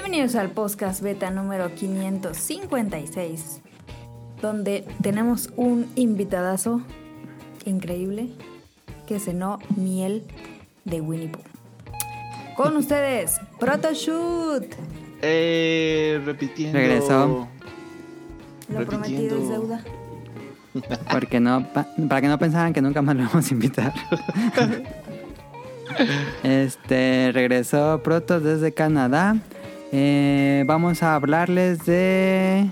Bienvenidos al podcast beta número 556, donde tenemos un invitadazo increíble que cenó miel de Winnie Pooh. Con ustedes, Protoshoot. Eh, repitiendo. Regresó. Lo prometido es deuda. Porque no, pa- para que no pensaran que nunca más lo vamos a invitar. este regresó Proto desde Canadá. Eh, vamos a hablarles de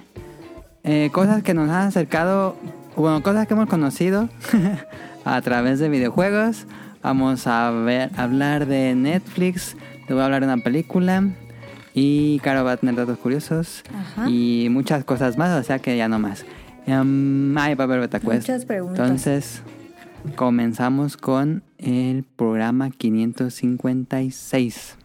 eh, cosas que nos han acercado, bueno, cosas que hemos conocido a través de videojuegos. Vamos a ver, hablar de Netflix. Le voy a hablar de una película. Y Caro va a tener datos curiosos. Ajá. Y muchas cosas más, o sea que ya no más. Em, ay, va a haber beta quest. Muchas preguntas. Entonces, comenzamos con el programa 556.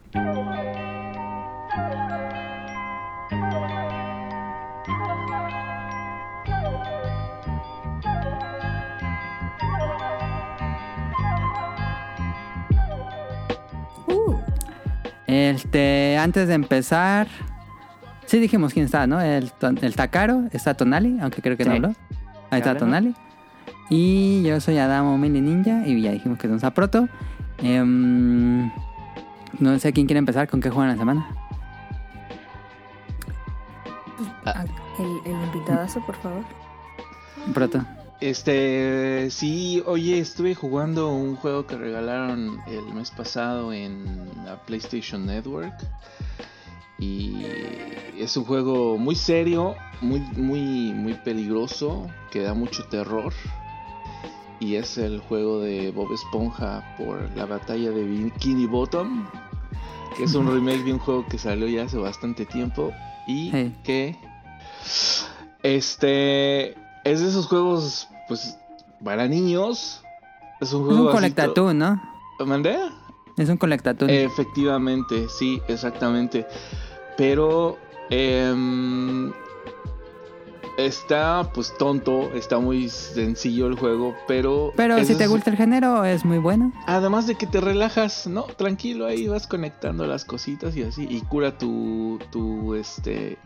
Este, antes de empezar, sí dijimos quién está, ¿no? El, ton- el Takaro, está Tonali, aunque creo que no habló. Ahí está. Tonali. Y yo soy Adamo Mini Ninja y ya dijimos que es un Zaproto. Em, no sé quién quiere empezar, con qué juegan la semana. ah, el, el invitadazo, por favor. Proto. Este, sí, oye, estuve jugando un juego que regalaron el mes pasado en la PlayStation Network. Y es un juego muy serio, muy, muy, muy peligroso, que da mucho terror. Y es el juego de Bob Esponja por la batalla de Bikini Bottom. Que es un remake de un juego que salió ya hace bastante tiempo. Y que este es de esos juegos, pues, para niños. Es un Es juego un así colectatún, ¿no? ¿Mandé? Es un colectatún. Efectivamente, sí, exactamente. Pero em, está, pues, tonto. Está muy sencillo el juego, pero. Pero es si te gusta el género, es muy bueno. Además de que te relajas, ¿no? Tranquilo, ahí vas conectando las cositas y así. Y cura tu, tu, este...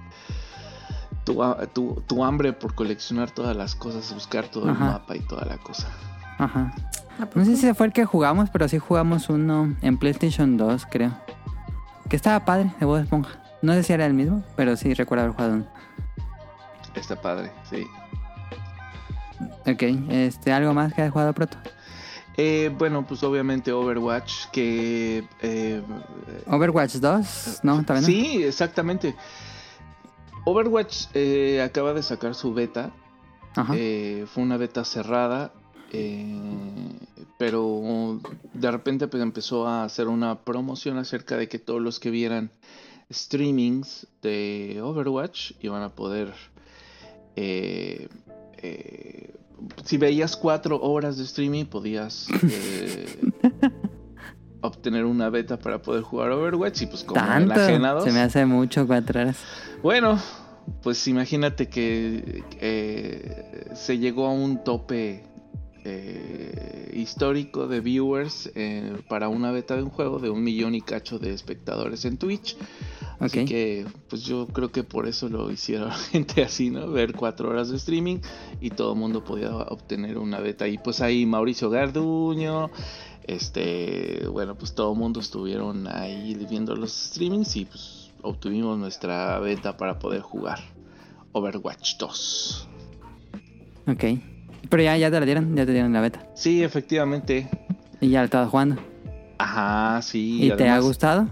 Tu, tu, tu hambre por coleccionar todas las cosas, buscar todo el mapa y toda la cosa. Ajá. ¿A No sé si fue el que jugamos, pero sí jugamos uno en PlayStation 2, creo. Que estaba padre, de Bob Esponja. No sé si era el mismo, pero sí recuerdo haber jugado uno. Está padre, sí. Ok, este, ¿algo más que hayas jugado Proto? Eh, bueno, pues obviamente Overwatch, que... eh, Overwatch 2, ¿no? ¿Todavía no? Sí, exactamente. Overwatch eh, acaba de sacar su beta. Ajá. Eh, fue una beta cerrada, eh, pero de repente pues, empezó a hacer una promoción acerca de que todos los que vieran streamings de Overwatch iban a poder... eh, eh, si veías cuatro horas de streaming podías obtener una beta para poder jugar Overwatch y pues como Tanto. enajenados Se me hace mucho cuatro horas. bueno, pues imagínate que eh, se llegó a un tope eh, histórico de viewers eh, para una beta de un juego de un millón y cacho de espectadores en Twitch. Así que, pues yo creo que por eso lo hicieron gente así, ¿no? Ver cuatro horas de streaming y todo el mundo podía obtener una beta. Y pues ahí Mauricio Garduño, este, bueno, pues todo el mundo estuvieron ahí viendo los streamings y pues obtuvimos nuestra beta para poder jugar Overwatch 2. Ok. Pero ya, ya te la dieron, ya te dieron la beta. Sí, efectivamente. Y ya la estabas jugando. Ajá, sí. ¿Y, te ha gustado?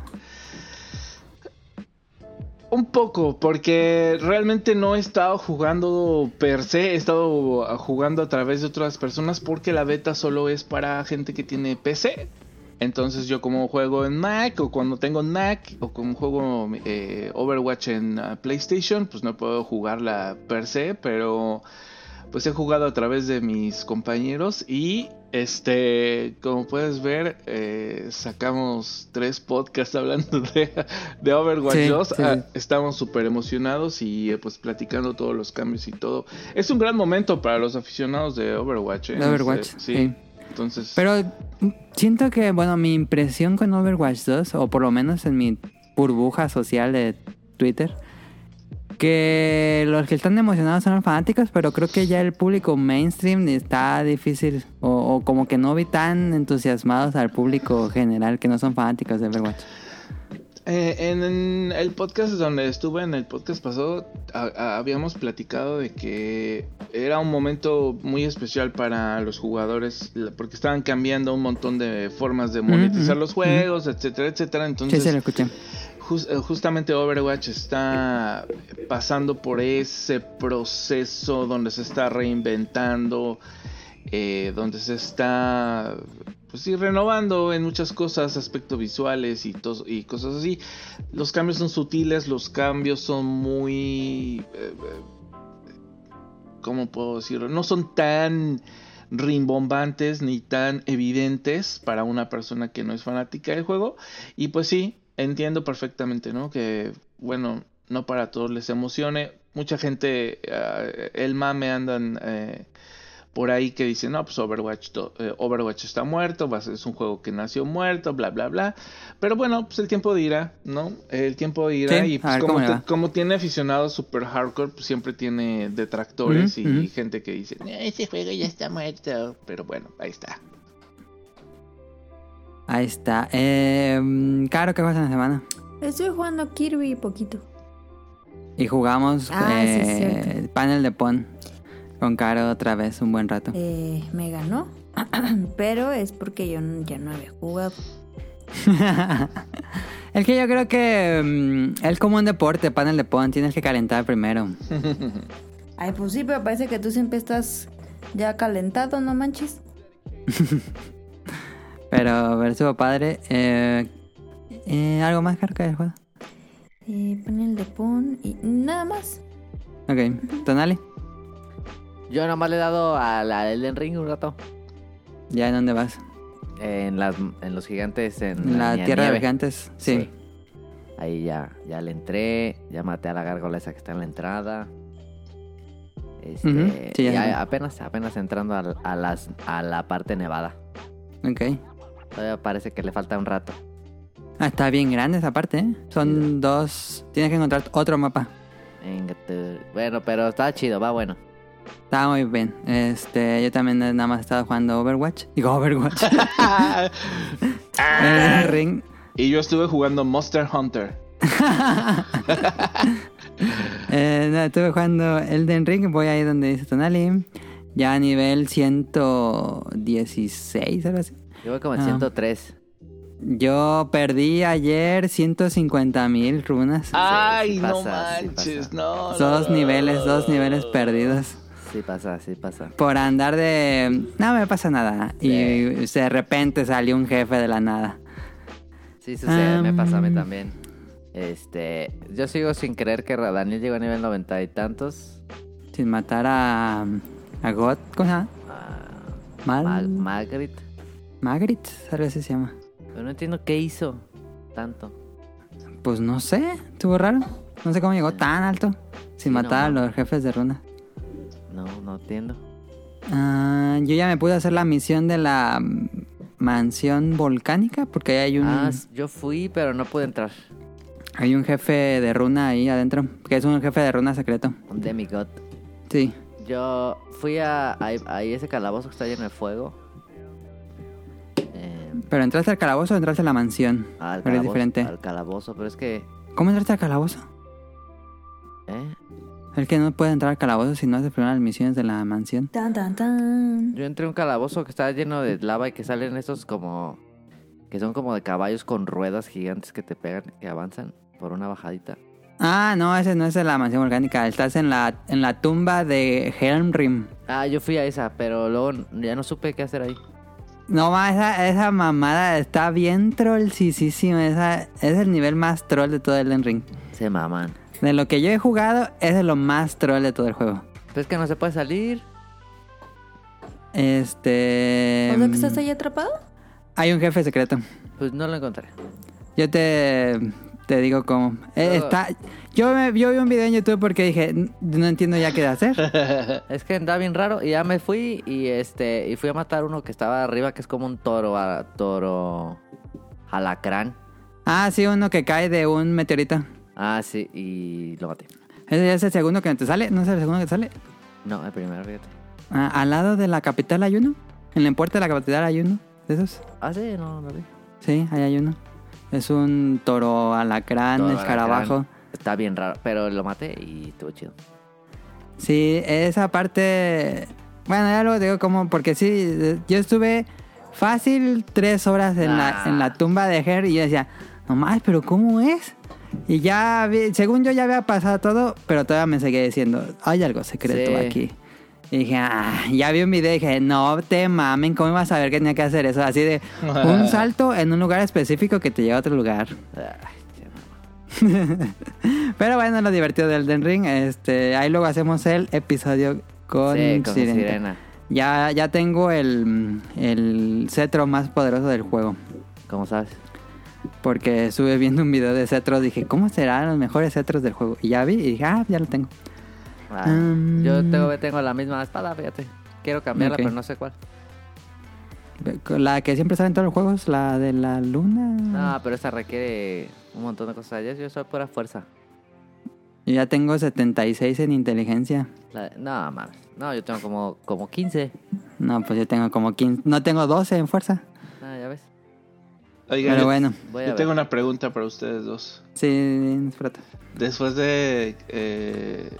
Un poco, porque realmente no he estado jugando per se, he estado jugando a través de otras personas porque la beta solo es para gente que tiene PC. Entonces yo como juego en Mac o cuando tengo Mac o como juego eh, Overwatch en ah, PlayStation, pues no puedo jugarla per se, pero pues he jugado a través de mis compañeros y este, como puedes ver, eh, sacamos tres podcasts hablando de, de Overwatch Sí, 2. sí, Ah, estamos súper emocionados y eh, pues platicando todos los cambios y todo. Es un gran momento para los aficionados de Overwatch. ¿eh? De Overwatch, Este, sí. Entonces, Pero mm, siento que, bueno, mi impresión con Overwatch 2, o por lo menos en mi burbuja social de Twitter. Que los que están emocionados son los fanáticos, pero creo que ya el público mainstream está difícil. O, o como que no vi tan entusiasmados al público general que no son fanáticos de Overwatch. Eh, en, en el podcast donde estuve, en el podcast pasado, a- a- habíamos platicado de que era un momento muy especial para los jugadores porque estaban cambiando un montón de formas de monetizar los juegos, etcétera, etcétera. Entonces, sí, lo escuché. Eh, justamente Overwatch está pasando por ese proceso donde se está reinventando, eh, donde se está, pues sí, renovando en muchas cosas, aspectos visuales y, y cosas así. Los cambios son sutiles, los cambios son muy, eh, ¿cómo puedo decirlo? No son tan rimbombantes ni tan evidentes para una persona que no es fanática del juego. Y pues sí, entiendo perfectamente, ¿no? Que, bueno, no para todos les emocione. Mucha gente, eh, el mame andan eh, por ahí que dicen, no, pues Overwatch, eh, Overwatch está muerto, es un juego que nació muerto, bla, bla, bla. Pero bueno, pues el tiempo dirá, ¿no? El tiempo dirá Sí, y pues como, te- como tiene aficionados super hardcore, pues siempre tiene detractores y ujú. gente que dice, "No, ese juego ya está muerto. Pero bueno, ahí está. Ahí está. Eh, Caro, ¿qué pasa en la semana? Estoy jugando Kirby poquito. Y jugamos Ah, eh, panel de Pon con Caro otra vez un buen rato. Eh, me ganó. Pero es porque yo ya no había jugado. es que yo creo que mm, es como un deporte, panel de Pon, tienes que calentar primero. Ay, pues sí, pero parece que tú siempre estás ya calentado, no manches. Pero ver estuvo padre. Eh, eh, ¿Algo más, Caro, que el juego? Eh, panel de pon y nada más. Ok, Tonali, Yo nomás le he dado a la Elden Ring un rato. ¿ya en dónde vas? En, las, en los gigantes, en En la Tierra de Nieve. Gigantes. Sí. Sí. Ahí ya, ya le entré, ya maté a la gárgola esa que está en la entrada. Este, sí, ya y sé. a- apenas, apenas entrando a, las, a la parte nevada. Ok. Todavía parece que le falta un rato. Ah, está bien grande esa parte, ¿eh? Son dos... Tienes que encontrar otro mapa. Venga, tú. Bueno, pero está chido, va bueno. Está muy bien. Este, yo también nada más he estado jugando Overwatch. Digo Overwatch. El ring. y yo estuve jugando Monster Hunter. Eh, no, estuve jugando Elden Ring. Voy ahí donde dice Tonali. Ya a nivel 116, algo así. Yo voy como en Ah. 103. Yo perdí ayer 150 mil runas. Ay, sí no pasa, sí manches, pasa. no. Dos no. niveles, dos niveles perdidos. Sí pasa, sí pasa. Por andar de... No me pasa nada. Y de repente salió un jefe de la nada. Sí sucede, me pasa a mí Am. también. Este, yo sigo sin creer que Daniel llegó a nivel noventa y tantos. Sin matar a... A God. ¿Cómo se llama? Ah, Mal... Mag- Magritte. Magritte, algo así se llama. Pero no entiendo qué hizo tanto. Pues no sé, estuvo raro. No sé cómo llegó tan alto. Sin Sí, no matar a los jefes de runa. No, no entiendo. Ah, yo ya me pude hacer la misión de la mansión volcánica. Porque ahí hay un, Ah, yo fui, pero no pude entrar. hay un jefe de runa ahí adentro. Que es un jefe de runa secreto. Un demigod. Sí. Yo fui a, ahí ahí ese calabozo que está lleno de fuego. Pero entraste al calabozo o entraste a la mansión. al Pero es calabozo, diferente. al calabozo, pero es que... ¿Cómo entraste al calabozo? ¿eh? El que no puede entrar al calabozo si no hace primero las misiones de la mansión. Tan, tan, tan. Yo entré a un calabozo que está lleno de lava y que salen estos como... Que son como de caballos con ruedas gigantes que te pegan, que avanzan por una bajadita. Ah, no, ese no es de la mansión volcánica. Estás en la, en la tumba de Helmrim. Ah, yo fui a esa, pero luego ya no supe qué hacer ahí. No, ma, esa, esa mamada está bien trollsísima. Esa es el nivel más troll de todo el Ring. Se maman. De lo que yo he jugado, es de lo más troll de todo el juego. Pues es que no se puede salir. Este. ¿O sea que estás ahí atrapado? Hay un jefe secreto. Pues no lo encontré. Yo te, te digo cómo. Eh, está, yo, me, yo vi un video en YouTube porque dije, "N- no entiendo ya qué hacer. Es que andaba bien raro y ya me fui y este y fui a matar uno que estaba arriba que es como un toro, a- toro alacrán. ah, sí, uno que cae de un meteorito. Ah, sí, y lo maté. ¿Ese es el segundo que te sale? ¿No es el segundo que te sale? No, el primero, fíjate. Ah, al lado de la capital hay uno. En la puerta de la capital hay uno. ¿De esos? Ah, sí, no, no vi. Sí, ahí hay uno. Es un toro alacrán, Toro escarabajo. alacrán. Está bien raro, pero lo maté y estuvo chido. Sí, esa parte. Bueno, ya lo digo como. Porque sí, yo estuve fácil tres horas en, la, Ah. en la tumba de Her y yo decía, no más, pero ¿cómo es? Y ya, vi- según yo ya había pasado todo, pero todavía me seguía diciendo, hay algo secreto Sí. aquí. Y dije, ah, ya vi un video y dije, no te mamen, ¿cómo ibas a saber que tenía que hacer eso? Así de un salto en un lugar específico que te lleva a otro lugar. Pero bueno, lo divertido del Den Ring, este, ahí luego hacemos el episodio con, sí, con Sirena. sirena. Ya, ya tengo el, el cetro más poderoso del juego. ¿Cómo sabes? Porque estuve viendo un video de cetros, dije, ¿cómo serán los mejores cetros del juego? Y ya vi y dije, ah, ya lo tengo. Ah, Um, Yo tengo, tengo la misma espada, fíjate. Quiero cambiarla, pero no sé cuál. La que siempre sale en todos los juegos, la de la luna. No, pero esa requiere un montón de cosas. Yo, yo soy pura fuerza. Yo ya tengo 76 en inteligencia. La- no, mames. No, yo tengo como, como 15. No, pues yo tengo como 15. No tengo 12 en fuerza. Ah, ya ves. Oigan, Pero yo- bueno, Voy a yo ver. tengo una pregunta para ustedes dos. sí, disfruta. Después de, eh,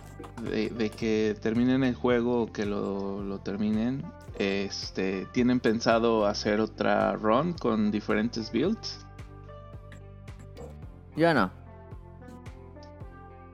de, de que terminen el juego o que lo, lo terminen, este, ¿tienen pensado hacer otra run con diferentes builds? Yo no.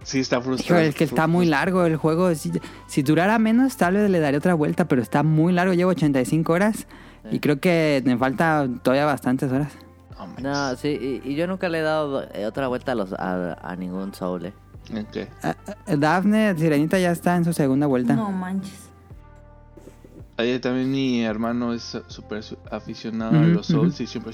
Sí, está frustrante. es que está muy largo el juego. Si, si durara menos, tal vez le daré otra vuelta, pero está muy largo. Llevo 85 horas y Sí. creo que me falta todavía bastantes horas. No, manches. No, sí, y, y yo nunca le he dado eh, otra vuelta a, los, a, a ningún Soul. eh. Ok. Ah, ah, Dafne, Sirenita ya está en su segunda vuelta. No manches. Ahí también mi hermano es súper aficionado a Ujú, los Souls y siempre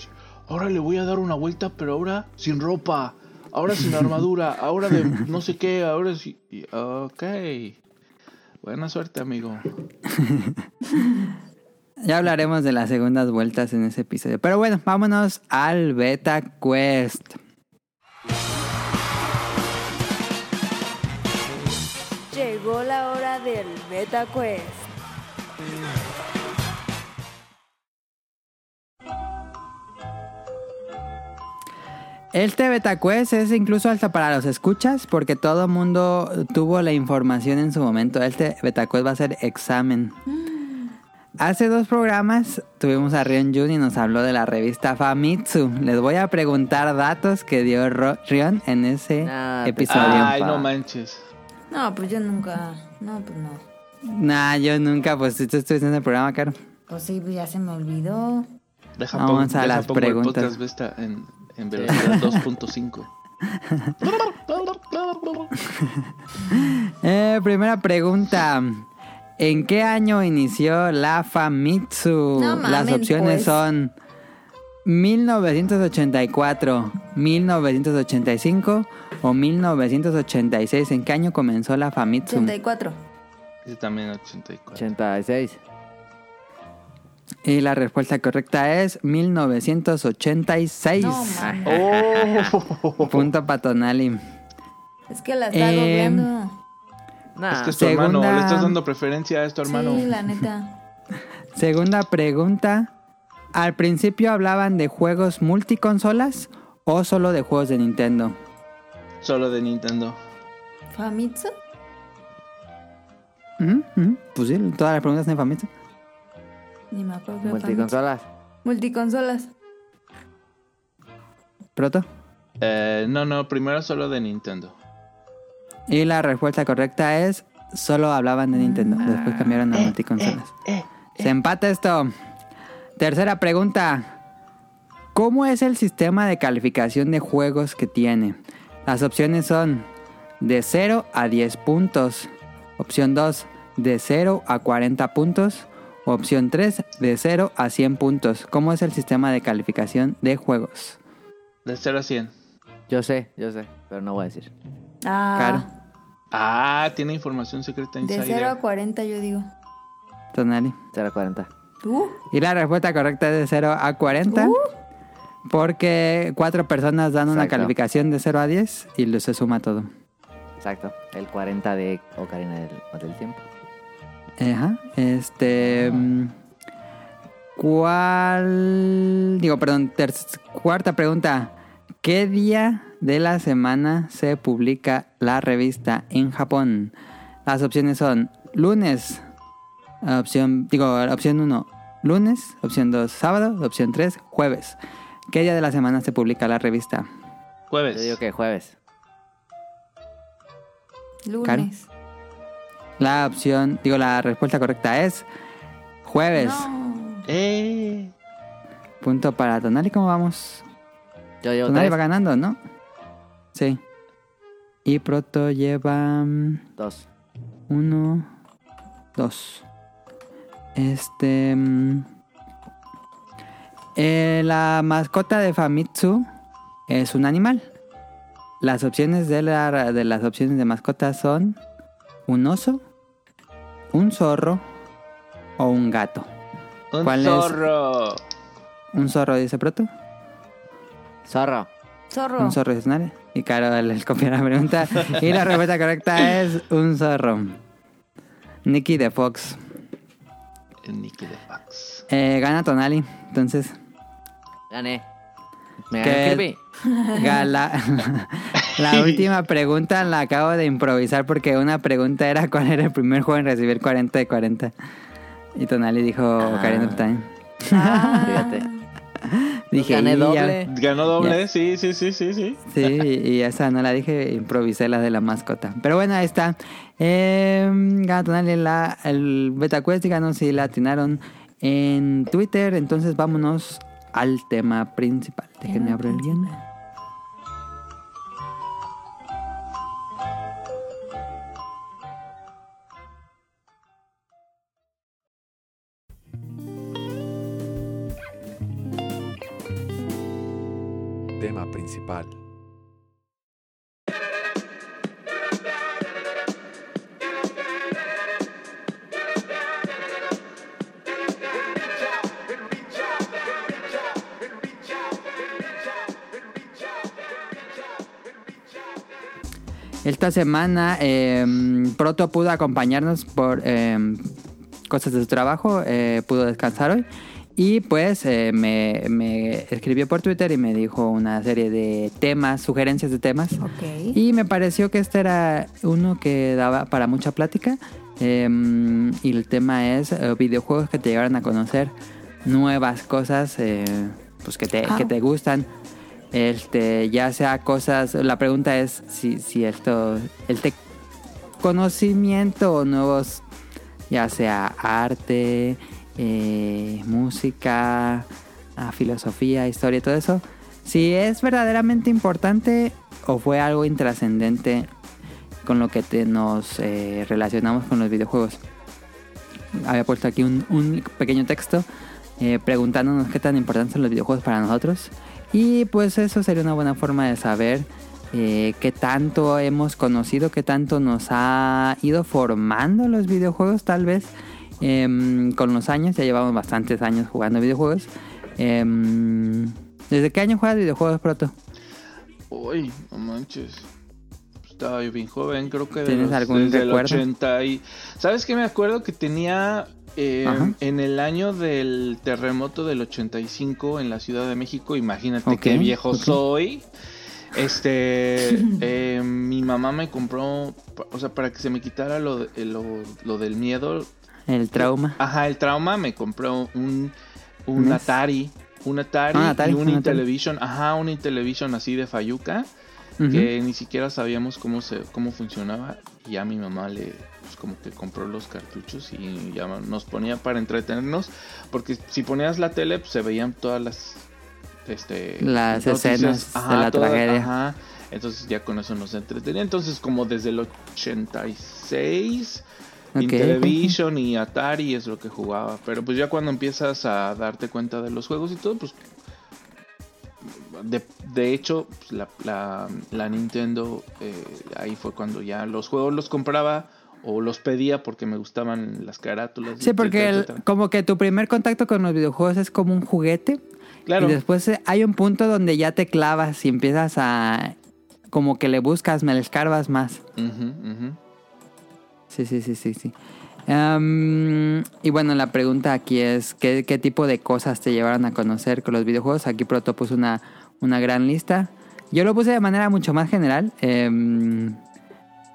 ahora le voy a dar una vuelta, pero ahora sin ropa, ahora sin armadura, ahora de no sé qué, ahora sí. Ok. Buena suerte, amigo. Ya hablaremos de las segundas vueltas en ese episodio. Pero bueno, vámonos al Beta Quest. Llegó la hora del Beta Quest. Este Beta Quest es incluso hasta para los escuchas, porque todo el mundo tuvo la información en su momento. Este Beta Quest va a ser examen. Hace dos programas tuvimos a Rion Jun y nos habló de la revista Famitsu. Les voy a preguntar datos que dio Ro- Rion en ese Ah, episodio. Ay, pa. no manches. No, pues yo nunca. No, pues no. Nah, yo nunca, pues si tú estuviste en el programa, Caro. Pues sí, pues ya se me olvidó. Deja Vamos a deja las preguntas. El podcast Vesta en, en velocidad 2.5. Eh, primera pregunta. ¿En qué año inició la Famitsu? No Las mamen, opciones pues. son 1984, 1985 o 1986. ¿En qué año comenzó la Famitsu? 84. Ese también 84. 86. Y la respuesta correcta es 1986. No. Oh, Punto patonali. Es que la está Eh. Nah, es que es tu hermano. Le estás dando preferencia a es tu hermano. Sí, la neta. Segunda pregunta. ¿Al principio hablaban de juegos multiconsolas o solo de juegos de Nintendo? Solo de Nintendo. ¿Famitsu? Ujú, ujú. Pues sí, todas las preguntas en Famitsu. Ni me acuerdo qué multiconsolas. Multiconsolas. Proto. Eh, no, no, primero solo de Nintendo. Y la respuesta correcta es solo hablaban de Nintendo. Después cambiaron a multiconsolas. Se empata esto. Tercera pregunta. ¿Cómo es el sistema de calificación de juegos que tiene? Las opciones son de 0 a 10 puntos. Opción 2, de 0 a 40 puntos. Opción 3, de 0 a 100 puntos. ¿Cómo es el sistema de calificación de juegos? De 0 a 100. Yo sé, yo sé, pero no voy a decir. Ah. Claro. Ah, tiene información secreta De insider. 0 a 40 yo digo. Tonali. 040. ¿Tú? Y la respuesta correcta es de 0 a 40. Uh. Porque cuatro personas dan una Exacto. calificación de 0 a 10 y se suma todo. Exacto. El 40 de Ocarina del, del Tiempo. Ajá. Este. mm, ¿Cuál. Digo, perdón. cuarta pregunta. ¿Qué día de la semana se publica la revista en Japón? Las opciones son lunes. Opción. Digo, opción 1, lunes. Opción 2, sábado. Opción 3, jueves. ¿Qué día de la semana se publica la revista? Jueves. Yo digo que jueves. Lunes. La opción. Digo, la respuesta correcta es. Jueves. No. Eh. Punto para Tonali. ¿Cómo vamos? Yo digo Tonali tres. va ganando, ¿no? Sí. Y Proto lleva mm, Dos. uno, dos. Este. mm, eh, la mascota de Famitsu es un animal. Las opciones de, la- de las opciones de mascota son un oso, un zorro o un gato. Un ¿Cuál es? zorro. Un zorro, dice Proto. Zorro. Zorro. Un zorro dice Tonali. Y Caro les copia la pregunta. y la respuesta correcta es un zorro. Nicky de Fox. Nicky de Fax. Eh, gana Tonali. Entonces, Gané. Me ¿Qué? gané Kirby. gala. la última pregunta la acabo de improvisar porque una pregunta era cuál era el primer juego en recibir 40 de 40. Y Tonali dijo Ah. Ocarina of Time. Ah. Fíjate. Dije, Gané "Y ya". doble. Ganó doble, Ya. sí, sí, sí, sí, sí. Sí, y y esa no la dije, improvisé la de la mascota. Pero bueno, ahí está. Eh, gana Tonali la, el Beta Quest, díganos si la atinaron en Twitter. Entonces vámonos al tema principal. Déjenme abrir el guion. Tema principal. Esta semana eh, Proto pudo acompañarnos por eh, cosas de su trabajo, eh, pudo descansar hoy. Y pues eh, me, me escribió por Twitter y me dijo una serie de temas, sugerencias de temas. Y me pareció que este era uno que daba para mucha plática. Eh, y el tema es eh, videojuegos que te llevaron a conocer nuevas cosas eh, pues que te, Ah. que te gustan. Este, ya sea cosas. La pregunta es si, si esto. El te- conocimiento o nuevos. Ya sea arte, eh, música, ah, filosofía, historia, todo eso. Si es verdaderamente importante o fue algo intrascendente con lo que te nos eh, relacionamos con los videojuegos. Había puesto aquí un, un pequeño texto eh, preguntándonos qué tan importantes son los videojuegos para nosotros. Y pues eso sería una buena forma de saber eh, qué tanto hemos conocido, qué tanto nos ha ido formando los videojuegos tal vez em, con los años. Ya llevamos bastantes años jugando videojuegos. Em, ¿Desde qué año juegas videojuegos, Proto? Uy, no manches. Estaba yo bien joven, creo que de ¿Tienes los- algún desde el recuerdo? 80 y... ¿Sabes qué? Me acuerdo que tenía... eh, Ajá. en el año del terremoto del 85 en la Ciudad de México, imagínate Ok, qué viejo soy. Este, eh, mi mamá me compró, o sea, para que se me quitara lo, lo, lo del miedo, El trauma. Ajá, el trauma me compró un, un ¿Un Atari. Un Atari, Ah, Atari, y un un Atari. Intellivision. Ajá, un Intellivision así de Fayuca. Que ni siquiera sabíamos cómo se cómo funcionaba. Y ya mi mamá le pues, como que compró los cartuchos y ya nos ponía para entretenernos. Porque si ponías la tele, pues se veían todas las este Las noticias. escenas de la tragedia. Ajá. Entonces ya con eso nos entretenía. Entonces como desde el 86 Ok, Intellivision y Atari es lo que jugaba. Pero pues ya cuando empiezas a darte cuenta de los juegos y todo, pues. De, de hecho, pues, la, la- la Nintendo, eh, ahí fue cuando ya los juegos los compraba o los pedía porque me gustaban las carátulas. Sí, porque el- como que tu primer contacto con los videojuegos es como un juguete Claro. Y después eh, hay un punto donde ya te clavas y empiezas a... Como que le buscas, me le escarbas más. Ujú, ujú. Sí, sí, sí, sí, sí. Y bueno, la pregunta aquí es, ¿qué, qué tipo de cosas te llevaron a conocer con los videojuegos? Aquí Proto puso una, una gran lista. Yo lo puse de manera mucho más general. em,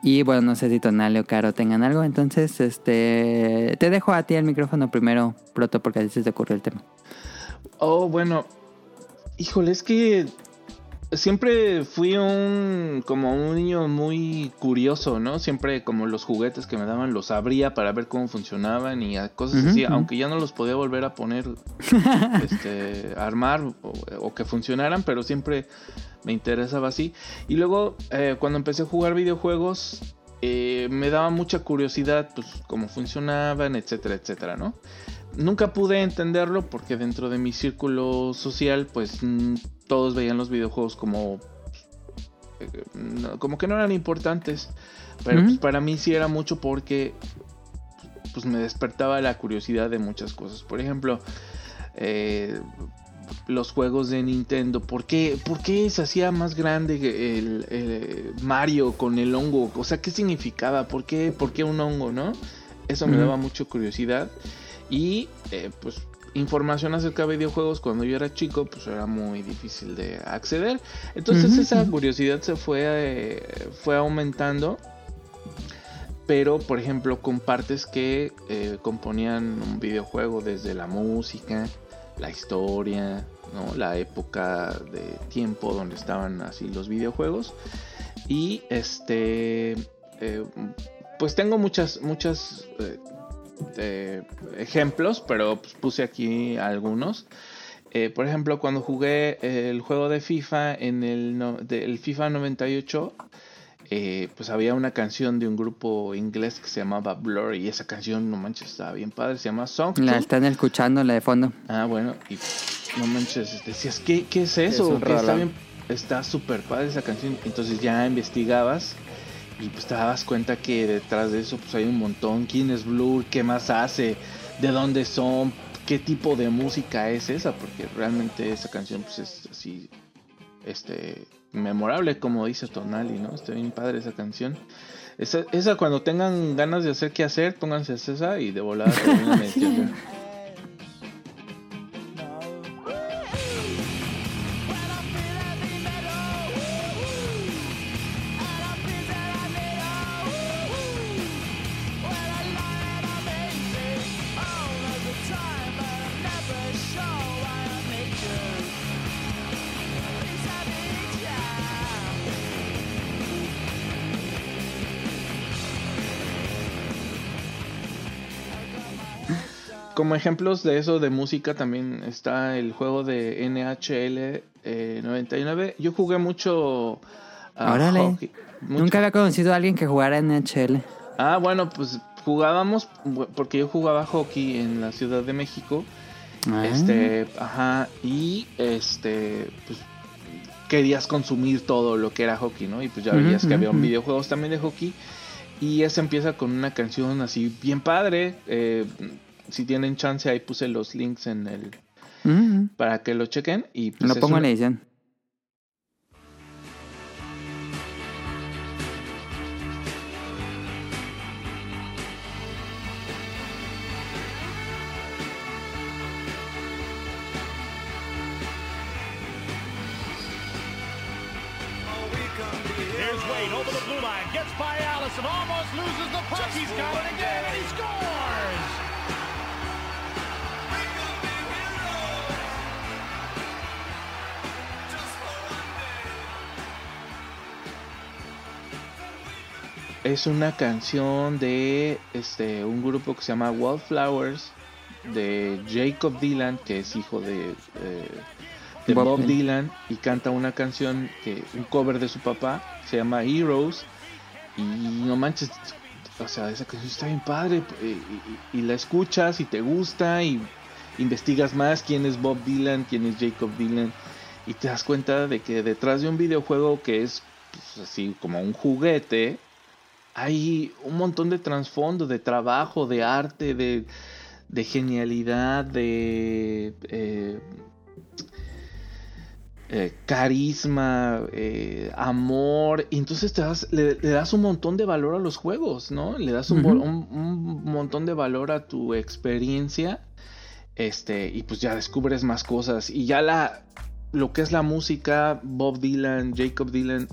y bueno, no sé si Tonali o Caro tengan algo. Entonces, este te dejo a ti el micrófono primero, Proto, porque a se te ocurrió el tema. Oh, bueno. Híjole, es que siempre fui un como un niño muy curioso, ¿no? Siempre como los juguetes que me daban los abría para ver cómo funcionaban y cosas así, aunque ya no los podía volver a poner, este, armar o, o que funcionaran, pero siempre me interesaba así. Y luego eh, cuando empecé a jugar videojuegos eh, me daba mucha curiosidad, pues cómo funcionaban, etcétera, etcétera, ¿no? Nunca pude entenderlo porque dentro de mi círculo social, pues todos veían los videojuegos como, eh, como que no eran importantes. Pero pues, para mí sí era mucho porque pues me despertaba la curiosidad de muchas cosas. Por ejemplo, eh, los juegos de Nintendo. ¿Por qué, por qué se hacía más grande el, el Mario con el hongo? O sea, ¿qué significaba? ¿Por qué, por qué un hongo, no? Eso me daba mucha curiosidad. Y eh, pues información acerca de videojuegos cuando yo era chico, pues era muy difícil de acceder. Entonces esa curiosidad se fue, eh, fue aumentando. Pero, por ejemplo, con partes que eh, componían un videojuego desde la música, la historia, ¿no? la época de tiempo donde estaban así los videojuegos. Y este, eh, pues tengo muchas, muchas eh, ejemplos, pero pues, puse aquí algunos. Eh, por ejemplo, cuando jugué el juego de FIFA en el, no- del FIFA 98, eh, pues había una canción de un grupo inglés que se llamaba Blur y esa canción, no manches, estaba bien padre, se llama Song. La están escuchando, la de fondo. Ah, bueno, y no manches, decías, ¿qué, qué es eso? Es está bien, está súper padre esa canción. Entonces ya investigabas y pues te dabas cuenta que detrás de eso pues hay un montón. ¿Quién es Blur? ¿Qué más hace? ¿De dónde son? ¿Qué tipo de música es esa? Porque realmente esa canción pues es así, este, memorable como dice Tonali, ¿no? Está bien padre esa canción. Esa, esa cuando tengan ganas de hacer qué hacer, pónganse esa y de volada Como ejemplos de eso de música también está el juego de NHL eh, 99. Yo jugué mucho a Órale. hockey. Mucho- Nunca había conocido a alguien que jugara NHL. Ah, bueno, pues jugábamos porque yo jugaba hockey en la Ciudad de México. Ah. Este, ajá, y este, pues querías consumir todo lo que era hockey, ¿no? Y pues ya veías que había ujú. videojuegos también de hockey. Y esa empieza con una canción así bien padre. eh, si tienen chance, ahí puse los links en el Mm, para que lo chequen. Y pues Lo pongo en una- edición. Es una canción de este un grupo que se llama Wildflowers de Jacob Dylan que es hijo de, eh, de Bob Bob, Dylan. Y canta una canción que un cover de su papá se llama Heroes y no manches o sea esa canción está bien padre y, y- y la escuchas y te gusta y investigas más quién es Bob Dylan quién es Jacob Dylan y te das cuenta de que detrás de un videojuego que es pues, así como un juguete hay un montón de trasfondo, de trabajo, de arte, de, de genialidad, de... eh, eh, carisma, eh, amor, y entonces te das, le, le das un montón de valor a los juegos, ¿no? Le das un- un montón de valor a tu experiencia, este, y pues ya descubres más cosas, y ya la, lo que es la música, Bob Dylan, Jacob Dylan,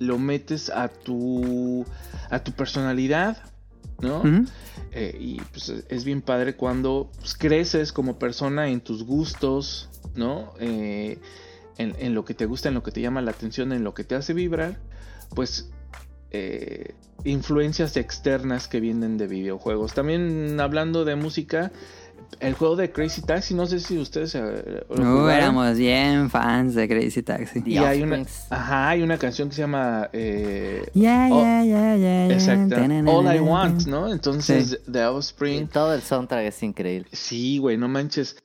lo metes a tu, a tu personalidad, ¿no? Eh, y pues es bien padre cuando pues, creces como persona en tus gustos, ¿no? Eh, en, en lo que te gusta, en lo que te llama la atención, en lo que te hace vibrar, pues eh, influencias externas que vienen de videojuegos. También hablando de música, el juego de Crazy Taxi, no sé si ustedes eh, lo Uh, éramos bien fans de Crazy Taxi. y The hay una, ajá, hay una canción que se llama eh, Yeah, Oh, yeah, yeah, yeah, yeah. exacto, All I Want. ¿no? Entonces, Sí. The Y Offspring, todo el soundtrack es increíble. sí, güey, no manches.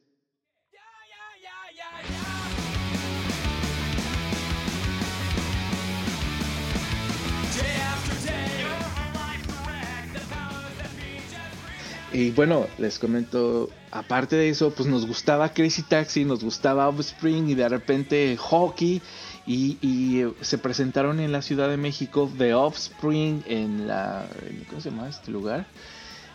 Y bueno, les comento, aparte de eso, pues nos gustaba Crazy Taxi, nos gustaba Offspring y de repente Hockey. Y, y, eh, se presentaron en la Ciudad de México The Offspring en la... ¿Cómo se llama este lugar?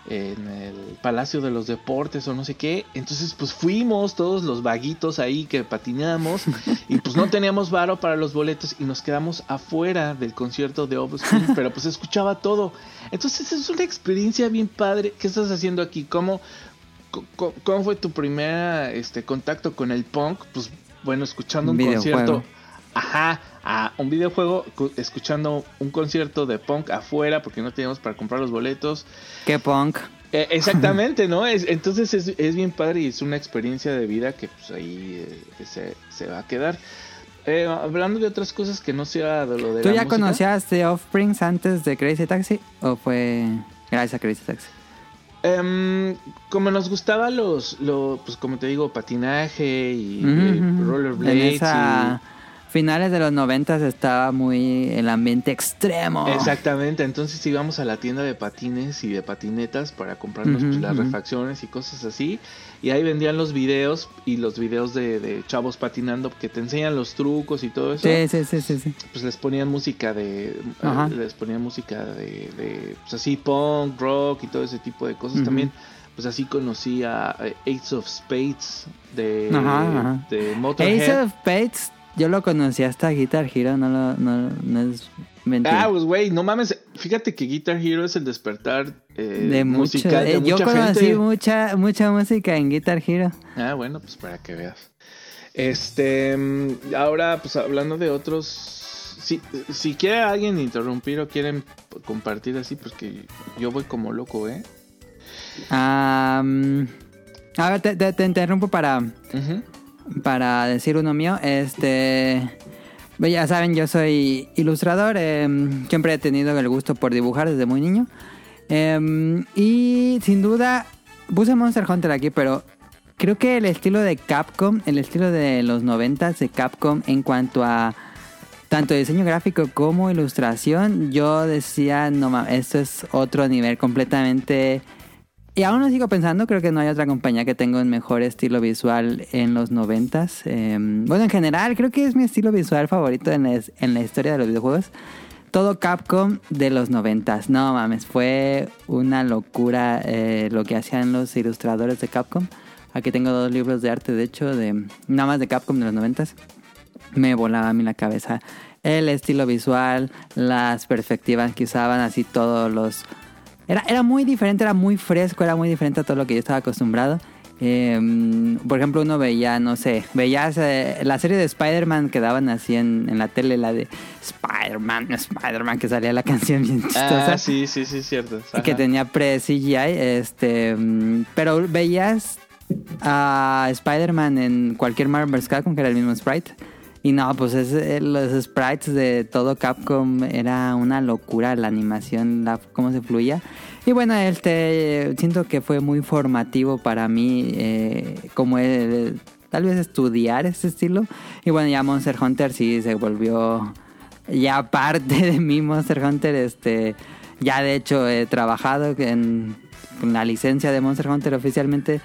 En el Palacio de los Deportes o no sé qué. Entonces pues fuimos todos los vaguitos ahí que patinamos y pues no teníamos varo para los boletos y nos quedamos afuera del concierto de Offspring, pero pues escuchaba todo. Entonces es una experiencia bien padre. ¿Qué estás haciendo aquí? ¿Cómo, cómo fue tu primer este, contacto con el punk? Pues bueno, escuchando un, concierto. Ajá, a un videojuego, cu- escuchando un concierto de punk afuera porque no teníamos para comprar los boletos. Qué punk. Eh, exactamente, ¿no? Es, entonces es, es bien padre y es una experiencia de vida que pues ahí eh, se, se va a quedar. Eh, hablando de otras cosas que no sea de lo de ¿Tú la ya música. conocías The Offsprings antes de Crazy Taxi? ¿O fue gracias a Crazy Taxi? Em, como nos gustaba los, lo, pues como te digo, patinaje y eh, ujú. rollerblades. En esa... Finales de los noventas estaba muy el ambiente extremo. Exactamente, entonces íbamos a la tienda de patines y de patinetas para comprarnos Ujú, pues, las ujú. refacciones y cosas así. Y ahí vendían los videos y los videos de, de chavos patinando que te enseñan los trucos y todo eso. Sí, sí, sí, sí, sí. pues les ponían música de eh, Ajá. les ponían música de, de, pues así punk rock y todo ese tipo de cosas Ujú. también pues así conocí a eh, Ace of Spades de, Ajá, ajá. de Motorhead Ace of Spades, yo lo conocí hasta Guitar Hero, no, lo, no, no es mentira. ah pues güey no mames fíjate que Guitar Hero es el despertar eh, de mucho, musical de eh, yo mucha conocí gente mucha mucha música en Guitar Hero. ah bueno pues para que veas este mm, ahora pues hablando de otros si, si quiere alguien interrumpir o quieren compartir así, pues que yo voy como loco, ¿eh? Am, a ver, te, te- te interrumpo para. Para decir uno mío. Este. pues Ya saben, yo soy ilustrador. em, siempre he tenido el gusto por dibujar desde muy niño. Em, y sin duda, puse Monster Hunter aquí, pero creo que el estilo de Capcom, el estilo de los noventas de Capcom en cuanto a tanto diseño gráfico como ilustración, yo decía, no mames, esto es otro nivel completamente... Y aún lo sigo pensando, creo que no hay otra compañía que tenga un mejor estilo visual en los noventas. Eh, bueno, en general, creo que es mi estilo visual favorito en la, en la historia de los videojuegos. Todo Capcom de los noventas. No mames, fue una locura eh, lo que hacían los ilustradores de Capcom. Aquí tengo dos libros de arte, de hecho, de nada más de Capcom de los noventas me volaba a mí la cabeza el estilo visual, las perspectivas que usaban, así todos los... Era, era muy diferente, era muy fresco, era muy diferente a todo lo que yo estaba acostumbrado. Eh, por ejemplo, uno veía, no sé, veías eh, la serie de Spider-Man que daban así en, en la tele, la de Spider-Man, Spider-Man, que salía la canción bien chistosa Ah, sí, sí, sí, cierto. y que tenía pre-CGI, este, mm, pero veías a Spider-Man en cualquier Marvel. Capcom, que era el mismo sprite. Y no, pues es, eh, los sprites de todo Capcom era una locura, la animación, la, cómo se fluía. Y bueno, este, siento que fue muy formativo para mí, eh, como el- tal vez estudiar este estilo. Y bueno, ya Monster Hunter sí se volvió ya parte de mí Monster Hunter, este, ya de hecho he trabajado en, con la licencia de Monster Hunter oficialmente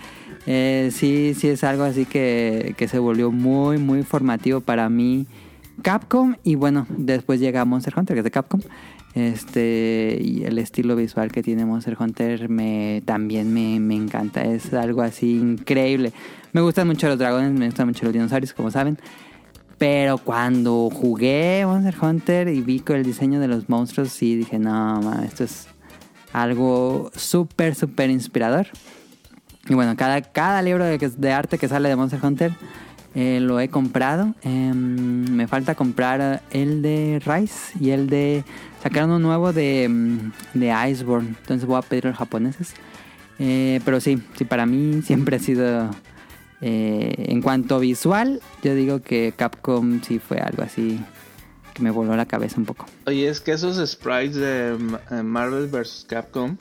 Eh, sí, sí es algo así que, que se volvió muy, muy formativo para mí. Capcom y bueno, después llega Monster Hunter, que es de Capcom. Este, y el estilo visual que tiene Monster Hunter me, también me, me encanta. Es algo así increíble. Me gustan mucho los dragones, me gustan mucho los dinosaurios, como saben. Pero cuando jugué Monster Hunter y vi el diseño de los monstruos, sí dije, no, esto es algo súper, súper inspirador. Y bueno, cada, cada libro de, arte que sale de Monster Hunter eh, lo he comprado. Em, me falta comprar el de Rise y el de... Sacaron uno nuevo de, mm, de Iceborne. Entonces voy a pedir los japoneses. Eh, pero sí, sí, para mí siempre ha sido... eh, en cuanto visual, yo digo que Capcom sí fue algo así que me voló la cabeza un poco. Oye, es que esos sprites de eh, Marvel vs. Capcom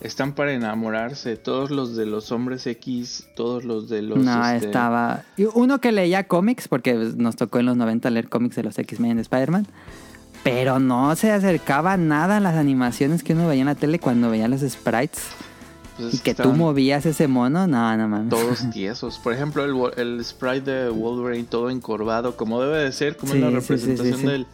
están para enamorarse. Todos los de los hombres X, todos los de los... no, este, estaba... Uno que leía cómics, porque pues, nos tocó en los 90 leer cómics de los X-Men de Spider-Man. Pero no se acercaba nada a las animaciones que uno veía en la tele cuando veía los sprites. pues, Y que tú movías ese mono, no, no mames. Todos tiesos. Por ejemplo, el, el sprite de Wolverine todo encorvado, como debe de ser, como Sí, es la sí, representación sí. del...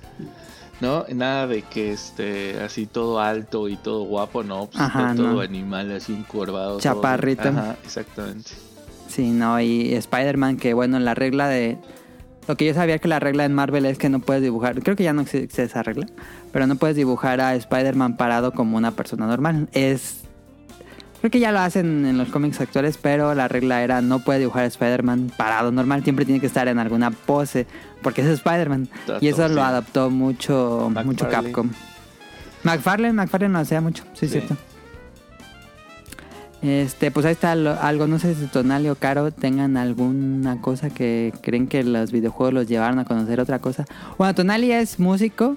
¿No? Nada de que este así todo alto y todo guapo, no, pues Ajá, está todo no. animal así encorvado. todo. Chaparrito. Ajá, exactamente. Sí, no, y Spider-Man, que bueno, la regla de... Lo que yo sabía que la regla en Marvel es que no puedes dibujar, creo que ya no existe esa regla, pero no puedes dibujar a Spider-Man parado como una persona normal. Es... Creo que ya lo hacen en los cómics actuales, pero la regla era no puede dibujar a Spider-Man parado normal, siempre tiene que estar en alguna pose, porque es Spider-Man. Y eso lo adaptó mucho, mucho. Capcom. McFarlane, McFarlane lo hacía mucho, sí, es cierto. Este, pues ahí está lo- algo, no sé si Tonali o Caro tengan alguna cosa que creen que los videojuegos los llevaron a conocer otra cosa. Bueno, Tonali es músico,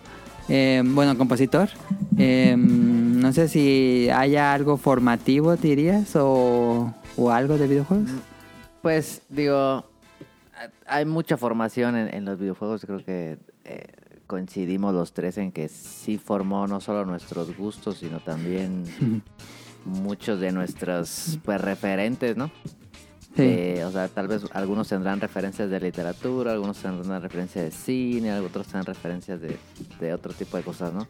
eh, bueno, compositor. Eh, no sé si haya algo formativo, dirías, o, o algo de videojuegos. Pues digo, hay mucha formación en, en los videojuegos. Creo que eh, coincidimos los tres en que sí formó no solo nuestros gustos, sino también muchos de nuestros pues, referentes, ¿no? Sí. Eh, o sea, tal vez algunos tendrán referencias de literatura, algunos tendrán referencias de cine, otros tendrán referencias de, de otro tipo de cosas, ¿no?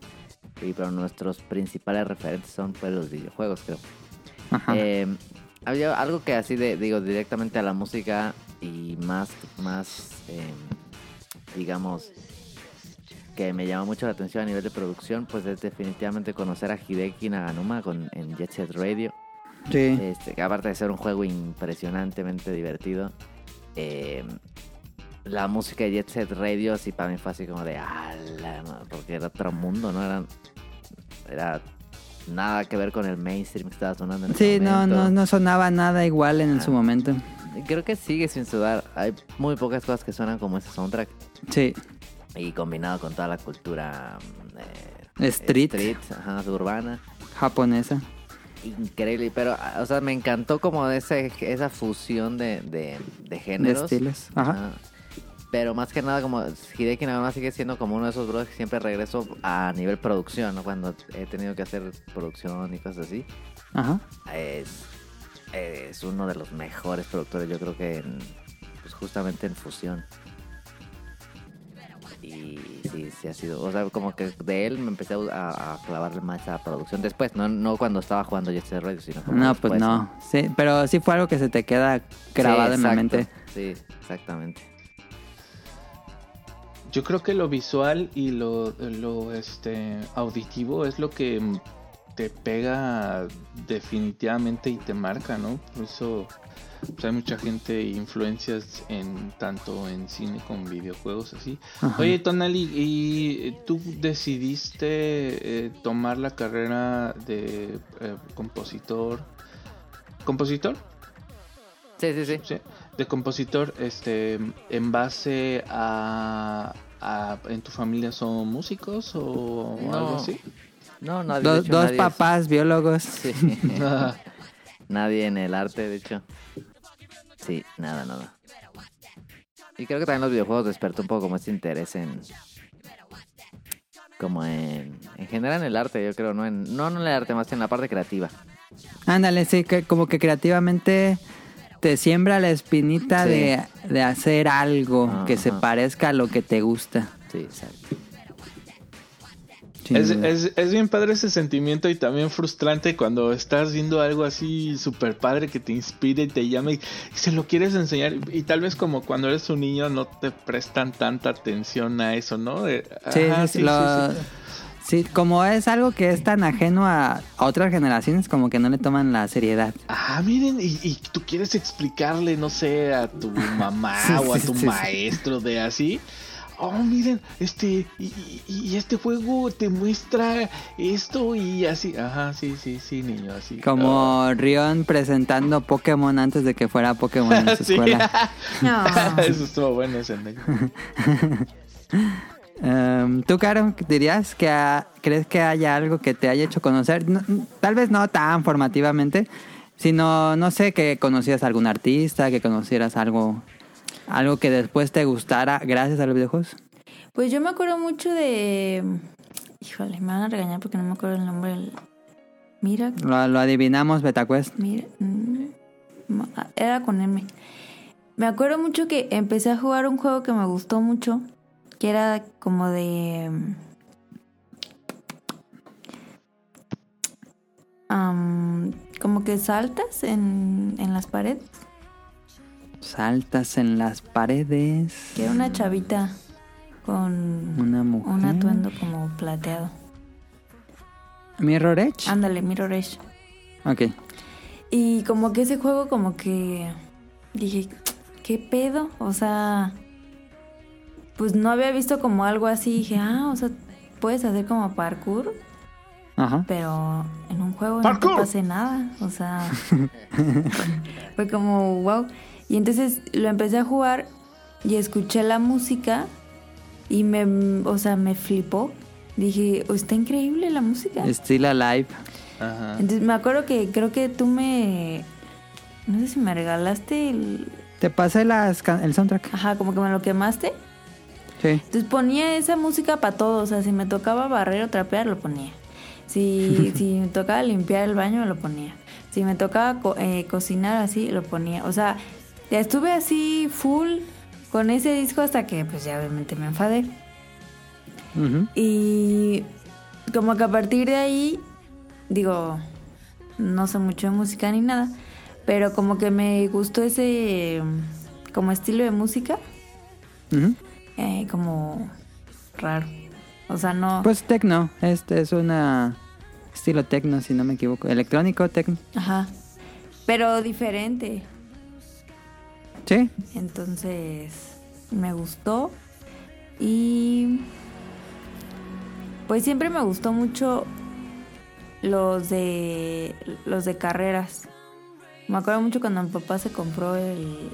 Y pero nuestros principales referentes son pues los videojuegos, creo. Ajá. Eh, había algo que así de, digo, directamente a la música y más, más, eh, digamos, que me llama mucho la atención a nivel de producción, pues es definitivamente conocer a Hideki Naganuma con, en Jet Set Radio. Sí. Este, que aparte de ser un juego impresionantemente divertido, eh, la música de Jet Set Radio sí para mí fue así como de, "Ala, ma", porque era otro mundo, ¿no? Era, era nada que ver con el mainstream que estaba sonando en ese Sí, no, momento. no, no sonaba nada igual en Ah. su momento. Creo que sigue sin sudar. Hay muy pocas cosas que suenan como ese soundtrack. Sí. Y combinado con toda la cultura eh, Street. ajá, urbana. Japonesa. Increíble, pero, ah, o sea, me encantó como ese, esa fusión de, de, de géneros. De estilos. Ajá. Ajá. Pero más que nada, como Hideki Nagama sigue siendo como uno de esos brothers que siempre regreso a nivel producción, ¿no? Cuando he tenido que hacer producción y cosas así. Ajá. Es, es uno de los mejores productores, yo creo que en, pues justamente en fusión. Y sí, sí ha sido, o sea, como que de él me empecé a, a clavarle más a producción después, no, no cuando estaba jugando Jet Set Radio, sino No, después, pues no. Sí, pero sí fue algo que se te queda grabado Sí, en la mente. Sí, exactamente. Yo creo que lo visual y lo, lo este auditivo es lo que te pega definitivamente y te marca, ¿no? Por eso pues, hay mucha gente influencias en tanto en cine como en videojuegos así. Ajá. Oye, Tonali, ¿y tú decidiste eh, tomar la carrera de eh, compositor? ¿Compositor? Sí, sí, sí. Sí, de compositor, este, en base a, a- ¿en tu familia son músicos o No. algo así? No, nadie, de Dos, hecho, dos nadie es- papás biólogos. Sí. Nadie en el arte, de hecho. Sí, nada, nada. Y creo que también los videojuegos despertó un poco como este interés en... Como en... En general en el arte, yo creo, no en, no en el arte, más en la parte creativa. Ándale, sí, que como que creativamente te siembra la espinita Sí. de, de hacer algo que se parezca a lo que te gusta. Sí, exacto. Es, es, es bien padre ese sentimiento y también frustrante cuando estás viendo algo así súper padre que te inspire y te llama y, se lo quieres enseñar. Y tal vez como cuando eres un niño no te prestan tanta atención a eso, ¿no? Eh, Sí, ajá, sí, sí, lo- sí. sí, como es algo que es tan ajeno a, otras generaciones, como que no le toman la seriedad. Ah, miren, y, y tú quieres explicarle, no sé, a tu mamá o a tu maestro de así. Oh, miren, este, y, y- y este juego te muestra esto y así. Ajá, sí, sí, sí, niño, así. Como Rion presentando Pokémon antes de que fuera Pokémon en su escuela. No. Eso estuvo bueno ese. Em, ¿Tú, Caro, dirías que ha- crees que haya algo que te haya hecho conocer? No- tal vez no tan formativamente, sino, no sé, que conocieras a algún artista, que conocieras algo, algo que después te gustara gracias a los videojuegos. Pues yo me acuerdo mucho de. Híjole, me van a regañar porque no me acuerdo el nombre. del- Mira, Lo, lo adivinamos, BetaQuest. mira. mm, ma- Era con M. Me acuerdo mucho que empecé a jugar un juego que me gustó mucho. Que era como de. am, como que saltas en, en las paredes. Saltas en las paredes. Que era una chavita con Una mujer. un atuendo como plateado. Mirror Edge. Ándale, Mirror Edge. Ok. Y como que ese juego como que dije, ¿qué pedo? O sea, pues no había visto como algo así. Dije, ah, o sea, puedes hacer como parkour, Ajá. pero en un juego no te pase nada. O sea, fue como, wow. Y entonces lo empecé a jugar y escuché la música y me, o sea, me flipó. Dije, "Oh, está increíble la música. Still Alive. Ajá. Entonces me acuerdo que creo que tú me... No sé si me regalaste el... Te pasé las, el soundtrack. Ajá, como que me lo quemaste. Sí. Entonces ponía esa música para todo. O sea, si me tocaba barrer o trapear, lo ponía. Si, si me tocaba limpiar el baño, lo ponía. Si me tocaba co- eh, cocinar así, lo ponía. O sea, ya estuve así full con ese disco hasta que pues ya obviamente me enfadé. Y como que a partir de ahí, digo, no sé mucho de música ni nada, pero como que me gustó ese como estilo de música, eh, como raro. O sea, no... Pues tecno. Este es una estilo tecno, si no me equivoco. Electrónico, tecno. Ajá. Pero diferente. Sí. Entonces, me gustó. Y... Pues siempre me gustó mucho los de los de carreras. Me acuerdo mucho cuando mi papá se compró el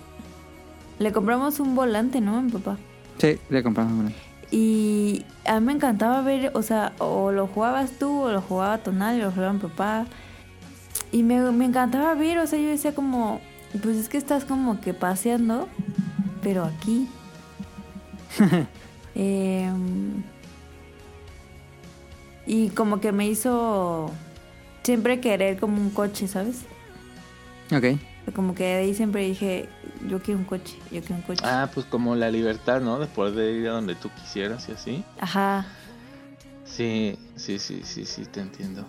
le compramos un volante, ¿no? a Mi papá. Sí, le compramos uno. Y a mí me encantaba ver, o sea, o lo jugabas tú, o lo jugaba Tonal, o lo jugaba mi papá. Y me, me encantaba ver, o sea, yo decía como, pues es que estás como que paseando, pero aquí. Em, y como que me hizo siempre querer como un coche, ¿sabes? Ok. Como que de ahí siempre dije, yo quiero un coche, yo quiero un coche. Ah, pues como la libertad, ¿no? De poder ir a donde tú quisieras y así. Ajá. Sí, sí, sí, sí, sí, te entiendo.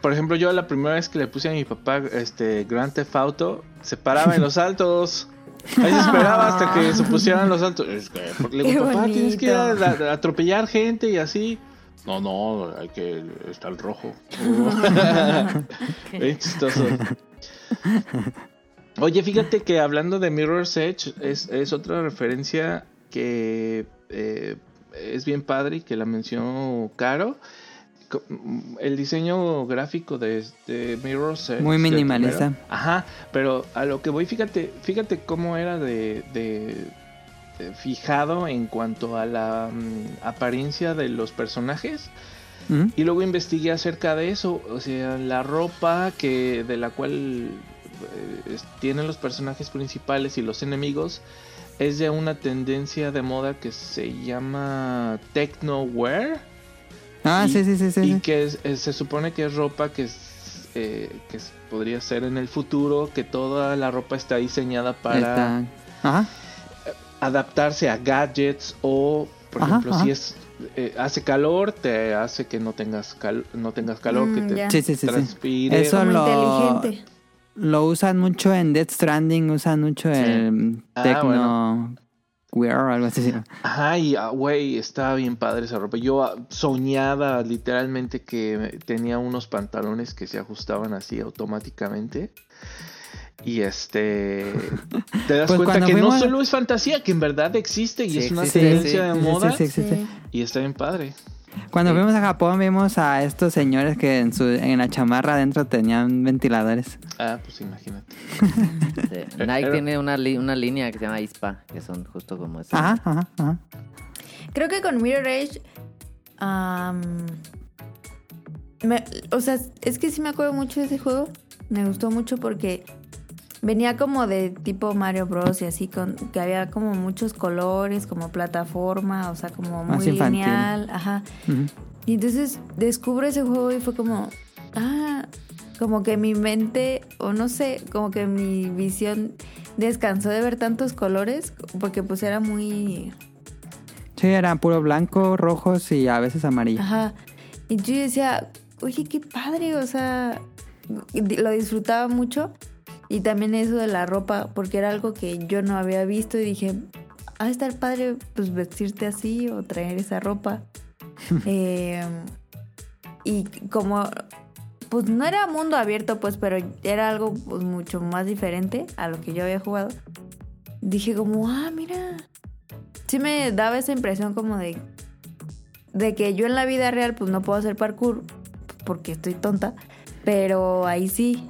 Por ejemplo, yo la primera vez que le puse a mi papá este Grand Theft Auto, se paraba en los altos. Ahí se esperaba hasta que se pusieran los altos. Porque le digo, papá, tienes que ir a, bonito. a- a atropellar gente y así. No, no, hay que estar rojo. Bien chistoso. Oye, fíjate que hablando de Mirror's Edge, es, es otra referencia que eh, es bien padre y que la mencionó Caro. Co- El diseño gráfico de, de Mirror's Edge. Muy minimalista. Ajá, pero a lo que voy, fíjate, fíjate cómo era de, de- de fijado en cuanto a la mm, apariencia de los personajes. Ujú. Y luego investigué acerca de eso, o sea, la ropa que de la cual eh, tienen los personajes principales y los enemigos es de una tendencia de moda que se llama techno wear Ah, Y- sí, sí, sí, sí. y que es- es- se supone que es ropa que es- eh, que podría ser en el futuro, que toda la ropa está diseñada para Ajá. adaptarse a gadgets o, por Ajá, ejemplo, ajá. si es eh, hace calor, te hace que no tengas cal- no tengas calor, que Mm, te. Sí, sí, sí. sí. transpire. Eso lo, inteligente. lo usan mucho en Death Stranding, usan mucho Sí. el Ah, Tecno Wear o algo así. Ajá, y ah, güey, estaba bien padre esa ropa. Yo ah, soñaba literalmente que tenía unos pantalones que se ajustaban así automáticamente. Y este. Te das Pues cuenta que no solo es fantasía, que en verdad existe y Sí es una existe, tendencia de sí, sí, moda. sí, sí, sí. Sí. Y está bien padre. Cuando Sí. fuimos a Japón vimos a estos señores que en, su, en la chamarra adentro tenían ventiladores. Ah, pues imagínate. Sí. Nike tiene una, li- una línea que se llama ISPA, que son justo como eso. Ajá, ajá, ajá. Creo que con Mirror me- o sea, es que sí me acuerdo mucho de ese juego. Me gustó mucho porque venía como de tipo Mario Bros. y así, con, que había como muchos colores, como plataforma, o sea, como Más muy infantil. lineal. Ajá. Y entonces descubro ese juego y fue como, ah, como que mi mente, o no sé, como que mi visión descansó de ver tantos colores, porque pues era muy, Sí, eran puro blanco, rojos y a veces amarillo. ajá. Y yo decía, oye, qué padre, o sea, lo disfrutaba mucho. Y también eso de la ropa, porque era algo que yo no había visto y dije, ah, estar padre, pues vestirte así o traer esa ropa. Eh, y como, pues no era mundo abierto, pues, pero era algo pues, mucho más diferente a lo que yo había jugado. Dije como, ah, mira. Sí me daba esa impresión como de, de que yo en la vida real pues no puedo hacer parkour porque estoy tonta, pero ahí sí.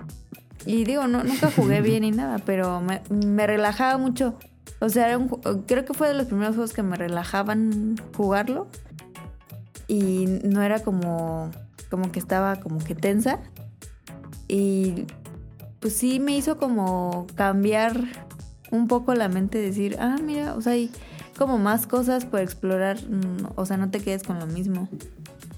Y digo, no, nunca jugué bien ni nada, pero me, me relajaba mucho. O sea, era un creo que fue de los primeros juegos que me relajaban jugarlo. Y no era como, como que estaba como que tensa. Y pues sí me hizo como cambiar un poco la mente, decir, ah, mira, o sea, hay como más cosas por explorar. mm, O sea, no te quedes con lo mismo.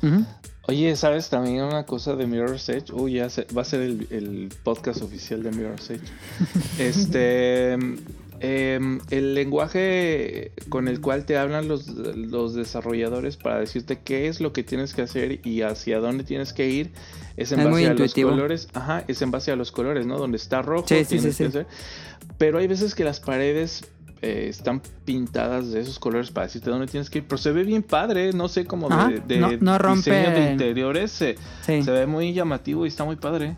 Ujú. Oye, ¿sabes también una cosa de Mirror's Edge? Uy, ya se- va a ser el, el podcast oficial de Mirror's Edge. este. em, el lenguaje con el cual te hablan los, los desarrolladores para decirte qué es lo que tienes que hacer y hacia dónde tienes que ir es en Es base a los colores. Ajá, es en base a los colores, ¿no? Donde está rojo, Sí, sí, tienes sí, que hacer- Pero hay veces que las paredes eh, están pintadas de esos colores para decirte dónde tienes que ir. Pero se ve bien padre, no sé, como Ajá, de, de no- no rompe- diseño de interiores. Se, Sí, se ve muy llamativo y está muy padre.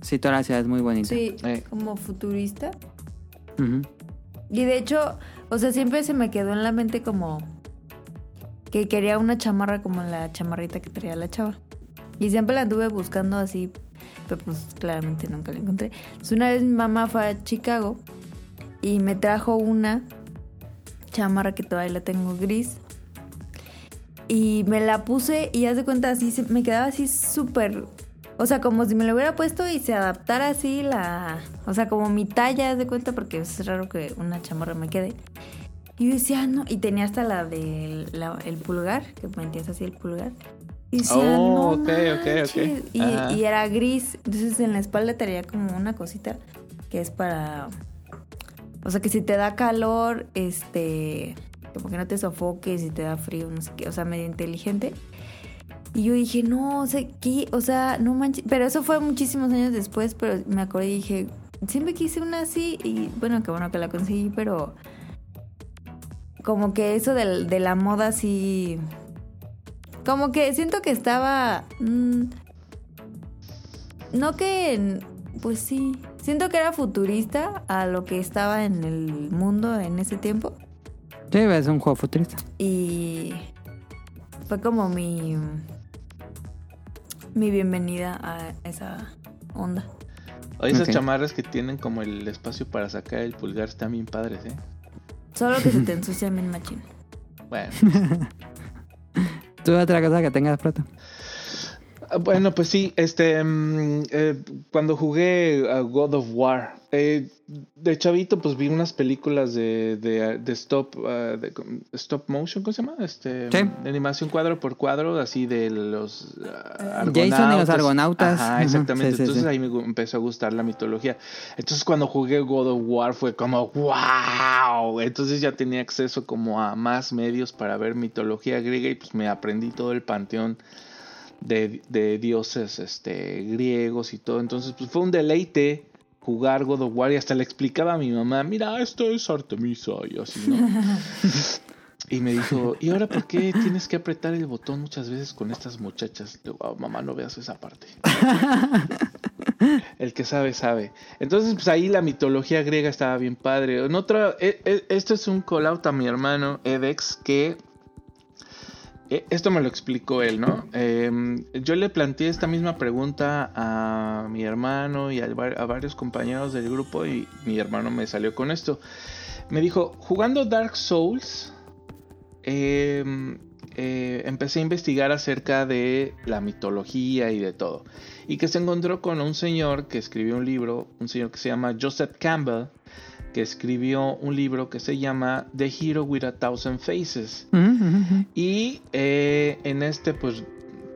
sí, toda la ciudad es muy bonita. Sí, Eh. como futurista. Y de hecho, o sea, siempre se me quedó en la mente como que quería una chamarra como la chamarrita que traía la chava. Y siempre la anduve buscando así, pero pues claramente nunca la encontré. Entonces una vez mi mamá fue a Chicago y me trajo una chamarra que todavía la tengo gris. Y me la puse y haz de cuenta así, se- me quedaba así súper... O sea, como si me lo hubiera puesto y se adaptara así la... O sea, como mi talla, haz de cuenta, porque es raro que una chamarra me quede. Y yo decía, "Ah, no, y tenía hasta la del el pulgar, que metías así el pulgar. Y decía, Oh, no ok, ok, ok. manches". Y, y era gris, entonces en la espalda tenía como una cosita que es para... O sea, que si te da calor, este... Como que no te sofoques, si te da frío, no sé qué, o sea, medio inteligente. Y yo dije, no, o sea, ¿qué? O sea, no manches. Pero eso fue muchísimos años después, pero me acordé y dije, siempre quise una así. Y bueno, qué bueno que la conseguí, pero como que eso del- de, la moda sí. Como que siento que estaba. mm, no que. Pues sí. Siento que era futurista a lo que estaba en el mundo en ese tiempo. Sí, es un juego futurista. Y fue como mi mi bienvenida a esa onda. Oye, esas Ok. chamarras que tienen como el espacio para sacar el pulgar están bien padres, ¿eh? Solo que se te ensucia bien machín. Bueno. ¿Tú otra cosa que tengas, Proto? Bueno, pues sí, este, mm, eh, cuando jugué a God of War, eh, de chavito, pues vi unas películas de, de, de stop, ah, de stop motion, ¿cómo se llama? Este, Sí. de animación cuadro por cuadro, así de los ah, Jason y los argonautas. Ajá, exactamente. sí, sí, Entonces ahí me empezó a gustar la mitología. Entonces cuando jugué God of War fue como wow. Entonces ya tenía acceso como a más medios para ver mitología griega y pues me aprendí todo el panteón de, de dioses este, griegos y todo. Entonces, pues fue un deleite jugar God of War y hasta le explicaba a mi mamá, mira, esto es Artemisa y así, ¿no? y me dijo, ¿y ahora por qué tienes que apretar el botón muchas veces con estas muchachas? Le digo, "Ah, mamá, no veas esa parte. El que sabe, sabe. Entonces, pues ahí la mitología griega estaba bien padre. En otra, e- e- esto es un call out a mi hermano Edex que esto me lo explicó él, ¿no? Eh, yo le planteé esta misma pregunta a mi hermano y a, va- a varios compañeros del grupo y mi hermano me salió con esto. Me dijo, jugando Dark Souls, eh, eh, empecé a investigar acerca de la mitología y de todo. Y que se encontró con un señor que escribió un libro, un señor que se llama Joseph Campbell, que escribió un libro que se llama The Hero with a Thousand Faces. Ujú. Y eh, en este, pues,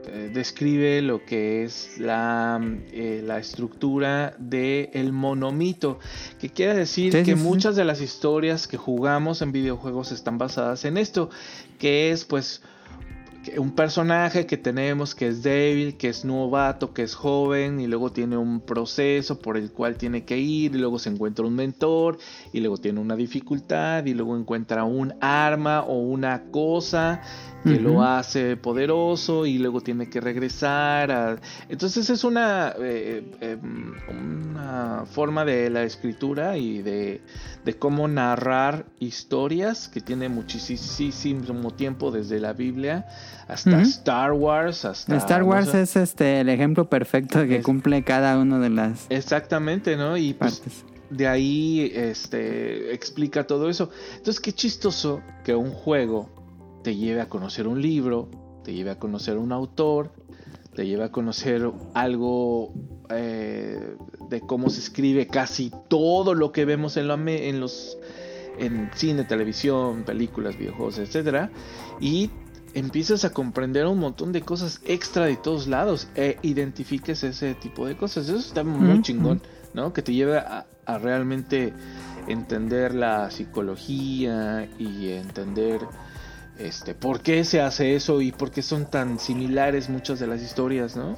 eh, describe lo que es la, eh, la estructura del el monomito, que quiere decir Sí, que sí, muchas de las historias que jugamos en videojuegos están basadas en esto, que es, pues, un personaje que tenemos que es débil, que es novato, que es joven y luego tiene un proceso por el cual tiene que ir y luego se encuentra un mentor y luego tiene una dificultad y luego encuentra un arma o una cosa que lo hace poderoso y luego tiene que regresar a... entonces es una eh, eh, una forma de la escritura y de, de cómo narrar historias que tiene muchísimo tiempo desde la Biblia hasta. Star Wars hasta Star no Wars sé- es este el ejemplo perfecto que Es- cumple cada una de las exactamente no y pues partes. de ahí este explica todo eso. Entonces, qué chistoso que un juego te lleve a conocer un libro, te lleve a conocer un autor, te lleve a conocer algo eh, de cómo se escribe casi todo lo que vemos en, la en los en cine, televisión, películas, videojuegos, etcétera, y empiezas a comprender un montón de cosas extra de todos lados e identifiques ese tipo de cosas. Eso está muy chingón, ¿no? Que te lleve a, a realmente entender la psicología y entender este por qué se hace eso y por qué son tan similares muchas de las historias, ¿no?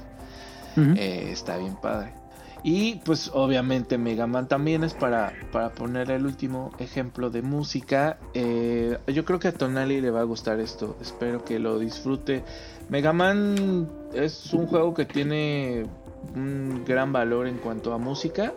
Eh, está bien padre. Y pues obviamente Mega Man también es para, para poner el último ejemplo de música. Eh, yo creo que a Tonali le va a gustar esto. Espero que lo disfrute. Mega Man es un juego que tiene un gran valor en cuanto a música.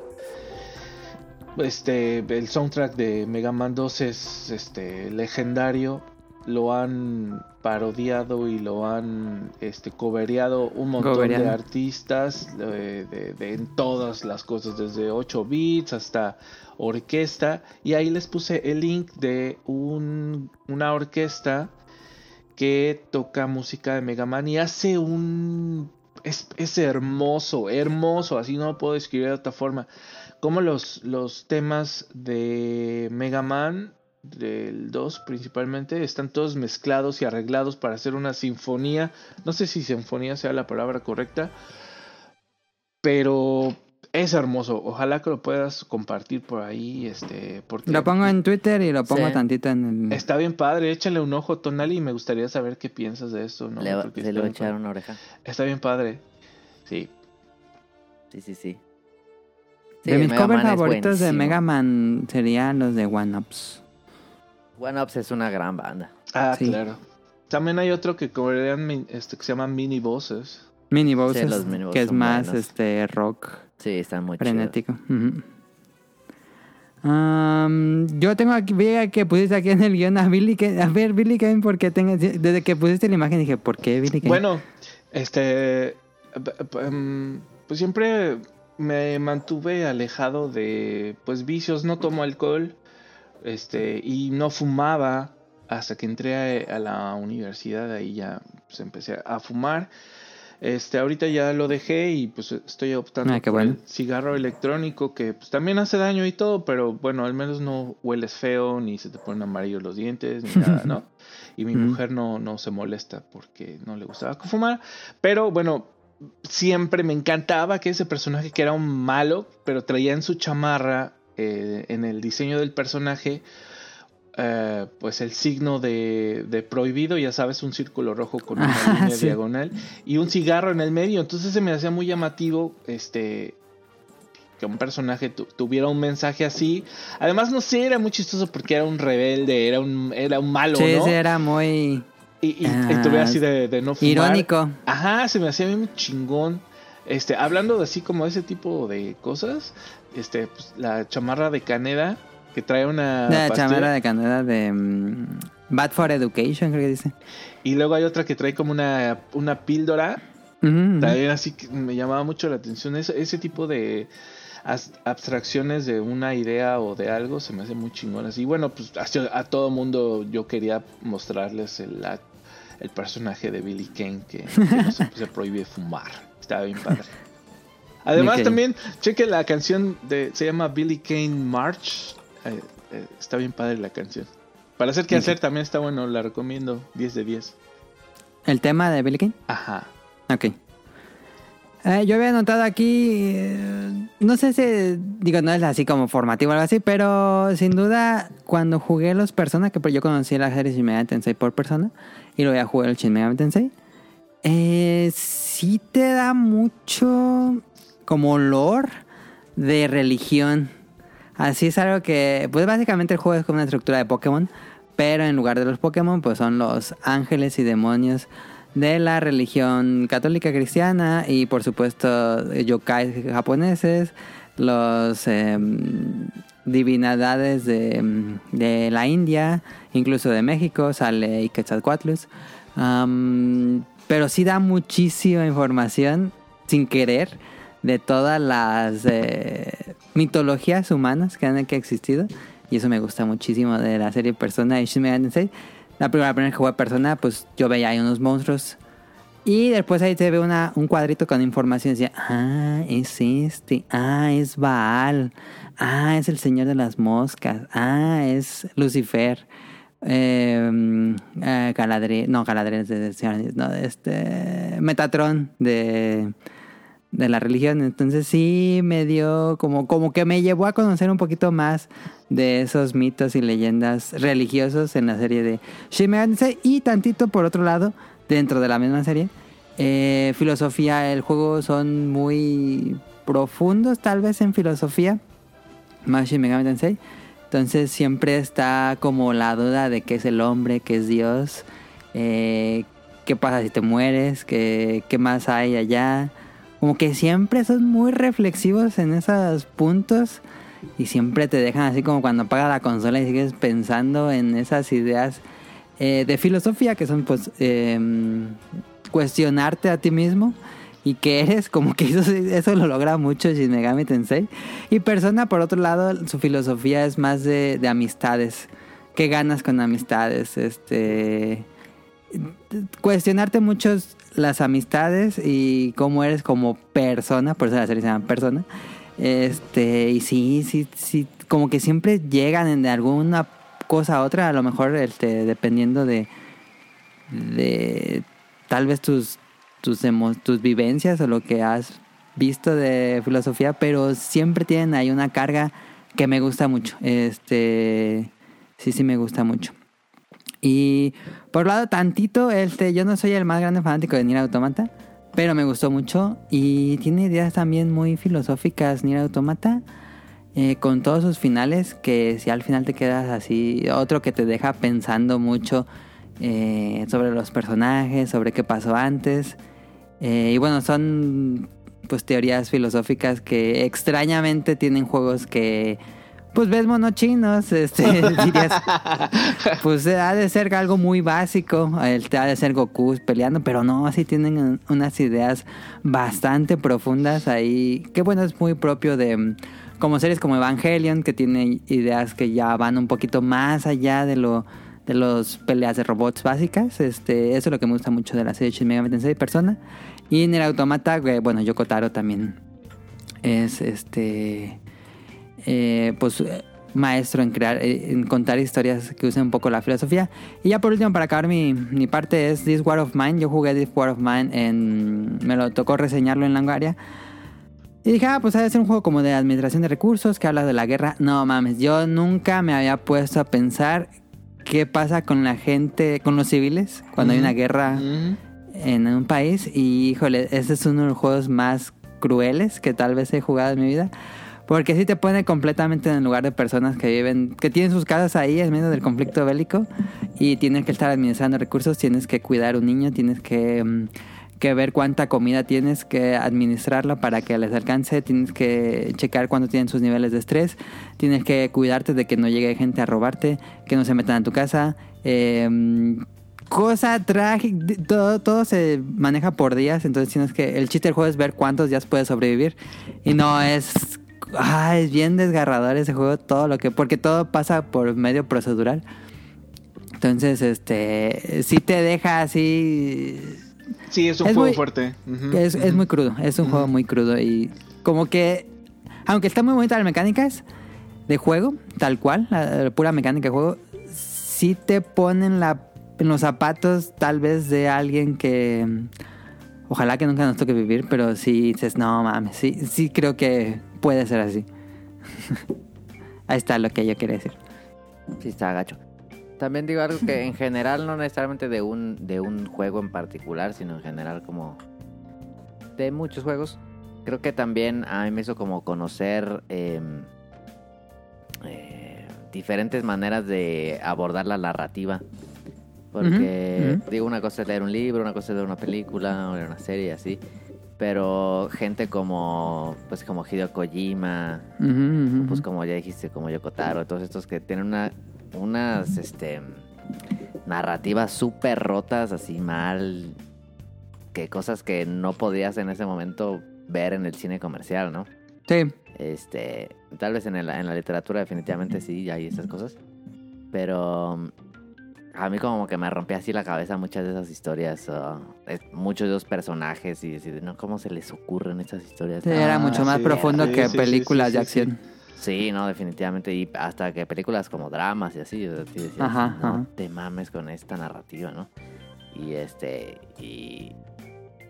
Este, el soundtrack de Mega Man 2 es este legendario. Lo han parodiado y lo han este cobereado un montón de artistas de, de- de- en todas las cosas, desde 8 bits hasta orquesta. Y ahí les puse el link de un- una orquesta que toca música de Mega Man y hace un... Es, es hermoso, hermoso, así no lo puedo describir de otra forma. Como los, los temas de Mega Man, del 2 principalmente, están todos mezclados y arreglados para hacer una sinfonía. No sé si sinfonía sea la palabra correcta, pero es hermoso. Ojalá que lo puedas compartir por ahí, este, porque Lo pongo en Twitter y lo pongo Sí. tantito en el... Está bien padre, échale un ojo, Tonali, y me gustaría saber qué piensas de esto, ¿no? le, Porque se está le va a bien echar padre. una oreja. Está bien padre. Sí. Sí, sí, sí. de Sí, mis Mega covers favoritos de. Mega Man serían los de One Ups. One Ups es una gran banda. Ah, Sí. claro. También hay otro que este, que se llama Mini Bosses. Mini Bosses, los Mini Bosses que es más buenos. este rock Sí, están muy frenético. Am, yo tengo aquí, vi que pusiste aquí en el guion a Billy Kane. A ver, Billy Kane, porque tengo, desde que pusiste la imagen dije, ¿por qué Billy Kane? Bueno, este. em, Pues siempre me mantuve alejado de pues vicios, no tomo alcohol, este, y no fumaba hasta que entré a, a la universidad, ahí ya pues, empecé a fumar. Este, ahorita ya lo dejé y pues estoy optando Ah, por bueno. el cigarro electrónico que pues, también hace daño y todo, pero bueno, al menos no hueles feo ni se te ponen amarillos los dientes ni nada, ¿no? Y mi Mm. mujer no, no se molesta porque no le gustaba fumar, pero bueno, siempre me encantaba que ese personaje que era un malo, pero traía en su chamarra, eh, en el diseño del personaje, eh, pues el signo de, de prohibido, ya sabes, un círculo rojo con una Ah, línea sí. diagonal y un cigarro en el medio. Entonces se me hacía muy llamativo este que un personaje tu- tuviera un mensaje así. Además, no sé, era muy chistoso porque era un rebelde, era un, era un malo, Sí, ¿no? sí, era muy Y, y, y tuviera así de, de no fumar. irónico. Ajá, se me hacía bien chingón. Este, hablando de así como ese tipo de cosas, este, pues, la chamarra de Caneda que trae una La pastilla, chamera de Canadá de mm, Bad for Education, creo que dice. y luego hay otra que trae como una, una píldora, ujú. también así que me llamaba mucho la atención ese, ese tipo de abstracciones de una idea o de algo se me hace muy chingonas. Y bueno, pues a todo mundo yo quería mostrarles el, el personaje de Billy Kane que, que no se, se prohíbe fumar. Estaba bien padre. Además también, cheque la canción de se llama Billy Kane March. Eh, eh, está bien padre la canción. Para hacer que hacer también está bueno, la recomiendo 10 de 10. El tema de Billy King. Ajá. Ok. Eh, yo había notado aquí, no sé si, digo, no es así como formativo o algo así, pero sin duda cuando jugué los Persona, que yo conocí la serie Shin Megami Tensei por Persona, y luego ya jugué el Shin Megami Tensei, eh, sí te da mucho como olor de religión. Así es algo que, pues básicamente el juego es como una estructura de Pokémon, pero en lugar de los Pokémon, pues son los ángeles y demonios de la religión católica cristiana y por supuesto yokai japoneses, los em, divinidades de, la India, incluso de México, sale Quetzalcoatlus. Am, pero sí da muchísima información sin querer de todas las eh, mitologías humanas que han que existido. Y eso me gusta muchísimo de la serie Persona y Shin Megami Tensei. La primera, la primera que jugué Persona, pues yo veía ahí unos monstruos. Y después ahí se ve una, un cuadrito con información. Decía, ah, es este. Ah, es Baal. Ah, es el señor de las moscas. Ah, es Lucifer. Eh, eh, Galadriel. No, Galadriel es de, no, este. Metatron de de la religión. Entonces sí me dio como, como que me llevó a conocer un poquito más de esos mitos y leyendas religiosos en la serie de Shin Megami. Y tantito por otro lado, dentro de la misma serie, eh, filosofía, el juego son muy profundos tal vez en filosofía. Más Shin Megami Tensei. Entonces siempre está como la duda de qué es el hombre, qué es Dios, eh, qué pasa si te mueres, qué, qué más hay allá. Como que siempre son muy reflexivos en esos puntos y siempre te dejan así como cuando apagas la consola y sigues pensando en esas ideas eh, de filosofía que son pues eh, cuestionarte a ti mismo y que eres como que eso, lo logra mucho Shin Megami Tensei. Y Persona por otro lado su filosofía es más de, de amistades. Qué ganas con amistades este cuestionarte mucho las amistades y cómo eres como persona, por eso la se llama persona. Este, y sí, sí, sí, como que siempre llegan en alguna cosa a otra, a lo mejor este, dependiendo de, de tal vez tus, tus, tus vivencias o lo que has visto de filosofía, pero siempre tienen ahí una carga que me gusta mucho. Este, sí, sí me gusta mucho. Y por lado, tantito, este, yo no soy el más grande fanático de Nier Automata, pero me gustó mucho y tiene ideas también muy filosóficas Nier Automata, eh, con todos sus finales, que si al final te quedas así, otro que te deja pensando mucho eh, sobre los personajes, sobre qué pasó antes. Eh, y bueno, son pues teorías filosóficas que extrañamente tienen juegos que pues ves monos chinos, este, dirías, pues eh, ha de ser algo muy básico, el ha de ser Goku peleando, pero no, así tienen unas ideas bastante profundas ahí, que bueno, es muy propio de como series como Evangelion, que tiene ideas que ya van un poquito más allá de lo de los peleas de robots básicas. Este, eso es lo que me gusta mucho de la serie Shin Megami Tensei Persona. Y en el Automata, bueno, Yoko Taro también es este eh, pues eh, maestro en crear eh, en contar historias que usen un poco la filosofía. Y ya por último para acabar mi, mi parte es This War of Mine. Yo jugué This War of Mine en me lo tocó reseñarlo en Langaria y dije ah pues ha de ser un juego como de administración de recursos que habla de la guerra no mames yo nunca me había puesto a pensar qué pasa con la gente con los civiles cuando hay una guerra en un país. Y híjole, ese es uno de los juegos más crueles que tal vez he jugado en mi vida. Porque sí te pone completamente en el lugar de personas que viven, que tienen sus casas ahí en medio del conflicto bélico y tienes que estar administrando recursos, tienes que cuidar un niño, tienes que, mm, que ver cuánta comida tienes que administrarla para que les alcance, tienes que checar cuándo tienen sus niveles de estrés, tienes que cuidarte de que no llegue gente a robarte, que no se metan a tu casa. eh, cosa trágica, todo, todo se maneja por días, entonces tienes que, el chiste del juego es ver cuántos días puedes sobrevivir y no es, ah, es bien desgarrador ese juego, todo lo que, porque todo pasa por medio procedural. Entonces, este, sí te deja así, Sí, es un Es juego muy- fuerte. Es, es muy crudo, es un juego muy crudo y como que, aunque está muy bonita las mecánicas de juego, tal cual, la, la pura mecánica de juego, sí te ponen la, en los zapatos tal vez de alguien que ojalá que nunca nos toque vivir, pero sí dices, no mames, sí, sí creo que puede ser así. Ahí está lo que yo quería decir. Sí, está gacho. También digo algo que en general no necesariamente de un, de un juego en particular, sino en general como de muchos juegos. Creo que también a mí me hizo como conocer em, eh, diferentes maneras de abordar la narrativa. Porque, digo, una cosa es leer un libro, una cosa es leer una película, o leer una serie, así. Pero gente como, pues como Hideo Kojima, pues como ya dijiste, como Yokotaro, todos estos que tienen una, unas este, narrativas súper rotas, así mal, que cosas que no podías en ese momento ver en el cine comercial, ¿no? Sí, Este, tal vez en, el- en la literatura definitivamente sí hay esas cosas, pero a mí como que me rompía así la cabeza muchas de esas historias, eh, muchos de esos personajes y decir, no, ¿cómo se les ocurren estas historias? sí, era Ah, mucho más sí. profundo Sí, que películas sí, de sí, sí. acción. Sí, no, definitivamente. Y hasta que películas como dramas y así, o sea, decías, Ajá, no ajá. te mames con esta narrativa, ¿no? Y este, y,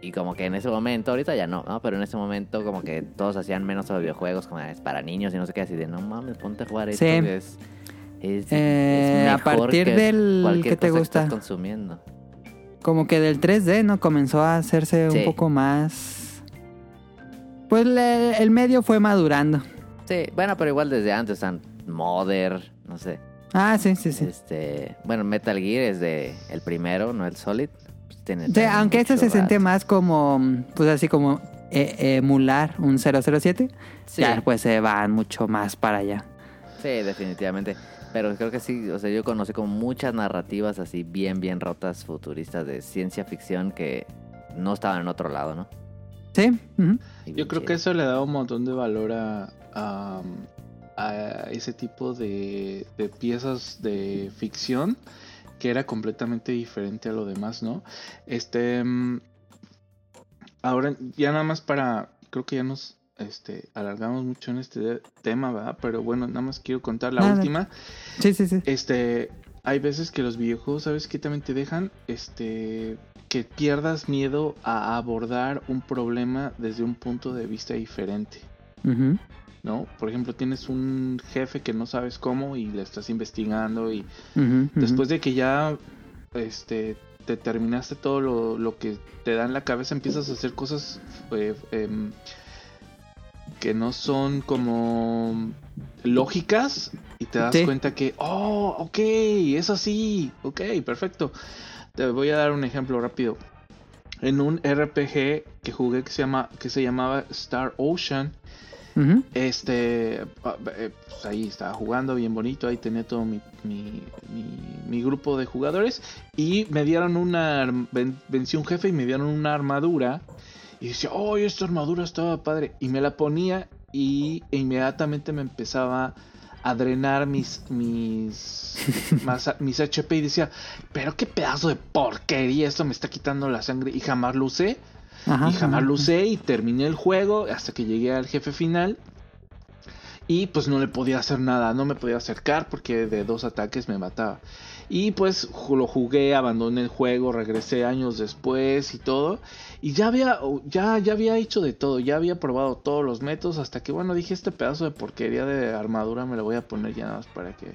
y como que en ese momento, ahorita ya no, ¿no? Pero en ese momento como que todos hacían menos sobre videojuegos, como es para niños y no sé qué, así de, no mames, ponte a jugar esto, Sí. que es, es, Eh, es a partir que del- ¿qué te que gusta? consumiendo. Como que del 3D, ¿no? Comenzó a hacerse un poco más... Pues le- el medio fue madurando. Sí, bueno, pero igual desde antes, están Mother, no sé. Ah, sí, sí, sí. Este, bueno, Metal Gear es de el primero, no el Solid. Pues tiene Sí, aunque este se siente más como, pues así como eh, emular un 007, Sí. ya después se van mucho más para allá. Sí, definitivamente. Pero creo que sí, o sea, yo conocí como muchas narrativas así bien, bien rotas futuristas de ciencia ficción que no estaban en otro lado, ¿no? Sí, Yo creo que eso le da un montón de valor a, a, a ese tipo de, de piezas de ficción que era completamente diferente a lo demás, ¿no? Este, mm, ahora ya nada más para, creo que ya nos este, alargamos mucho en este tema, ¿verdad? Pero bueno, nada más quiero contar la Nada. última. sí, sí, sí. Este, hay veces que los videojuegos, ¿sabes qué también te dejan? Este, que pierdas miedo a abordar un problema desde un punto de vista diferente. ¿no? Por ejemplo, tienes un jefe que no sabes cómo y le estás investigando y después de que ya, este, te terminaste todo lo, lo que te da en la cabeza, empiezas a hacer cosas eh, em, que no son como lógicas y te das Sí. cuenta que, oh, ok, es así, ok, perfecto. Te voy a dar un ejemplo rápido. En un RPG que jugué que se, llama, que se llamaba Star Ocean, este, ah, eh, pues ahí estaba jugando bien bonito, ahí tenía todo mi, mi, mi- mi grupo de jugadores y me dieron una, ven- vencí un jefe y me dieron una armadura y decía, oh, esta armadura estaba padre y me la ponía y inmediatamente me empezaba a drenar mis mis más- mis HP y decía, pero qué pedazo de porquería, esto me está quitando la sangre y jamás lo usé. Ajá, y jamás ajá. lo usé y terminé el juego hasta que llegué al jefe final. Y pues no le podía hacer nada, no me podía acercar porque de dos ataques me mataba. Y pues lo jugué, abandoné el juego, regresé años después y todo. Y ya había, ya, ya había hecho de todo, ya había probado todos los métodos hasta que bueno dije este pedazo de porquería de armadura me lo voy a poner ya nada más para que...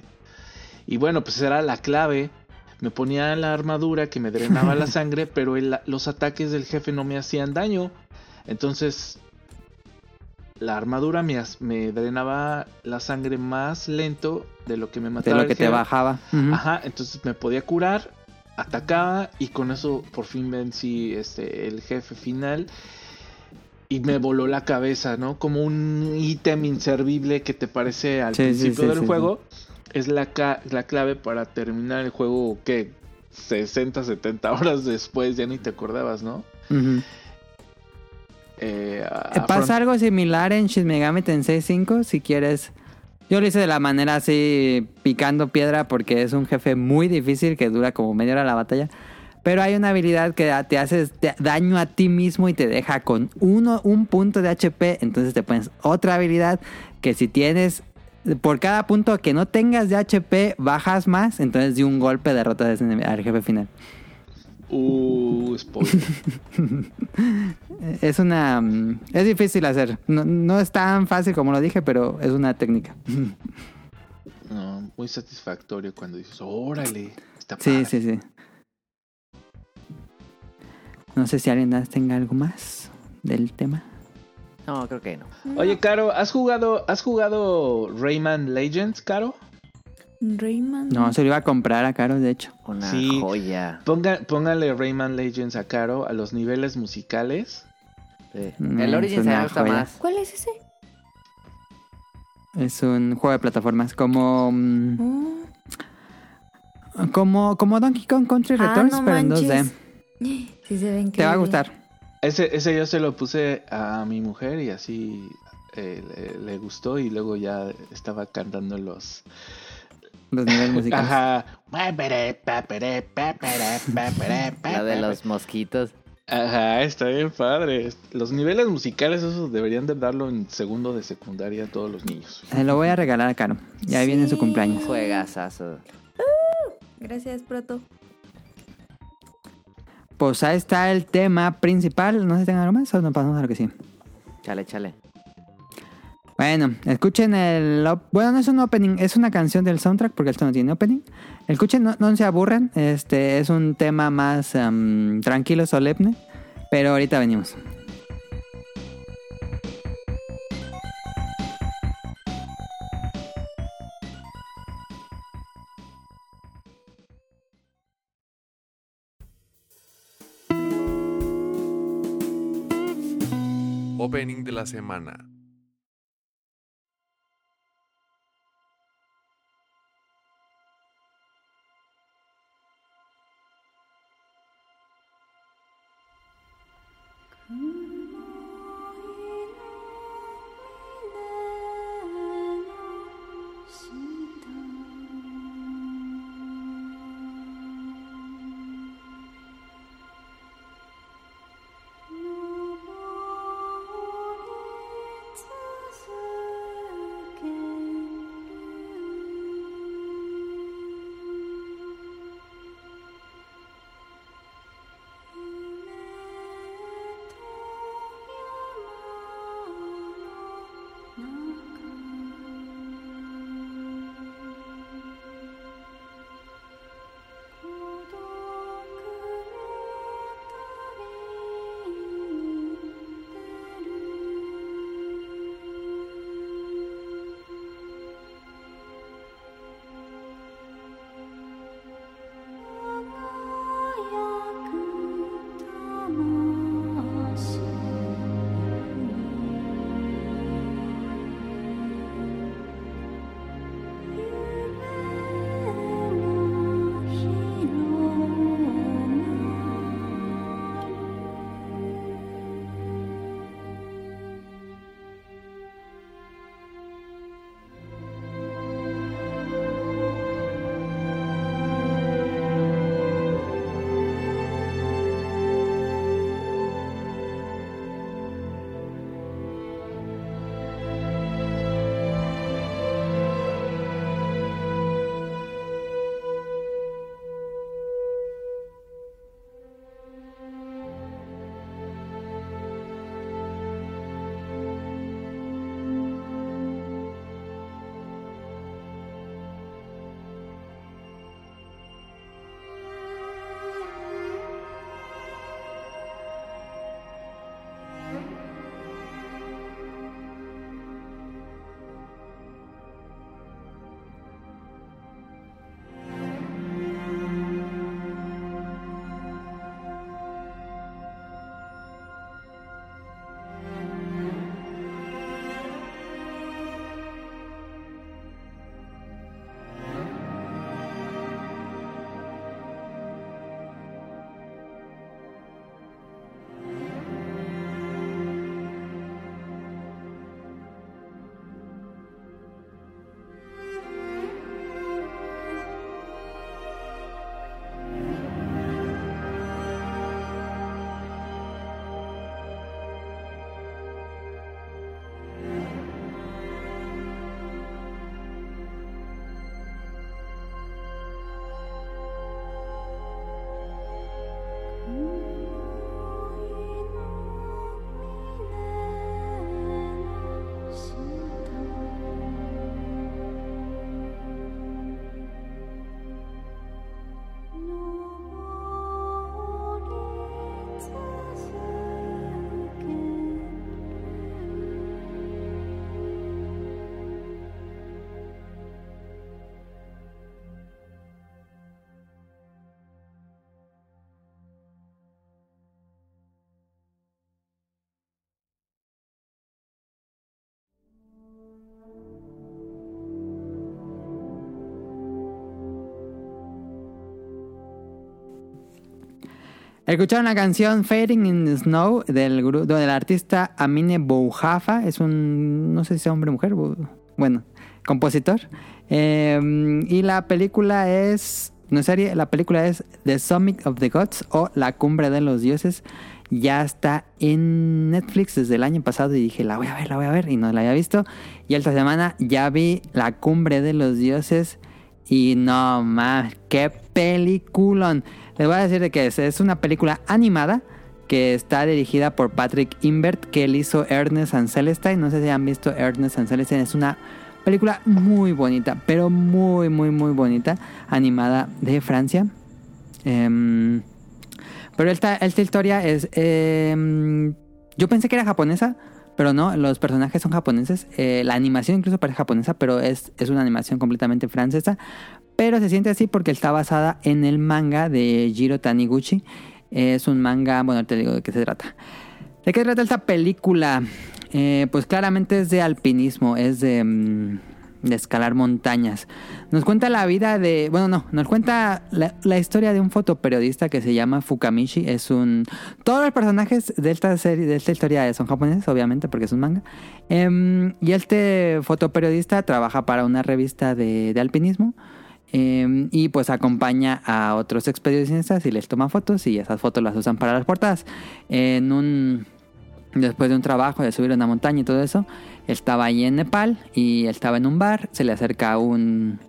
Y bueno, pues era la clave. Me ponía la armadura que me drenaba la sangre, pero el- los ataques del jefe no me hacían daño. Entonces, la armadura me, me drenaba la sangre más lento de lo que me De mataba. lo el que te bajaba. Ajá, entonces me podía curar, atacaba y con eso por fin vencí este, el jefe final. Y me voló la cabeza, ¿no? Como un ítem inservible que te parece al Sí, principio sí, del juego. Es la, la clave para terminar el juego que 60, 70 horas después ya ni te acordabas, ¿no? Ujú. Eh, a- Eh, Pasa algo similar en Shin Megami Tensei 5 si quieres. Yo lo hice de la manera así picando piedra porque es un jefe muy difícil que dura como media hora la batalla. Pero hay una habilidad que te hace daño a ti mismo y te deja con uno, un punto de HP. Entonces te pones otra habilidad que si tienes por cada punto que no tengas de HP bajas más. Entonces de un golpe derrotas al jefe final. Uh, spoiler. Es una... mm, Es difícil hacer. No, no es tan fácil como lo dije, pero es una técnica. no, muy satisfactorio cuando dices, órale, está Sí, padre". sí, sí. No sé si alguien más tenga algo más del tema. No, creo que no. Oye, Caro, ¿has jugado, ¿has jugado Rayman Legends, Caro? Rayman. No, se lo iba a comprar a Caro, de hecho. Una Sí. joya. Ponga, póngale Rayman Legends a Caro a los niveles musicales. Sí. Mm, El es Origins me gusta joya. más. ¿Cuál es ese? Es un juego de plataformas como... mm, Oh. Como, como Donkey Kong Country Ah, Returns, no pero en manches. 2D. Sí se ve Te va a gustar. Ese, ese yo se lo puse a mi mujer y así eh, le, le gustó y luego ya estaba cantando los... Los niveles musicales. Ajá. La de los mosquitos. Ajá, está bien padre. Los niveles musicales, esos deberían de darlo en segundo de secundaria a todos los niños. Se lo voy a regalar a Caro. Y ahí viene su Sí. cumpleaños. Juegazazo. Gracias, Proto. Pues ahí está el tema principal. No sé si tengan algo más o no pasamos a lo que sí. Chale, chale. Bueno, escuchen el... Bueno, no es un opening, es una canción del soundtrack porque esto no tiene opening. Escuchen, no, no se aburren. Este es un tema más em, tranquilo, solemne. Pero ahorita venimos. Opening de la semana. Escucharon la canción Fading in the Snow del, gru- del artista Amine Bouhafa. Es un, no sé si sea hombre o mujer, bu- bueno, compositor. Eh, y la película es, no serie, la película es The Summit of the Gods o La Cumbre de los Dioses. Ya está en Netflix desde el año pasado y dije, la voy a ver, la voy a ver y no la había visto. Y esta semana ya vi La Cumbre de los Dioses y no más, qué peliculón. Les voy a decir de qué es. Es una película animada que está dirigida por Patrick Imbert, que él hizo Ernest and Celestine. No sé si han visto Ernest and Celestine. Es una película muy bonita, pero muy, muy, muy bonita. Animada de Francia. Em, pero esta, esta historia es... em, yo pensé que era japonesa, pero no, los personajes son japoneses. Eh, la animación incluso parece japonesa, pero es, es una animación completamente francesa. Pero se siente así porque está basada en el manga de Jiro Taniguchi. Es un manga, bueno, te digo de qué se trata. ¿De qué trata esta película? Eh, pues claramente es de alpinismo, es de, mm, de escalar montañas. Nos cuenta la vida de, bueno, no, nos cuenta la, historia de un fotoperiodista que se llama Fukamishi. Es un, todos los personajes de esta serie, de esta historia son japoneses, obviamente, porque es un manga. Em, y este fotoperiodista trabaja para una revista de, de alpinismo. Eh, y pues acompaña a otros expedicionistas y les toma fotos y esas fotos las usan para las portadas. En un después de un trabajo de subir una montaña y todo eso, estaba ahí en Nepal y estaba en un bar, se le acerca un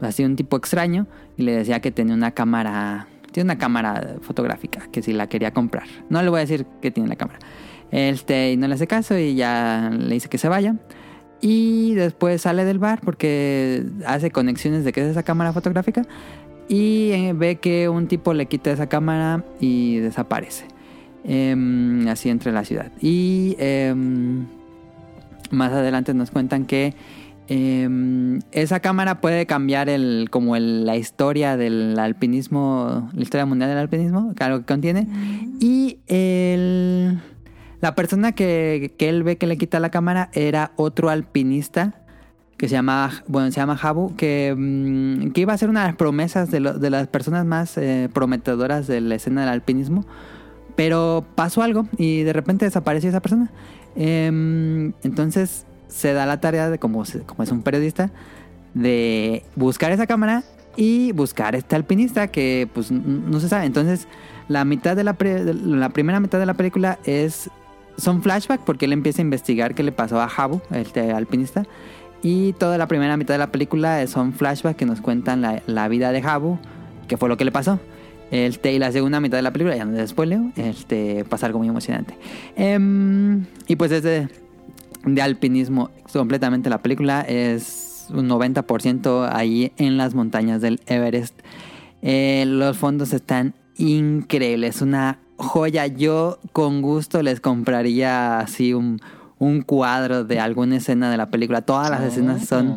así un tipo extraño y le decía que tenía una cámara, tiene una cámara fotográfica que si la quería comprar. No le voy a decir que tiene la cámara. Este, y no le hace caso y ya le dice que se vaya. Y después sale del bar porque hace conexiones de qué es esa cámara fotográfica. Y eh, ve que un tipo le quita esa cámara y desaparece. Em, así entre la ciudad. Y em, más adelante nos cuentan que em, esa cámara puede cambiar el, como el- la historia del alpinismo, la historia mundial del alpinismo, algo que contiene. Y el, la persona que, él ve que le quita la cámara era otro alpinista que se llama, bueno, se llama Habu, que, mm, iba a ser una de las promesas de, las personas más eh, prometedoras de la escena del alpinismo. Pero pasó algo y de repente desapareció esa persona. Em, entonces se da la tarea de, como, como es un periodista, de buscar esa cámara y buscar este alpinista que pues no se sabe. Entonces la mitad de la, pre- la primera mitad de la película es son flashback porque él empieza a investigar qué le pasó a Habu, este alpinista. Y toda la primera mitad de la película son flashbacks que nos cuentan la, vida de Habu, qué fue lo que le pasó. Este, y la segunda mitad de la película, ya no les spoileo, este, pasa algo muy emocionante. Em, y pues es de, de alpinismo completamente la película, es un 90% ahí en las montañas del Everest. Eh, los fondos están increíbles, una joya. Yo con gusto les compraría así un, un cuadro de alguna escena de la película. Todas las escenas son,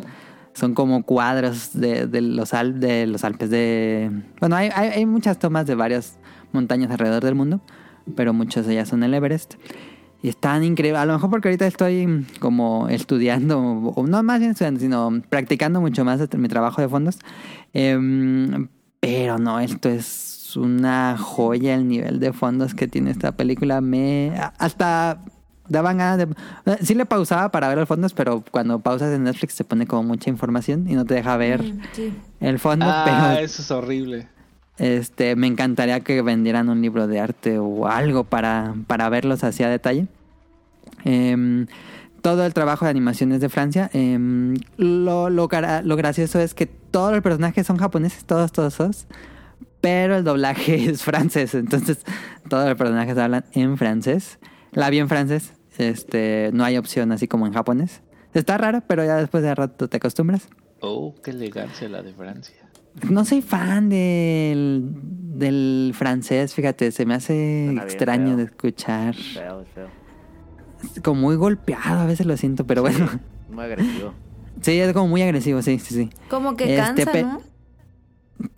son como cuadros de, de los, Al- de los Alpes de... Bueno, hay, hay, hay muchas tomas de varias montañas alrededor del mundo, pero muchas de ellas son el Everest. Y están increíbles. A lo mejor porque ahorita estoy como estudiando, o no más bien estudiando, sino practicando mucho más mi trabajo de fondos. Em, pero no, esto es una joya el nivel de fondos que tiene esta película. Me hasta daban ganas de... eh, Sí le pausaba para ver los fondos, pero cuando pausas en Netflix se pone como mucha información y no te deja ver Mm, sí. el fondo. Ah, pero eso es horrible. este, me encantaría que vendieran un libro de arte o algo para, para verlos así a detalle. Em, todo el trabajo de animación es de Francia. Em, lo, lo, lo gracioso es que todos los personajes son japoneses, todos, todos, todos. Pero el doblaje es francés, entonces todos los personajes hablan en francés. La vi en francés, este, no hay opción así como en japonés. Está raro, pero ya después de rato te acostumbras. Oh, qué elegancia la de Francia. No soy fan del, del francés, fíjate, se me hace Suena extraño feo. de escuchar. Feo, feo. Es como muy golpeado, a veces lo siento, pero bueno. Muy agresivo. Sí, es como muy agresivo, sí, sí, sí. Como que Este, cansa, ¿no?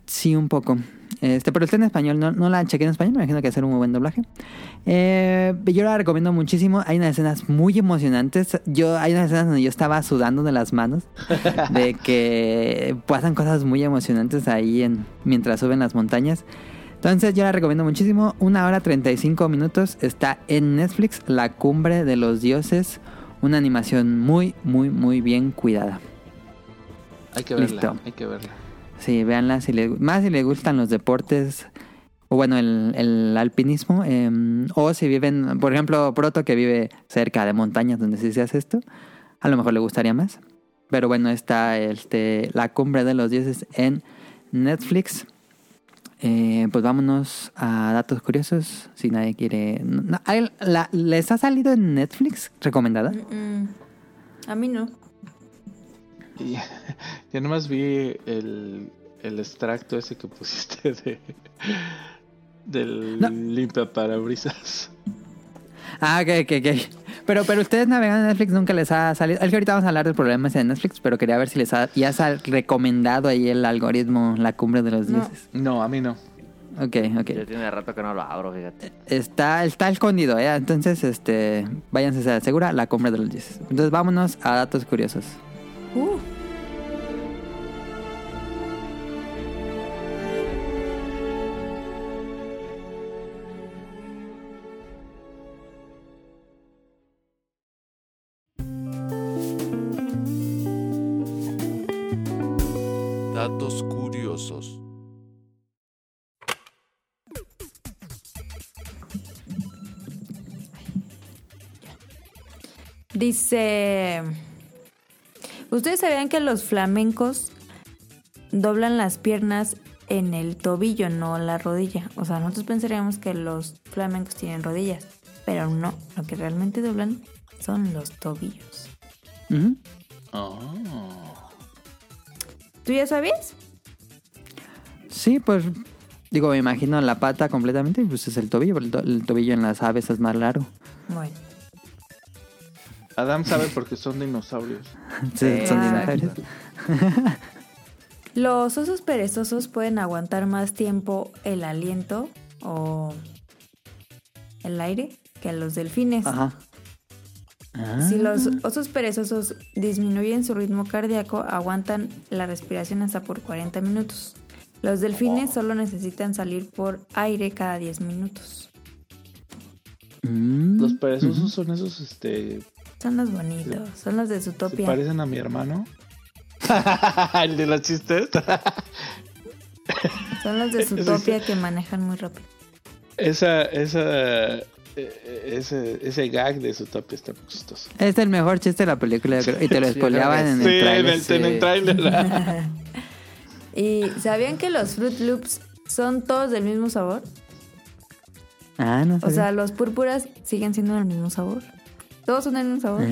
Sí, un poco. Este, pero está en español, no, no la chequé en español, me imagino que hacer un muy buen doblaje. Eh, yo la recomiendo muchísimo. Hay unas escenas muy emocionantes. Yo, hay unas escenas donde yo estaba sudando de las manos. de que pasan cosas muy emocionantes ahí en, mientras suben las montañas. Entonces yo la recomiendo muchísimo. Una hora 35 minutos. Está en Netflix, La Cumbre de los Dioses. Una animación muy, muy, muy bien cuidada. Hay que verla, Listo. hay que verla. Sí, véanla. Si les, más si les gustan los deportes. O bueno, el, el alpinismo. eh, o si viven, por ejemplo, Proto que vive cerca de montañas donde sí se hace esto. A lo mejor le gustaría más. Pero bueno, está este, La Cumbre de los Dioses en Netflix. Eh, pues vámonos a datos curiosos. Si nadie quiere. no, ¿hay- la- ¿Les ha salido en Netflix recomendada? Mm, A mí no. Y yo nomás vi el, el extracto ese que pusiste de del No. limpia parabrisas. Ah, ok, ok, ok. Pero, pero ustedes navegando en Netflix nunca les ha salido. Es que ahorita vamos a hablar de problemas en Netflix, pero quería ver si les ha, ya se ha recomendado ahí el algoritmo La Cumbre de los No. Dioses. No, a mí no. Ok, ok. Yo tiene rato que no lo abro, fíjate. Está, está escondido, ¿eh? Entonces, este, váyanse a ser segura, La Cumbre de los Dioses. Entonces, vámonos a datos curiosos. Uh, Datos curiosos. dice. ¿Ustedes sabían que los flamencos doblan las piernas en el tobillo, no la rodilla? O sea, nosotros pensaríamos que los flamencos tienen rodillas, pero no. Lo que realmente doblan son los tobillos. Oh. ¿Tú ya sabías? Sí, pues, digo, me imagino la pata completamente, pues es el tobillo, el, to- el tobillo en las aves es más largo. Bueno. Adam sabe porque son dinosaurios. Sí, son dinosaurios. Los osos perezosos pueden aguantar más tiempo el aliento o el aire que los delfines. Ajá. Ah. Si los osos perezosos disminuyen su ritmo cardíaco, aguantan la respiración hasta por 40 minutos. Los delfines solo necesitan salir por aire cada 10 minutos. Mm. Los perezosos son esos, este, Son los bonitos, son los de se Zootopia. parecen a mi hermano. El de los chistes. Son los de Zootopia que manejan muy rápido. esa, esa, eh, ese, ese gag de su tope está muy chistoso. Es el mejor chiste de la película, yo creo, y te lo que en Sí, el trailer. el, en el sí. trailer. ¿Y sabían que los Fruit Loops son todos del mismo sabor? Ah, no O sabía. sea, los púrpuras siguen siendo del mismo sabor. Todos son del mismo sabor.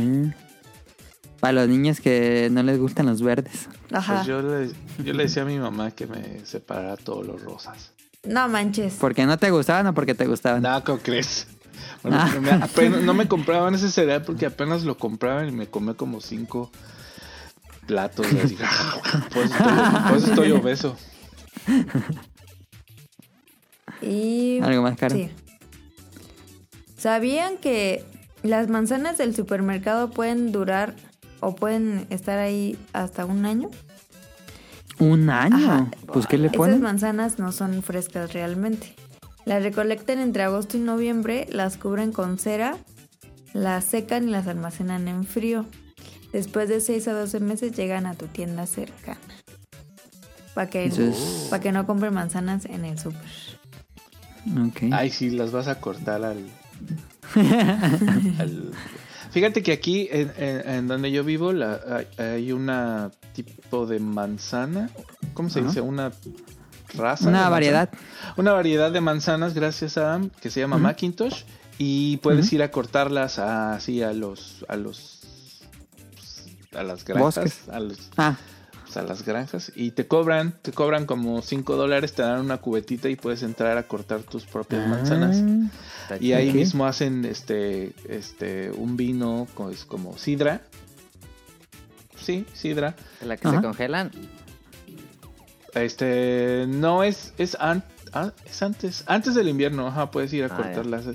Para los niños que no les gustan los verdes. Ajá. Pues yo le, yo le decía a mi mamá que me separara todos los rosas. No manches. ¿Porque no te gustaban o porque te gustaban? Nada, ¿cómo crees? Bueno, Ah. me- apenas- no me compraban ese cereal porque apenas lo compraban y me comí como cinco platos. así, Por eso estoy, estoy obeso. Y... Algo más caro. Sí. ¿Sabían que las manzanas del supermercado pueden durar o pueden estar ahí hasta un año? ¿Un año? Ajá. Pues, ¿qué le Esas ponen? manzanas no son frescas realmente. Las recolectan entre agosto y noviembre, las cubren con cera, las secan y las almacenan en frío. Después de 6 a 12 meses llegan a tu tienda cercana. Para que, Entonces- pa' que no compren manzanas en el super. Ok. Ay, sí, las vas a cortar al... al- Fíjate que aquí, en, en- en donde yo vivo, la, hay, hay una tipo de manzana. ¿Cómo se dice? Una raza. Una manzana. variedad. Una variedad de manzanas, gracias Adam, que se llama. Macintosh. Y puedes ir a cortarlas a- así a los... A los a las granjas, Bosques. a, los- Ah, a las granjas y te cobran, te cobran como 5 dólares, te dan una cubetita y puedes entrar a cortar tus propias manzanas. Ah, Y ahí mismo hacen este este un vino es como sidra. Sí, sidra. ¿La que Ajá. se congelan? Este no es es, an- ah, es antes antes del invierno, ajá, puedes ir a Ah, cortarlas.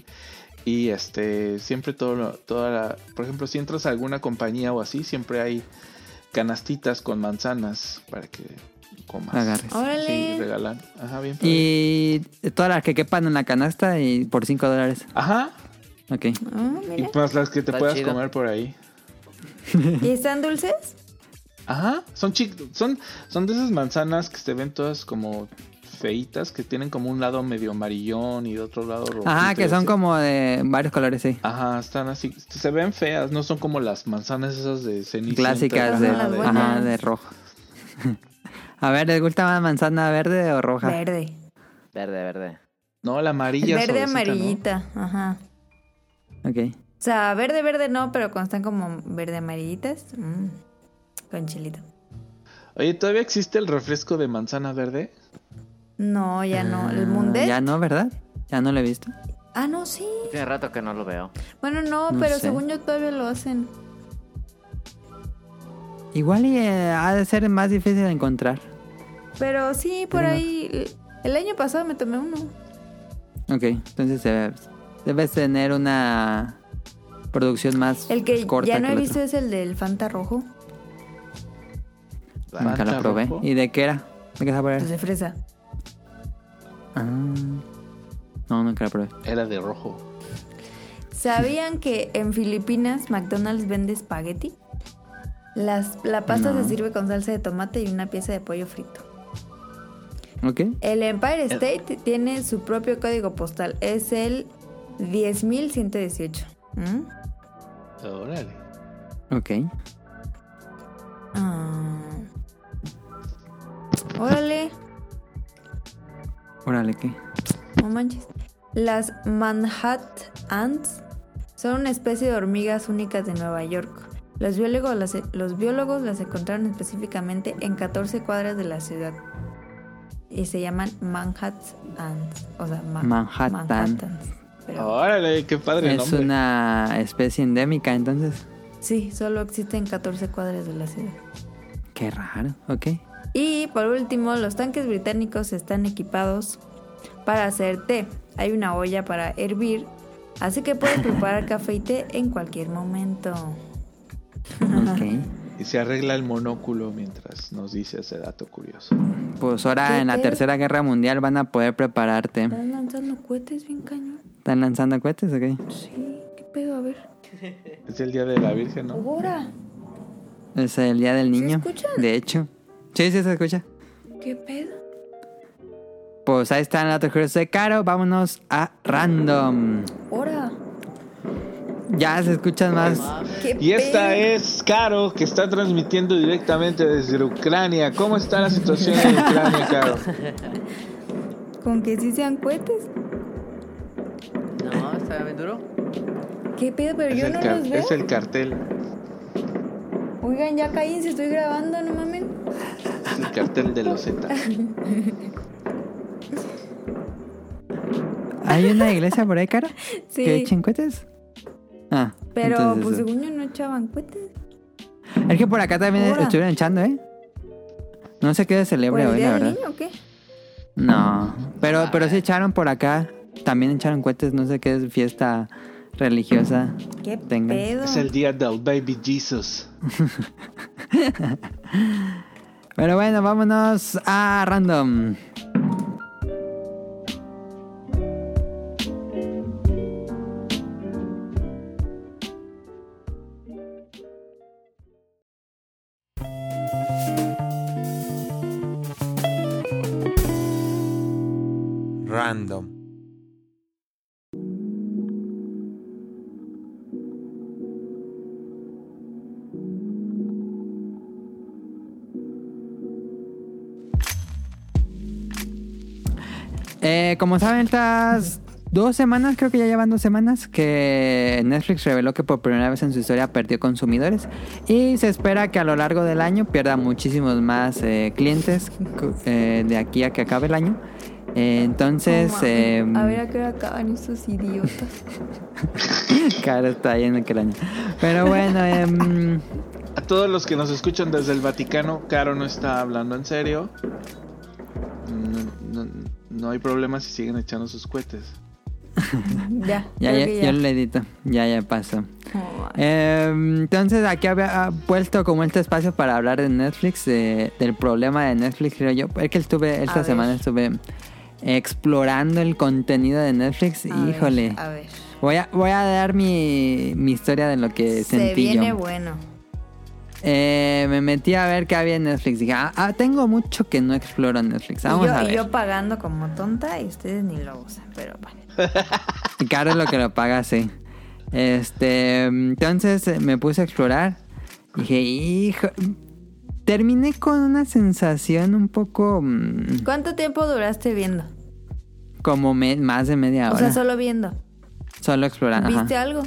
Y este siempre todo lo- toda la, por ejemplo, si entras a alguna compañía o así, siempre hay canastitas con manzanas para que poco más. Agarres. Órale. Sí, regalan. Ajá, bien. padre. Y todas las que quepan en la canasta y por 5 dólares. Ajá. Ok. Ah, Y más las que te Está puedas chido. comer por ahí. ¿Y están dulces? Ajá. Son chic son, son de esas manzanas que se ven todas como feitas, que tienen como un lado medio amarillón y de otro lado rojo. Ajá, que son como de varios colores, sí. Ajá, están así. Se ven feas, no son como las manzanas esas de cenicienta. Clásicas de, Ajá, de rojo. A ver, ¿les gusta más manzana verde o roja? Verde. Verde, verde. No, la amarilla. Verde suavecita, ¿no? amarillita. Ajá. Ok. O sea, verde, verde no, pero cuando están como verde amarillitas. mm, con chilito. Oye, ¿todavía existe el refresco de manzana verde? No, ya no. El Ah, Mundet. Ya no, ¿verdad? Ya no lo he visto. Ah, no, sí. Tiene rato que no lo veo. Bueno, no, No pero sé. según yo todavía lo hacen. Igual y eh, ha de ser más difícil de encontrar. Pero sí, por Pero no. ahí. El año pasado me tomé uno. Ok, entonces eh, debes tener una producción más El que corta ya no que he visto otro. es el del Fanta rojo. Nunca lo probé. rojo. ¿Y de qué era? ¿De qué sabor era? Pues de fresa. Ah. No, nunca lo probé. Era de rojo. ¿Sabían que en Filipinas McDonald's vende espagueti? Las, la pasta No. se sirve con salsa de tomate y una pieza de pollo frito. Ok. El Empire State tiene su propio código postal. Es el 10118. ¿Mm? Órale. Ok. Ah. Órale, Órale, ¿qué? no manches. Las Manhattans son una especie de hormigas únicas de Nueva York. Los biólogos las, los biólogos las encontraron específicamente en 14 cuadras de la ciudad. Y se llaman Manhattans. O sea, ma- Manhattan. Manhattans. Pero Órale, qué padre Es nombre. una especie endémica, entonces. sí, solo existen 14 cuadras de la ciudad. Qué raro. Ok. Y por último, los tanques británicos están equipados para hacer té. Hay una olla para hervir, así que puedes preparar café y té en cualquier momento. Ok. Y se arregla el monóculo mientras nos dice ese dato curioso. Pues ahora ¿Qué en la? Tercera Guerra Mundial van a poder prepararte. ¿Están lanzando cohetes bien cañón? ¿Están lanzando cohetes o qué? Sí, ¿qué pedo? A ver. Es el día de la Virgen, ¿no? Ahora, Es el Día del Niño. escuchan? De hecho. Sí, sí se escucha. ¿qué pedo? Pues ahí está el dato curioso de Caro. Vámonos a Random. Ahora, Ya se escuchan más. ¿qué Y esta pedo? es Caro, que está transmitiendo directamente desde Ucrania. ¿Cómo está la situación en Ucrania, Caro? ¿Con que sí sean cohetes? No, está bien duro. ¿Qué pedo? Pero Es yo no los veo. es el cartel. Oigan, ya caí, si estoy grabando, no mamen. El cartel de los Z. ¿Hay una iglesia por ahí, Caro? Sí. ¿Que echen cohetes? Ah. Pero entonces pues eso. según yo no echaban cohetes. Es que por acá también Ahora. estuvieron echando, ¿eh? No sé qué se ¿Por celebra el hoy, día la del verdad. niño o qué? No, pero, pero sí echaron por acá. También echaron cohetes, no sé qué es fiesta religiosa. ¿Qué Tengan. pedo? Es el día del Baby Jesus. Pero bueno, vámonos a random. Eh, como saben, estas dos semanas, creo que ya llevan dos semanas, que Netflix reveló que por primera vez en su historia perdió consumidores y se espera que a lo largo del año pierda muchísimos más eh, clientes eh, de aquí a que acabe el año. Eh, entonces, eh, a ver a qué hora acaban estos idiotas. cara está ahí en aquel año. Pero bueno, em, A todos los que nos escuchan desde el Vaticano, Caro no está hablando en serio. No, no- no hay problema si siguen echando sus cohetes. Ya, Ya, ya, que yo lo edito. Ya, ya pasó. Oh, Eh, entonces aquí había puesto como este espacio para hablar de Netflix, de- del problema de Netflix, creo yo. Es que estuve, esta A semana ver. estuve explorando el contenido de Netflix. a ver, Híjole. a ver. Voy a, voy a dar mi, mi historia de lo que Se sentí viene yo. bueno. Eh, me metí a ver qué había en Netflix. Dije, ah, ah, tengo mucho que no exploro en Netflix. Y Vamos yo, a y ver. yo pagando como tonta y ustedes ni lo usan, pero bueno. Y Caro es lo que lo paga, sí. Este, entonces eh, me puse a explorar. Dije, hijo. Terminé con una sensación un poco mm, ¿Cuánto tiempo duraste viendo? como me- más de media O hora. sea, solo viendo. Solo explorando. ajá. ¿Viste algo?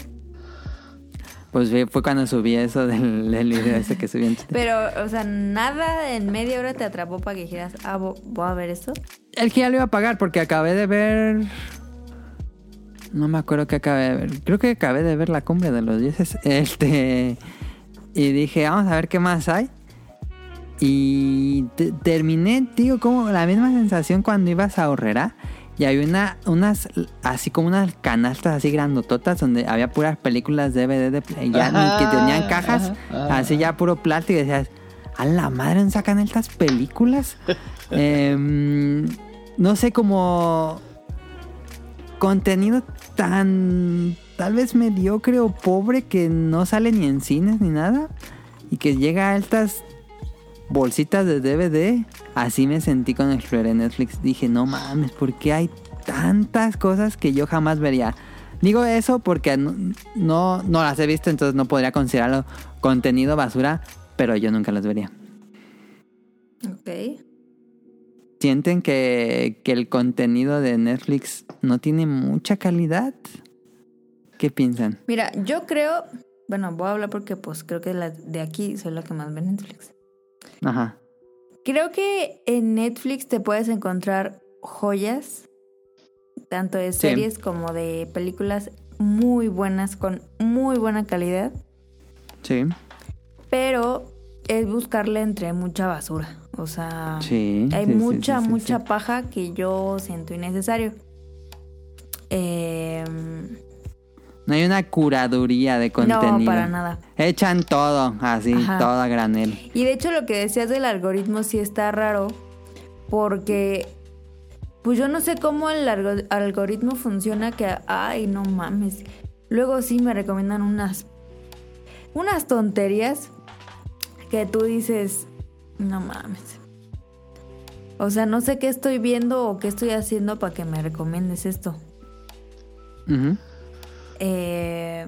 Pues fue cuando subí eso del, del video ese que subí en Twitter. Pero, o sea, nada en media hora te atrapó para que dijeras, ah, vo- voy a ver esto. El que ya lo iba a pagar porque acabé de ver. No me acuerdo que acabé de ver. Creo que acabé de ver la cumbre de los dioses. Este. Y dije, vamos a ver qué más hay. Y te- terminé, digo, como la misma sensación cuando ibas a Horrera. Y había una, unas, así como unas canastas así grandototas donde había puras películas DVD de Play, ya, Ajá, que tenían cajas, ajá, ajá. así ya puro plástico. Y decías, a la madre, ¿sacan estas películas? Em, no sé, como contenido tan tal vez mediocre o pobre que no sale ni en cines ni nada y que llega a estas bolsitas de DVD. Así me sentí cuando exploré Netflix. Dije, no mames, ¿por qué hay tantas cosas que yo jamás vería? Digo eso porque no, no, no las he visto, entonces no podría considerarlo contenido basura, pero yo nunca las vería. Ok. ¿Sienten que, que el contenido de Netflix no tiene mucha calidad? ¿Qué piensan? Mira, yo creo, bueno, voy a hablar porque pues creo que la de aquí soy la que más ve Netflix. Ajá. Creo que en Netflix te puedes encontrar joyas, tanto de Sí. series como de películas muy buenas, con muy buena calidad, Sí. pero es buscarle entre mucha basura. O sea, Sí. hay sí, mucha, mucha paja que yo siento innecesario. Eh, No hay una curaduría de contenido. no, para nada. Echan todo, así, Ajá. todo a granel. Y de hecho lo que decías del algoritmo sí está raro porque pues yo no sé cómo el algo- algoritmo funciona que ay, no mames. Luego sí me recomiendan unas unas tonterías que tú dices, no mames. O sea, no sé qué estoy viendo o qué estoy haciendo para que me recomiendes esto. Ujú. Eh,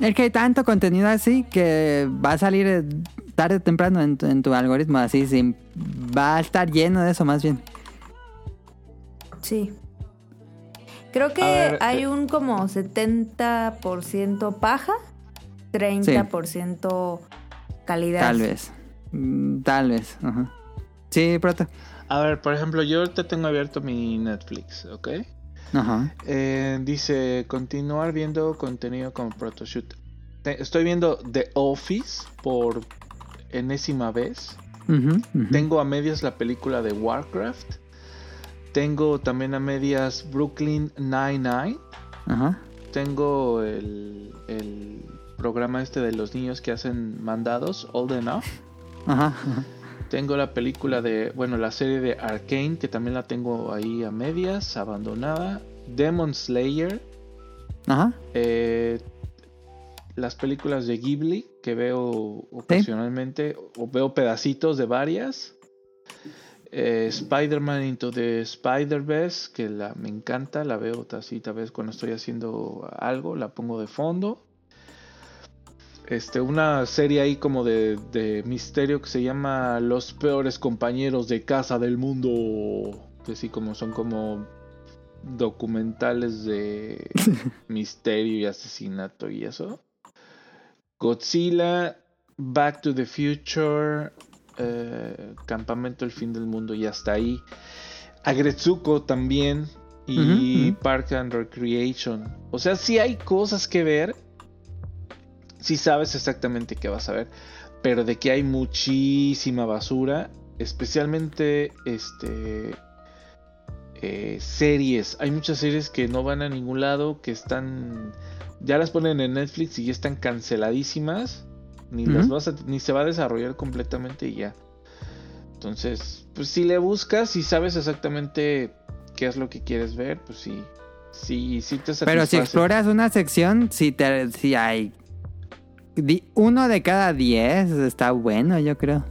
Es que hay tanto contenido así que va a salir eh, tarde o temprano en tu, en tu algoritmo, así, sin, va a estar lleno de eso más bien. Sí. Creo que ver, hay eh. un como 70% paja, 30% calidad. Tal vez. Mm, Tal vez. Ajá. Sí, proto. A ver, por ejemplo, yo ahorita tengo abierto mi Netflix, ¿ok? Ajá. Eh, dice continuar viendo contenido como protoshoot. Te- Estoy viendo The Office por enésima vez. Tengo a medias la película de Warcraft. Tengo también a medias Brooklyn Nine-Nine. Ajá. Tengo el, el programa este de los niños que hacen mandados, Old Enough. Ajá. ajá. Tengo la película de, bueno, la serie de Arcane, que también la tengo ahí a medias, abandonada. Demon Slayer. Ajá. eh, las películas de Ghibli, que veo ocasionalmente, o veo pedacitos de varias. Eh, Spider-Man Into the Spider-Verse, que la, me encanta, la veo así, tal vez cuando estoy haciendo algo, la pongo de fondo. Este, una serie ahí como de, de misterio que se llama Los peores compañeros de casa del mundo. Que sí, como son como documentales de misterio y asesinato y eso. Godzilla, Back to the Future, eh, Campamento El Fin del Mundo y hasta ahí. Agretsuko también y. Park and Recreation. O sea, sí hay cosas que ver. Sí sabes exactamente qué vas a ver. Pero de que hay muchísima basura. Especialmente este. eh, series. Hay muchas series que no van a ningún lado, que están... Ya las ponen en Netflix y ya están canceladísimas. Ni, las vas a- ni se va a desarrollar completamente y ya. Entonces, pues si le buscas y sabes exactamente qué es lo que quieres ver, pues sí. Sí, sí te Pero si satisface. exploras una sección, sí, te, sí hay... uno de cada diez está bueno, yo creo.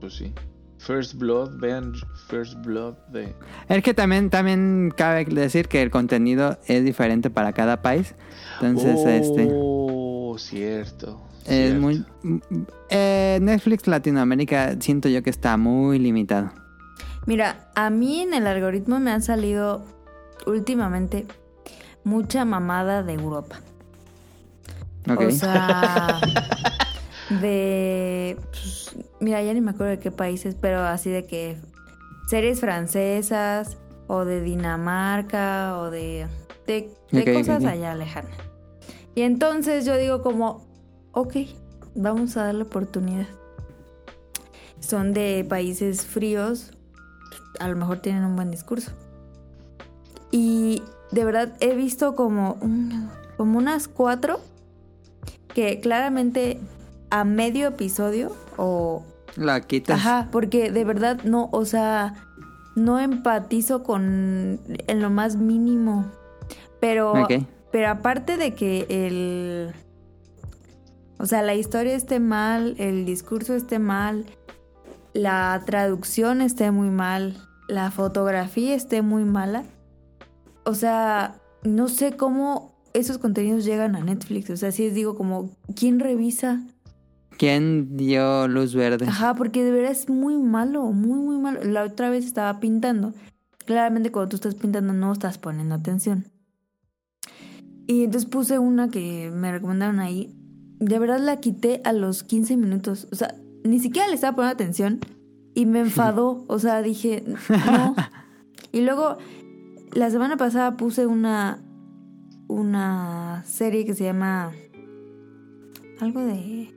Pues sí. First Blood, vean First Blood de... Es que también, también cabe decir que el contenido es diferente para cada país. Entonces, este... Oh, cierto. Es cierto. muy... eh, Netflix Latinoamérica siento yo que está muy limitado. Mira, a mí en el algoritmo me han salido últimamente mucha mamada de Europa. Ok. O sea, de... pues, mira, ya ni me acuerdo de qué países, pero así de que series francesas o de Dinamarca o de, de, cosas allá lejanas. Y entonces yo digo como, ok, vamos a darle oportunidad. Son de países fríos, a lo mejor tienen un buen discurso. Y de verdad he visto como, como unas cuatro que claramente a medio episodio o... La quitas. Ajá, porque de verdad no, o sea, no empatizo con en lo más mínimo. Pero, pero aparte de que el... O sea, la historia esté mal, el discurso esté mal, la traducción esté muy mal, la fotografía esté muy mala. O sea, no sé cómo esos contenidos llegan a Netflix. O sea, si les digo como, ¿quién revisa? ¿Quién dio luz verde? Ajá, porque de verdad es muy malo, muy, muy malo. La otra vez estaba pintando. Claramente cuando tú estás pintando no estás poniendo atención. Y entonces puse una que me recomendaron ahí. De verdad la quité a los 15 minutos. O sea, ni siquiera le estaba poniendo atención. Y me enfadó. O sea, dije, no. Y luego, la semana pasada puse una, una serie que se llama... Algo de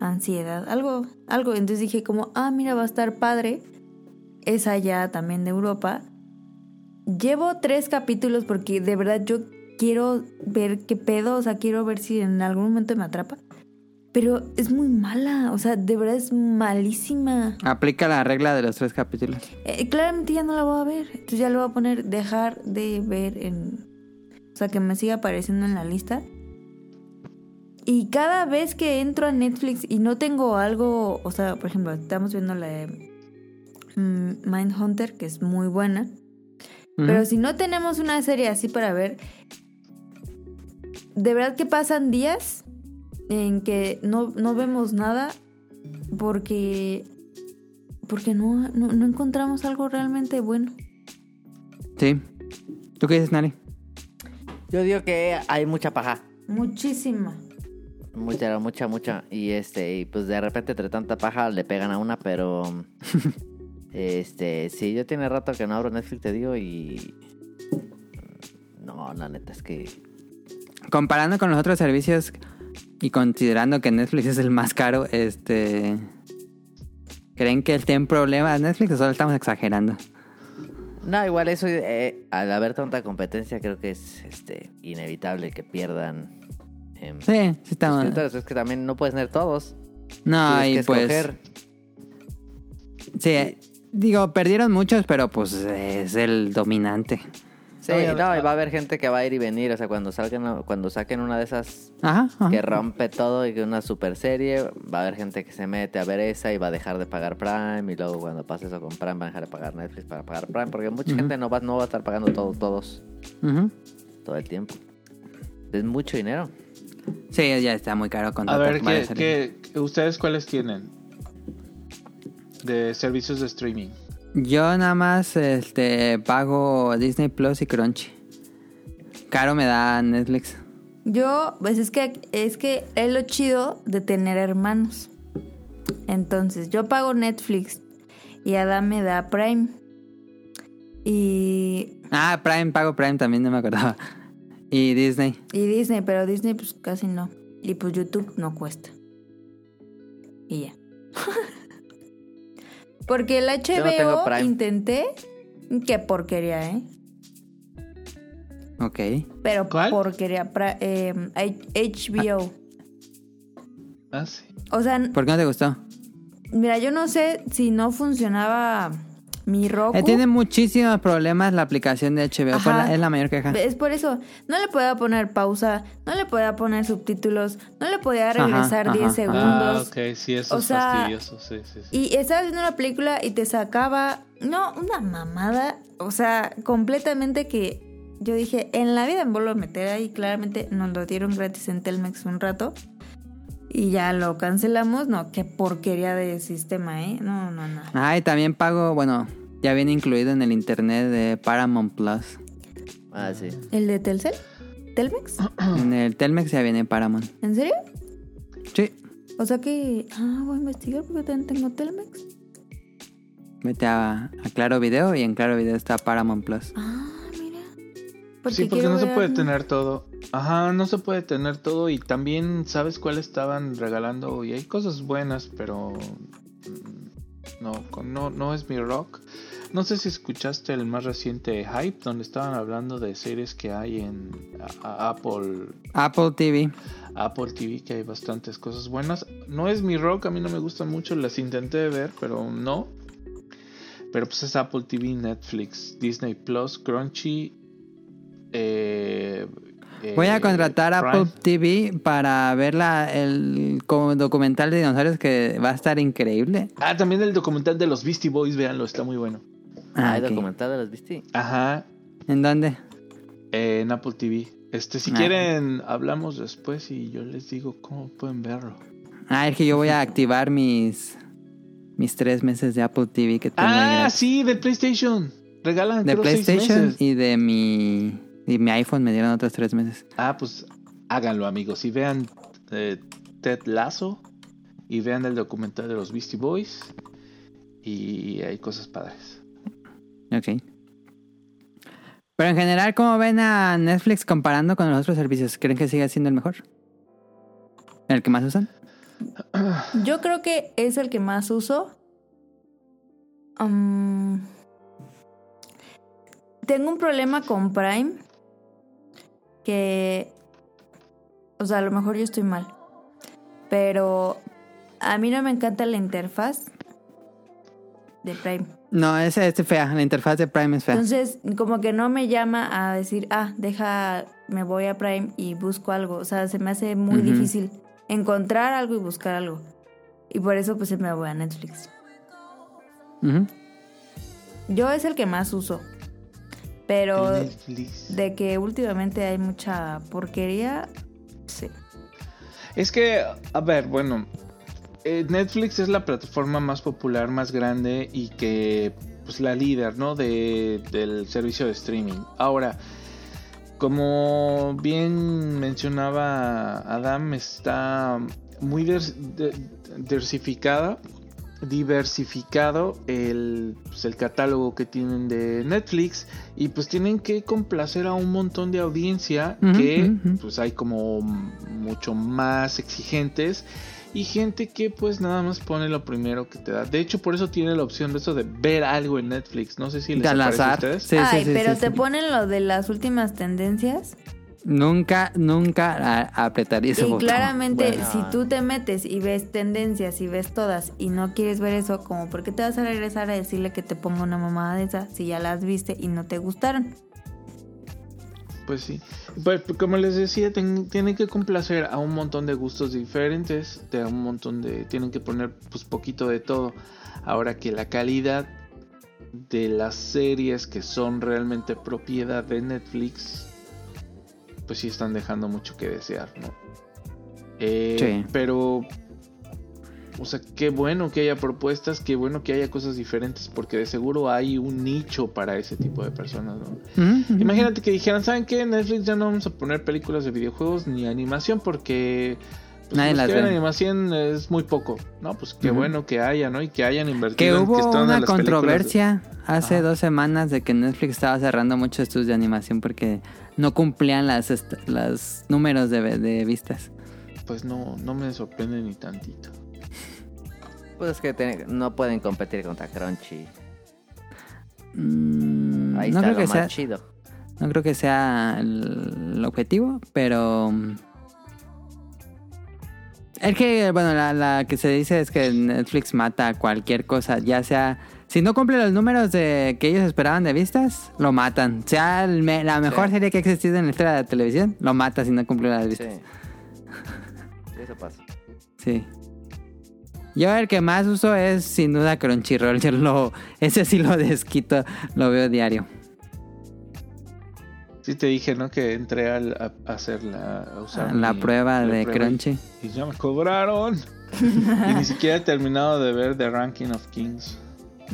ansiedad, algo, algo. Entonces dije como, ah, mira, va a estar padre. Es allá también de Europa. Llevo tres capítulos porque de verdad yo quiero ver qué pedo, o sea, quiero ver si en algún momento me atrapa. Pero es muy mala, o sea, de verdad es malísima. Aplica la regla de los tres capítulos. Eh, claramente ya no la voy a ver. Entonces ya le voy a poner dejar de ver en... O sea, que me siga apareciendo en la lista. Y cada vez que entro a Netflix y no tengo algo... O sea, por ejemplo, estamos viendo la de mm, Mindhunter, que es muy buena. Pero si no tenemos una serie así para ver... De verdad que pasan días en que no, no vemos nada porque... Porque no, no, no encontramos algo realmente bueno. Sí. ¿Tú qué dices, Nari? Yo digo que hay mucha paja. Muchísima. Mucha, mucha, mucha. Y este, y pues de repente entre tanta paja le pegan a una, pero. este, sí, yo tiene rato que no abro Netflix, te digo, y. No, la neta es que. Comparando con los otros servicios y considerando que Netflix es el más caro, este... ¿Creen que tienen problemas Netflix o solo estamos exagerando? No, igual eso, eh, al haber tanta competencia, creo que es este inevitable que pierdan. Sí, sí estamos... suscriptores. Es que también no puedes tener todos. No, Tienes y que pues... Sí, digo, perdieron muchos, pero pues es el dominante. Sí, no, y va a haber gente que va a ir y venir. O sea, cuando salgan, cuando saquen una de esas Ajá, ajá. que rompe todo y que una super serie, va a haber gente que se mete a ver esa y va a dejar de pagar Prime. Y luego cuando pase eso con Prime, van a dejar de pagar Netflix para pagar Prime. Porque mucha gente no va, no va a estar pagando todo, todos Ujú. todo el tiempo. Es mucho dinero. Sí, ya está muy caro con A ver, ¿qué, qué- ustedes cuáles tienen? De servicios de streaming. Yo nada más este, pago Disney Plus y Crunchy. Caro me da Netflix. Yo, pues es que es que es lo chido de tener hermanos. Entonces, yo pago Netflix y Adam me da Prime. Y, Ah, Prime, pago Prime también, no me acordaba. Y Disney. y Disney, pero Disney pues casi no. Y pues YouTube no cuesta. Y ya. Porque el HBO intenté. Qué porquería, ¿eh? Ok. Pero ¿Cuál? porquería. pra- eh, HBO. Ah, sí. O sea, ¿Por qué no te gustó? mira, yo no sé si no funcionaba mi Roku. Eh, tiene muchísimos problemas la aplicación de HBO. la- es la mayor queja. Es por eso, no le podía poner pausa, no le podía poner subtítulos, no le podía regresar ajá, 10 ajá. segundos. Ah, ok, sí, eso O es sea, fastidioso, sí, sí, sí. Y estabas viendo una película y te sacaba, no, una mamada, o sea, completamente que yo dije, en la vida me vuelvo a meter ahí, claramente nos lo dieron gratis en Telmex un rato y ya lo cancelamos, no, qué porquería de sistema, ¿eh? No, no, no. Ah, y también pago, bueno, ya viene incluido en el internet de Paramount Plus. Ah, sí. ¿El de Telcel? ¿Telmex? En el Telmex ya viene Paramount. ¿En serio? Sí. O sea que, ah, voy a investigar porque también tengo Telmex. Vete a, a Claro Video y en Claro Video está Paramount Plus. Ah, mira. sí, porque no se puede tener todo. Ajá, no se puede tener todo y también sabes cuál estaban regalando y hay cosas buenas, pero mm, no, no, no es mi rock. No sé si escuchaste el más reciente Hype, donde estaban hablando de series que hay en a- a- Apple Apple TV. Apple TV, que hay bastantes cosas buenas. No es mi rock, a mí no me gustan mucho, las intenté ver, pero no. Pero pues es Apple TV, Netflix, Disney Plus, Crunchy. eh, Voy a contratar a. Apple TV para ver la, el como documental de dinosaurios que va a estar increíble. Ah, también el documental de los Beastie Boys, véanlo, está muy bueno. Ah, ¿Hay ok. documental de los viste? Ajá, ¿En dónde? eh, en Apple TV. Este, si Ah. quieren, hablamos después y yo les digo cómo pueden verlo. Ah, es que yo voy a activar mis mis tres meses de Apple TV que tengo Ah, sí, de PlayStation. Regalan de creo, seis PlayStation meses. y de mi y mi iPhone me dieron otros tres meses. Ah, pues háganlo, amigos. Y vean eh, Ted Lasso y vean el documental de los Beastie Boys. Y hay cosas padres. Ok. Pero en general, ¿cómo ven a Netflix comparando con los otros servicios? ¿Creen que sigue siendo el mejor? ¿El que más usan? Yo creo que es el que más uso. Um, tengo un problema con Prime. Que. O sea, a lo mejor yo estoy mal. Pero a mí no me encanta la interfaz de Prime. No, es, es fea. La interfaz de Prime es fea. Entonces, como que no me llama a decir, ah, deja, me voy a Prime y busco algo. O sea, se me hace muy difícil encontrar algo y buscar algo. Y por eso, pues, me voy a Netflix. Yo es el que más uso. Pero Netflix. de que últimamente hay mucha porquería, sí. Es que, a ver, bueno. eh, Netflix es la plataforma más popular, más grande y que, pues, la líder, ¿no? De, del servicio de streaming. Ahora, como bien mencionaba Adam, está muy diversificada, diversificado el, pues, el catálogo que tienen de Netflix y pues tienen que complacer a un montón de audiencia que pues hay como mucho más exigentes y gente que pues nada más pone lo primero que te da. De hecho, por eso tiene la opción de eso de ver algo en Netflix. No sé si les aparece a ustedes. Sí, Ay, sí, sí, pero sí, te sí. ponen lo de las últimas tendencias. Nunca, nunca a- apretaría ese Y botón. claramente, Bueno. si tú te metes y ves tendencias y ves todas y no quieres ver eso, como por qué te vas a regresar a decirle que te ponga una mamada de esa si ya las viste y no te gustaron. Pues sí. Pues como les decía, ten- tienen que complacer a un montón de gustos diferentes, de un montón de tienen que poner pues poquito de todo. Ahora que la calidad de las series que son realmente propiedad de Netflix pues sí están dejando mucho que desear, ¿no? Eh, Sí. Pero o sea, qué bueno que haya propuestas, qué bueno que haya cosas diferentes, porque de seguro hay un nicho para ese tipo de personas, ¿no? Imagínate que dijeran, ¿saben qué? En Netflix ya no vamos a poner películas de videojuegos ni animación porque pues, Nadie las que ve. animación es muy poco. No, pues qué bueno que haya, ¿no? Y que hayan Que invertido en hubo en una las de- controversia hace Ajá. dos semanas de que Netflix estaba cerrando muchos estudios de animación porque no cumplían las los números de, de vistas. Pues no, no me sorprende ni tantito. Pues es que te- no pueden competir contra Crunchy. Mm, Ahí no está creo lo que más sea, chido. no creo que sea el, el objetivo, pero mm, es que bueno, la, la que se dice es que Netflix mata cualquier cosa, ya sea si no cumple los números de que ellos esperaban de vistas, lo matan. Sea el me- la mejor Sí. serie que ha existido en la historia de la televisión, lo mata si no cumple las vistas. Sí, Eso pasa. Sí. Yo el que más uso es sin duda Crunchyroll. Yo lo, ese sí lo desquito, lo veo diario. Sí te dije, ¿no? Que entré al- a, hacer la... a usar La mi- prueba la de prueba Crunchy. Y ya me cobraron. y ni siquiera he terminado de ver The Ranking of Kings.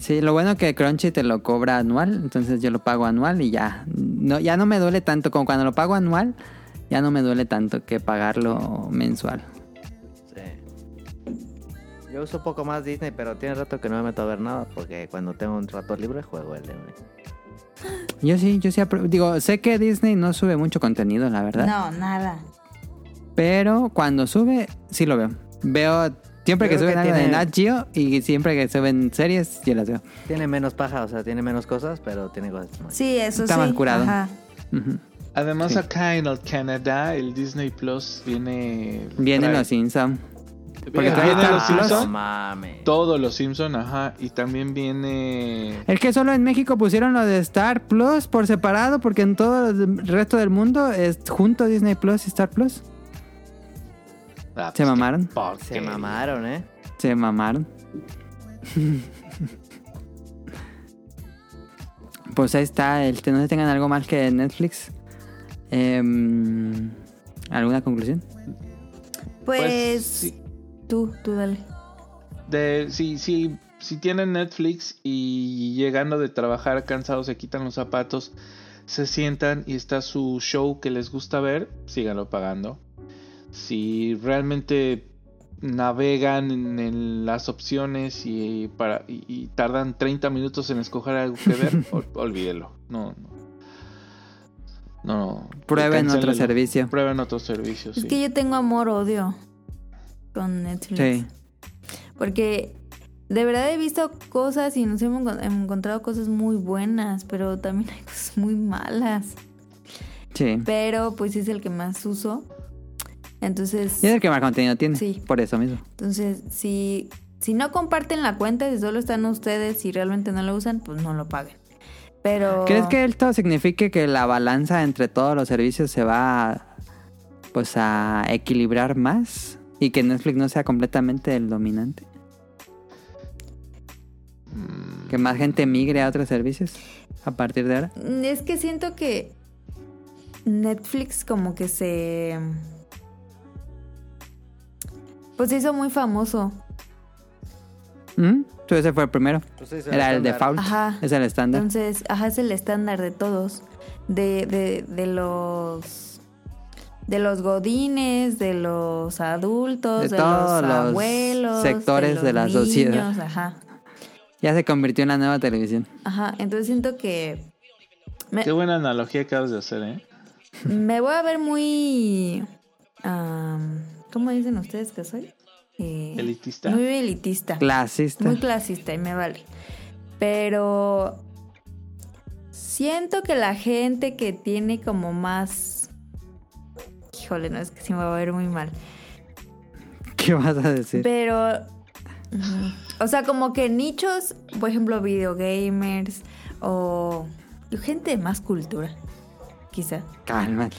Sí, lo bueno que Crunchy te lo cobra anual, entonces yo lo pago anual y ya. No, ya no me duele tanto como cuando lo pago anual, ya no me duele tanto que pagarlo mensual. Sí. Yo uso un poco más Disney, pero tiene rato que no me meto a ver nada porque cuando tengo un rato libre juego el de Yo sí, yo sí, apro- digo, sé que Disney no sube mucho contenido, la verdad. No, nada. Pero cuando sube, sí lo veo. Veo siempre que suben que algo de tiene- Nat Geo y siempre que suben series, yo las veo. Tiene menos paja, o sea, tiene menos cosas, pero tiene cosas más. Sí, eso Está sí. más curado. Ajá. Además Sí. acá en el Canadá el Disney Plus viene... Vienen los Simpsons. Porque todavía está los Plus. no Simpson, mames. todos los Simpson, ajá, y también viene... Es que solo en México pusieron lo de Star Plus por separado, porque en todo el resto del mundo es junto Disney Plus y Star Plus. Ah, Se pues, mamaron. Se mamaron, ¿eh? Se mamaron. pues ahí está. El, no se tengan algo más que Netflix. Em, ¿Alguna conclusión? Pues, Pues, sí. Tú, tú dale. De, si, si, si tienen Netflix y llegando de trabajar cansados se quitan los zapatos, se sientan y está su show que les gusta ver, síganlo pagando. Si realmente navegan en, en las opciones y, para, y, y tardan 30 minutos en escoger algo que ver, ol- olvídelo. No, no. No. Prueben otro servicio. Prueben otro servicio, Es sí. que yo tengo amor-odio con Netflix. Sí. Porque de verdad he visto cosas y nos hemos encon- encontrado cosas muy buenas, pero también hay cosas muy malas. Sí. Pero pues es el que más uso. Entonces, Y es el que más contenido tiene. Sí. Por eso mismo. entonces si, si no comparten la cuenta, si solo están ustedes y realmente no lo usan, pues no lo paguen. Pero... ¿Crees que esto signifique que la balanza entre todos los servicios se va a, pues a equilibrar más y que Netflix no sea completamente el dominante? Mm, Que más gente migre a otros servicios a partir de ahora. Es que siento que Netflix como que se... Pues se hizo muy famoso. ¿Mm? Tú ese fue el primero. Pues Era el estándar. default. Ajá. Es el estándar. Entonces, ajá, es el estándar de todos. De, de, de los... De los godines, de los adultos, De de, todos los los abuelos, sectores los de la niños, sociedad. Ajá, Ya se convirtió en la nueva televisión. ajá. Entonces siento que me, Qué buena analogía acabas de hacer, ¿eh? me voy a ver muy... ¿Cómo dicen ustedes que soy? Eh, Elitista. Muy elitista. Clasista. Muy clasista y me vale. Pero siento que la gente que tiene como más... Híjole, no es que sí me va a ver muy mal. ¿Qué vas a decir? Pero... O sea, como que nichos, por ejemplo, videogamers o gente de más cultura, quizá. Cálmate.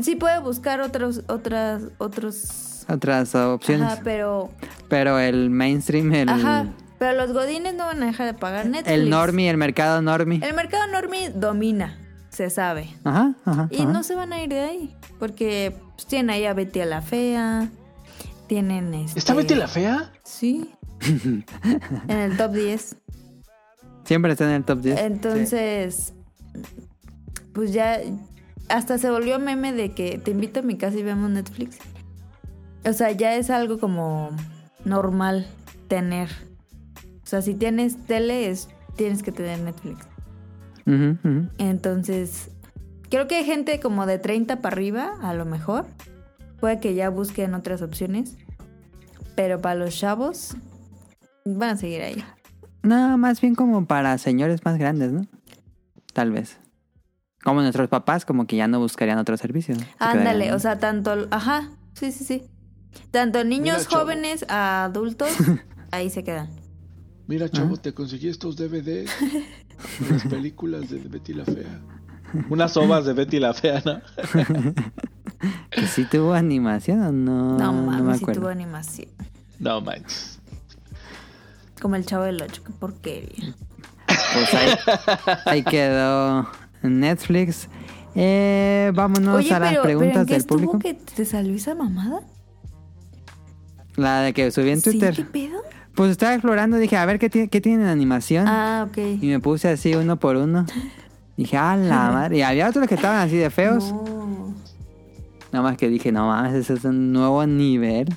Sí puede buscar otros, otras, otros... Otras opciones. Ajá, pero... Pero el mainstream, el, Ajá, pero los godines no van a dejar de pagar Netflix. el normie, el mercado normie. El mercado normie domina, se sabe. Ajá, ajá. Y ajá. no se van a ir de ahí. Porque pues, tienen ahí a Betty a la Fea. Tienen este... ¿Está Betty la fea? Sí. en el top 10. Siempre está en el top 10. Entonces, pues ya hasta se volvió meme de que te invito a mi casa y vemos Netflix. O sea, ya es algo como normal tener. O sea, si tienes tele, es, tienes que tener Netflix. Entonces, creo que hay gente como de 30 para arriba, a lo mejor. Puede que ya busquen otras opciones. Pero para los chavos, Van a seguir ahí. No, más bien como para señores más grandes, ¿no? Tal vez. Como nuestros papás, como que ya no buscarían otro servicio. ¿no? Se Ándale, quedarían- o sea, tanto, ajá, sí, sí, sí. Tanto niños jóvenes a adultos, ahí se quedan. Mira, chavo, te conseguí estos DVDs. las películas de Betty la Fea. Unas ovas de Betty la Fea, ¿no? ¿Que sí tuvo animación o no? No, no me mames, si acuerdo. tuvo animación. No manches. Como el chavo del 8, qué porquería. Pues ahí, ahí quedó Netflix. Eh, vámonos Oye, a las pero, pero preguntas ¿en qué del estuvo público. que te salió esa mamada? La de que subí en Twitter. ¿Sí? ¿Qué pedo? Pues estaba explorando, dije, a ver qué tiene, qué tiene en animación. Ah, ok. Y me puse así uno por uno. Dije, ah, la madre. Y había otros que estaban así de feos. No. Nada más que dije, no mames, ese es un nuevo nivel.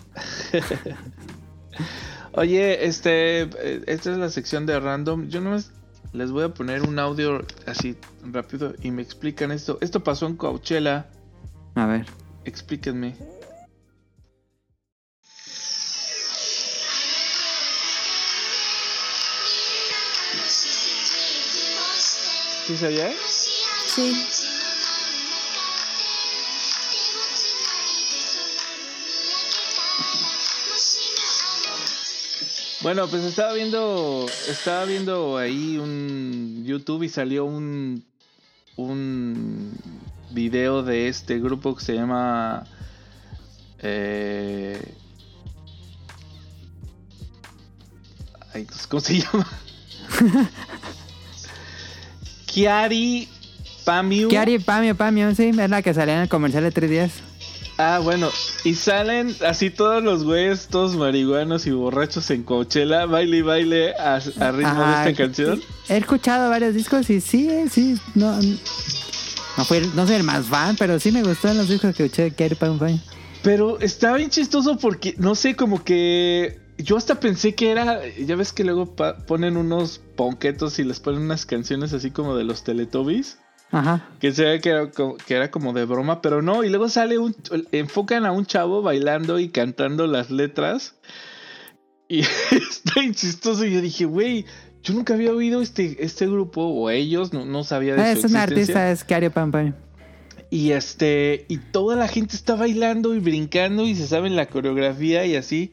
Oye, este, eh, esta es la sección de random. Yo nomás les voy a poner un audio así rápido y me explican esto. Esto pasó en Coachella. A ver. Explíquenme. ¿Sí se oye? Sí. Bueno, pues estaba viendo, estaba viendo ahí un YouTube y salió un un video de este grupo que se llama eh, ay, sé ¿cómo se llama? Kiari Pamiu. Kiari, Pamio, Pamio, sí, es la que salía en el comercial de 3 días. Ah, bueno, y salen así todos los güeyes, todos marihuanos y borrachos en Coachella, baile y baile a, a ritmo Ajá, de esta canción. He escuchado varios discos y sí, eh, sí, no, no, fui, no soy el más fan, pero sí me gustaron los discos que escuché de Kiari, Pamio. Pero está bien chistoso porque, no sé, como que yo hasta pensé que era, ya ves que luego ponen unos ponquetos y les ponen unas canciones así como de los Teletubbies. Ajá. Que se ve que era, como, que era como de broma, pero no. Y luego sale un. Enfocan a un chavo bailando y cantando las letras. Y está chistoso. Y yo dije, güey, yo nunca había oído este, este grupo o ellos, no, no sabía de Ah, su es un artista, es Pamio, Pamio. Y este, y toda la gente está bailando y brincando y se saben la coreografía y así.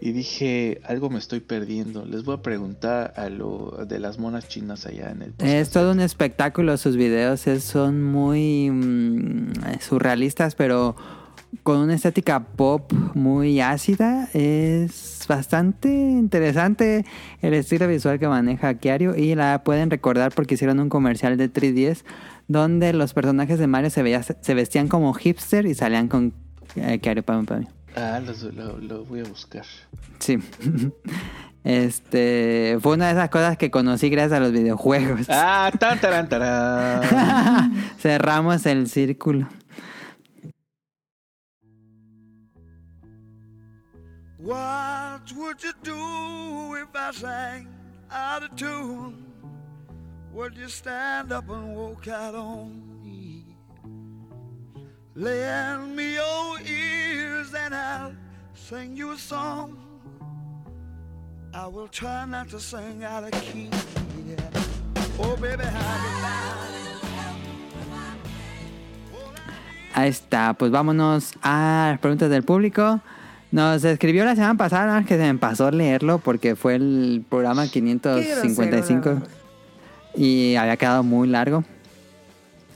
Y dije, algo me estoy perdiendo. Les voy a preguntar a lo de las monas chinas allá en el Es todo un espectáculo, sus videos son muy mm, surrealistas, pero con una estética pop muy ácida. Es bastante interesante el estilo visual que maneja Kiario y la pueden recordar porque hicieron un comercial de 3DS donde los personajes de Mario se, veía- se vestían como hipster y salían con eh, Kiario Pami Pami. Ah, los- lo, lo voy a buscar. Sí. Este fue una de esas cosas que conocí gracias a los videojuegos. Ah, tan, taran, tarán. Cerramos el círculo. What would you do if I sang out of tune? Would you stand up and walk out on? Lend me your ears and I'll sing you a song. I will try not to sing out of key. yeah. Oh, baby, how Ahí está, pues vámonos a las preguntas del público. Nos escribió la semana pasada, que se me pasó leerlo porque fue el programa Qué grosero, la 555 verdad. y había quedado muy largo.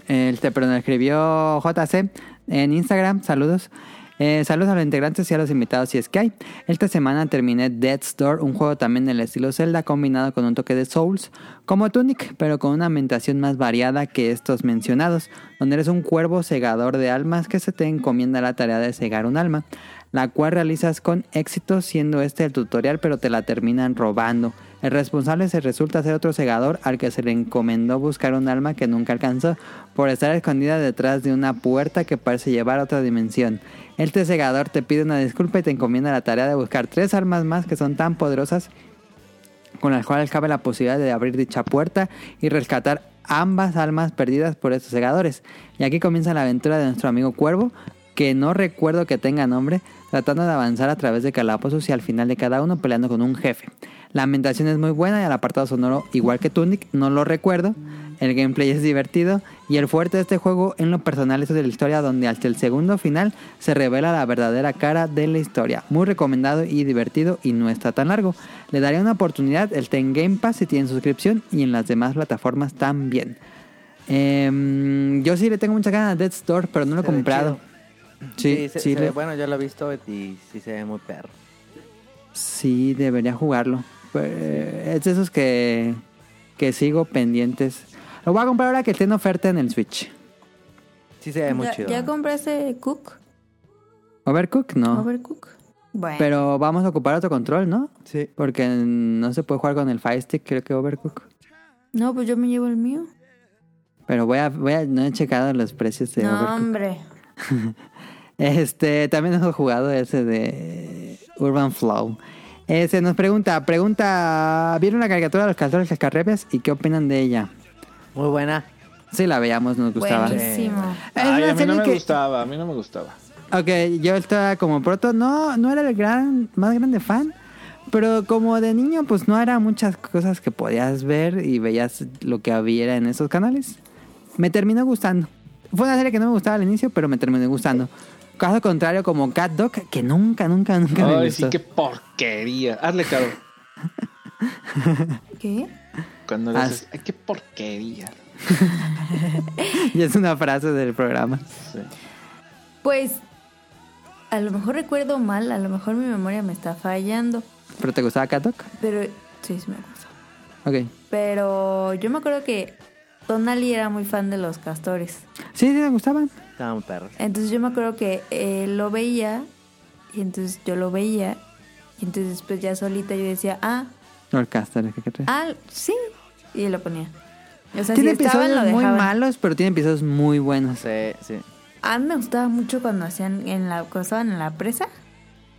Este, pero nos escribió JC en Instagram, saludos. Eh, saludos a los integrantes y a los invitados si es que hay. Esta semana terminé Death's Door, un juego también del estilo Zelda combinado con un toque de Souls, como Tunic, pero con una ambientación más variada que estos mencionados, donde eres un cuervo segador de almas que se te encomienda la tarea de segar un alma, la cual realizas con éxito siendo este el tutorial, pero te la terminan robando. El responsable se resulta ser otro segador al que se le encomendó buscar un alma que nunca alcanzó por estar escondida detrás de una puerta que parece llevar a otra dimensión. Este segador te pide una disculpa y te encomienda la tarea de buscar tres almas más que son tan poderosas con las cuales cabe la posibilidad de abrir dicha puerta y rescatar ambas almas perdidas por estos segadores. Y aquí comienza la aventura de nuestro amigo Cuervo, que no recuerdo que tenga nombre, tratando de avanzar a través de calabozos y al final de cada uno peleando con un jefe. La ambientación es muy buena y el apartado sonoro, igual que Tunic, no lo recuerdo. El gameplay es divertido y el fuerte de este juego en lo personal es de la historia donde hasta el segundo final se revela la verdadera cara de la historia. Muy recomendado y divertido y no está tan largo. Le daría una oportunidad, el en Game Pass si tienen suscripción y en las demás plataformas también. Em, yo sí le tengo mucha ganas a Dead Store, pero no lo he comprado. Sí, Sí, se- sí, se le- ve- bueno, yo lo he visto y sí se ve muy perro. sí, debería jugarlo. Eh, es de esos que, que sigo pendientes. Lo voy a comprar ahora que esté en oferta en el Switch. Sí se ve muy ¿Ya, chido. ¿Ya compraste Cook? Overcook, no. Overcook. Bueno. Pero vamos a ocupar otro control, ¿no? Sí. Porque no se puede jugar con el Fire Stick, creo que Overcook. No, pues yo me llevo el mío. Pero voy a, voy a, no he checado los precios de no, Overcook. hombre. Este, también hemos jugado ese de Urban Flow. Ese nos pregunta, pregunta, ¿vieron la caricatura de los castores cascarrebias y qué opinan de ella? Muy buena. Sí, la veíamos, nos gustaba. Buenísimo. Es Ay, una a mí no me que- gustaba, a mí no me gustaba. Ok, yo estaba como proto, no, no era el gran, más grande fan, pero como de niño, pues no era muchas cosas que podías ver y veías lo que había en esos canales. Me terminó gustando. Fue una serie que no me gustaba al inicio, pero me terminó gustando. Caso contrario, como Cat Dog, que nunca, nunca, nunca me Ay, gustó. sí, qué porquería. Hazle caro. ¿Qué? Cuando le Haz- dices, ay, qué porquería. Y es una frase del programa. Sí. Pues a lo mejor recuerdo mal, a lo mejor mi memoria me está fallando, ¿Pero te gustaba Cat Dog? pero sí, sí me gusta. Ok. Pero yo me acuerdo que Tonali era muy fan de los castores. Sí, sí, me gustaban. Estaba muy perro. Entonces yo me acuerdo que él lo veía y entonces yo lo veía y entonces después ya solita yo decía, ah, Los castores, ¿qué crees? ah, sí. Y lo ponía. O sea, tiene si estaban, lo muy malos, pero tiene episodios muy buenos. Sí, sí. A mí me gustaba mucho cuando hacían en la, cuando estaban en la presa.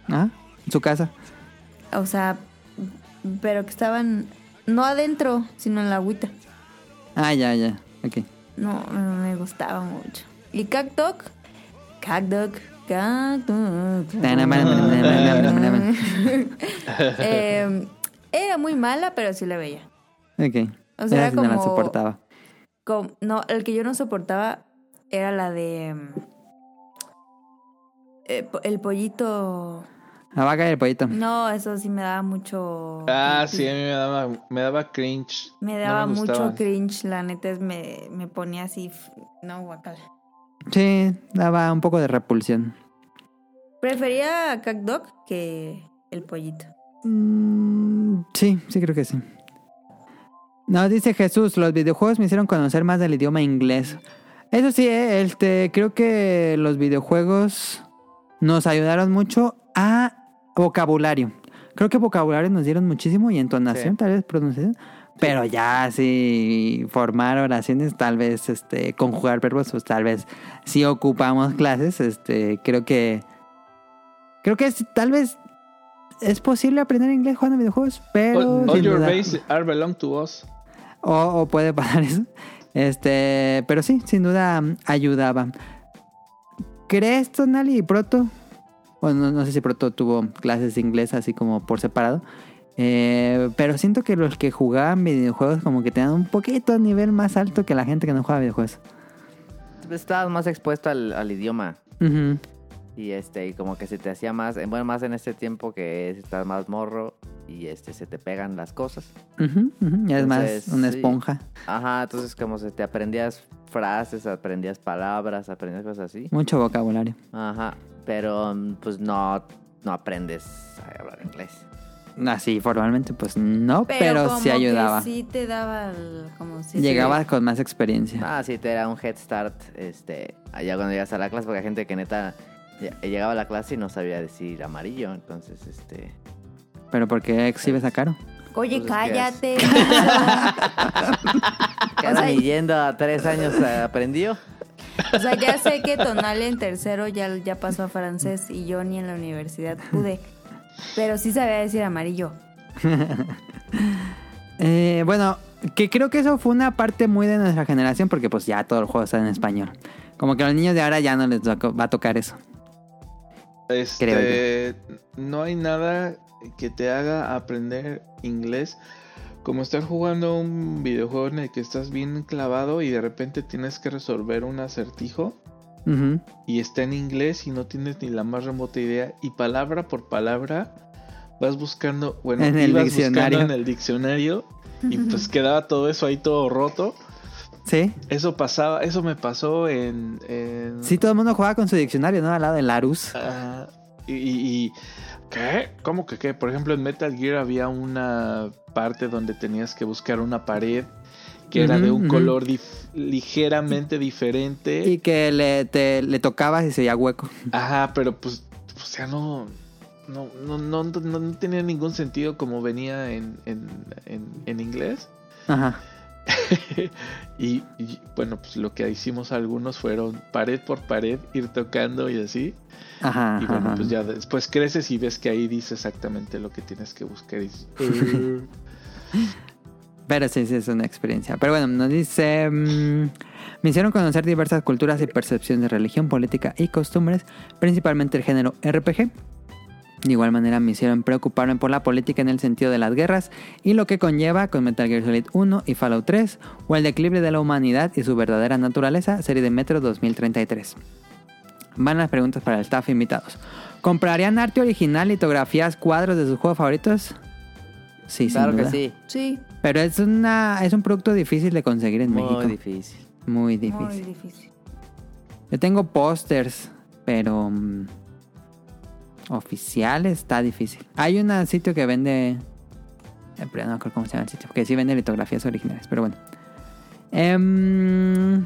¿Ah? En su casa. O sea, pero que estaban no adentro, sino en la agüita. Ah, ya, ya. Ok. No, no me gustaba mucho. Y Cactoc, Cactoc, Cactoc. Eh, era muy mala, pero sí la veía. Ok. O sea, era sí no la como- soportaba. No, el que yo no soportaba era la de. mm, eh, el pollito. La vaca y el pollito. No, eso sí me daba mucho. Ah, sí, a mí me daba, me daba cringe. Me No daba mucho gustaba. cringe, la neta es me, me ponía así. No, guacala. Sí, daba un poco de repulsión. Prefería a que el pollito. Mm, sí, sí creo que sí. No, dice Jesús, los videojuegos me hicieron conocer más del idioma inglés. Eso sí, eh, este, creo que los videojuegos nos ayudaron mucho a vocabulario. Creo que vocabulario nos dieron muchísimo y entonación, Sí. tal vez pronunciación. Pero ya sí, formar oraciones, tal vez este, conjugar verbos, pues tal vez si ocupamos clases, este, creo que creo que es- tal vez es posible aprender inglés jugando videojuegos, pero All, all your duda- base are belong to us. o, o puede pasar eso. Este, pero sí, sin duda mm, ayudaba. ¿Crees, Tonali y Proto? Bueno, no, no sé si Proto tuvo clases de inglés así como por separado. Eh, pero siento que los que jugaban videojuegos como que tenían un poquito nivel más alto que la gente que no juega videojuegos. Estabas más expuesto al, al idioma. Ujú. Y este, y como que se te hacía más, eh, bueno, más en este tiempo que estás más morro y este se te pegan las cosas. Ujú, ujú. Ya es más Entonces, una sí. esponja. Ajá, entonces como se te aprendías frases, aprendías palabras, aprendías cosas así. Mucho vocabulario. Ajá, pero mm, pues no, no aprendes a hablar inglés. Así formalmente, pues no, pero, Pero, como sí ayudaba. que sí te daba el- como si Llegaba con más experiencia. Ah, sí, te era un head start, este, allá cuando llegas a la clase, porque hay gente que neta ll- llegaba a la clase y no sabía decir amarillo, entonces, este... Pero ¿por qué exhibes a Caro? Oye, Pues cállate. Cada yendo a tres años eh, aprendió. o sea, ya sé que Tonal en tercero ya, ya pasó a francés y yo ni en la universidad pude. Pero sí sabía decir amarillo. Eh, bueno, que creo que eso fue una parte muy de nuestra generación porque pues ya todo el juego está en español. Como que a los niños de ahora ya no les va a tocar eso. Este, no hay nada que te haga aprender inglés. Como estar jugando un videojuego en el que estás bien clavado y de repente tienes que resolver un acertijo Y está en inglés y no tienes ni la más remota idea y palabra por palabra vas buscando, bueno, En el ibas diccionario. buscando en el diccionario y pues quedaba todo eso ahí todo roto. Sí. Eso pasaba, eso me pasó en, en- Sí, todo el mundo jugaba con su diccionario, ¿no? Al lado de Larus. Ah, y, y- y- ¿qué? ¿Cómo que qué? Por ejemplo, en Metal Gear había una parte donde tenías que buscar una pared que era de un color dif- ligeramente diferente. Y que le, te, le tocabas y se veía hueco. Ajá, pero pues, o sea, no, no, no, no, no, no tenía ningún sentido como venía en, en, en, en inglés. Ajá. y, y, bueno, pues lo que hicimos algunos fueron pared por pared, ir tocando y así. Ajá. Y bueno, ajá. pues ya después creces y ves que ahí dice exactamente lo que tienes que buscar. Y "Uh". Pero sí, sí, es una experiencia. Pero bueno, nos dice... mm, me hicieron conocer diversas culturas y percepciones de religión, política y costumbres, principalmente el género RPG. De igual manera me hicieron preocuparme por la política en el sentido de las guerras y lo que conlleva con Metal Gear Solid 1 y Fallout 3, o el declive de la humanidad y su verdadera naturaleza, serie de Metro 2033. Van las preguntas para el staff invitados. ¿Comprarían arte original, litografías, cuadros de sus juegos favoritos? Sí, sin Claro que sí. Sí, Pero es una es un producto difícil de conseguir en Muy México. difícil. Muy difícil. muy difícil. Yo tengo pósters, pero mm, oficiales está difícil. Hay un sitio que vende, eh, no me acuerdo cómo se llama el sitio, que sí vende litografías originales, pero bueno. Em,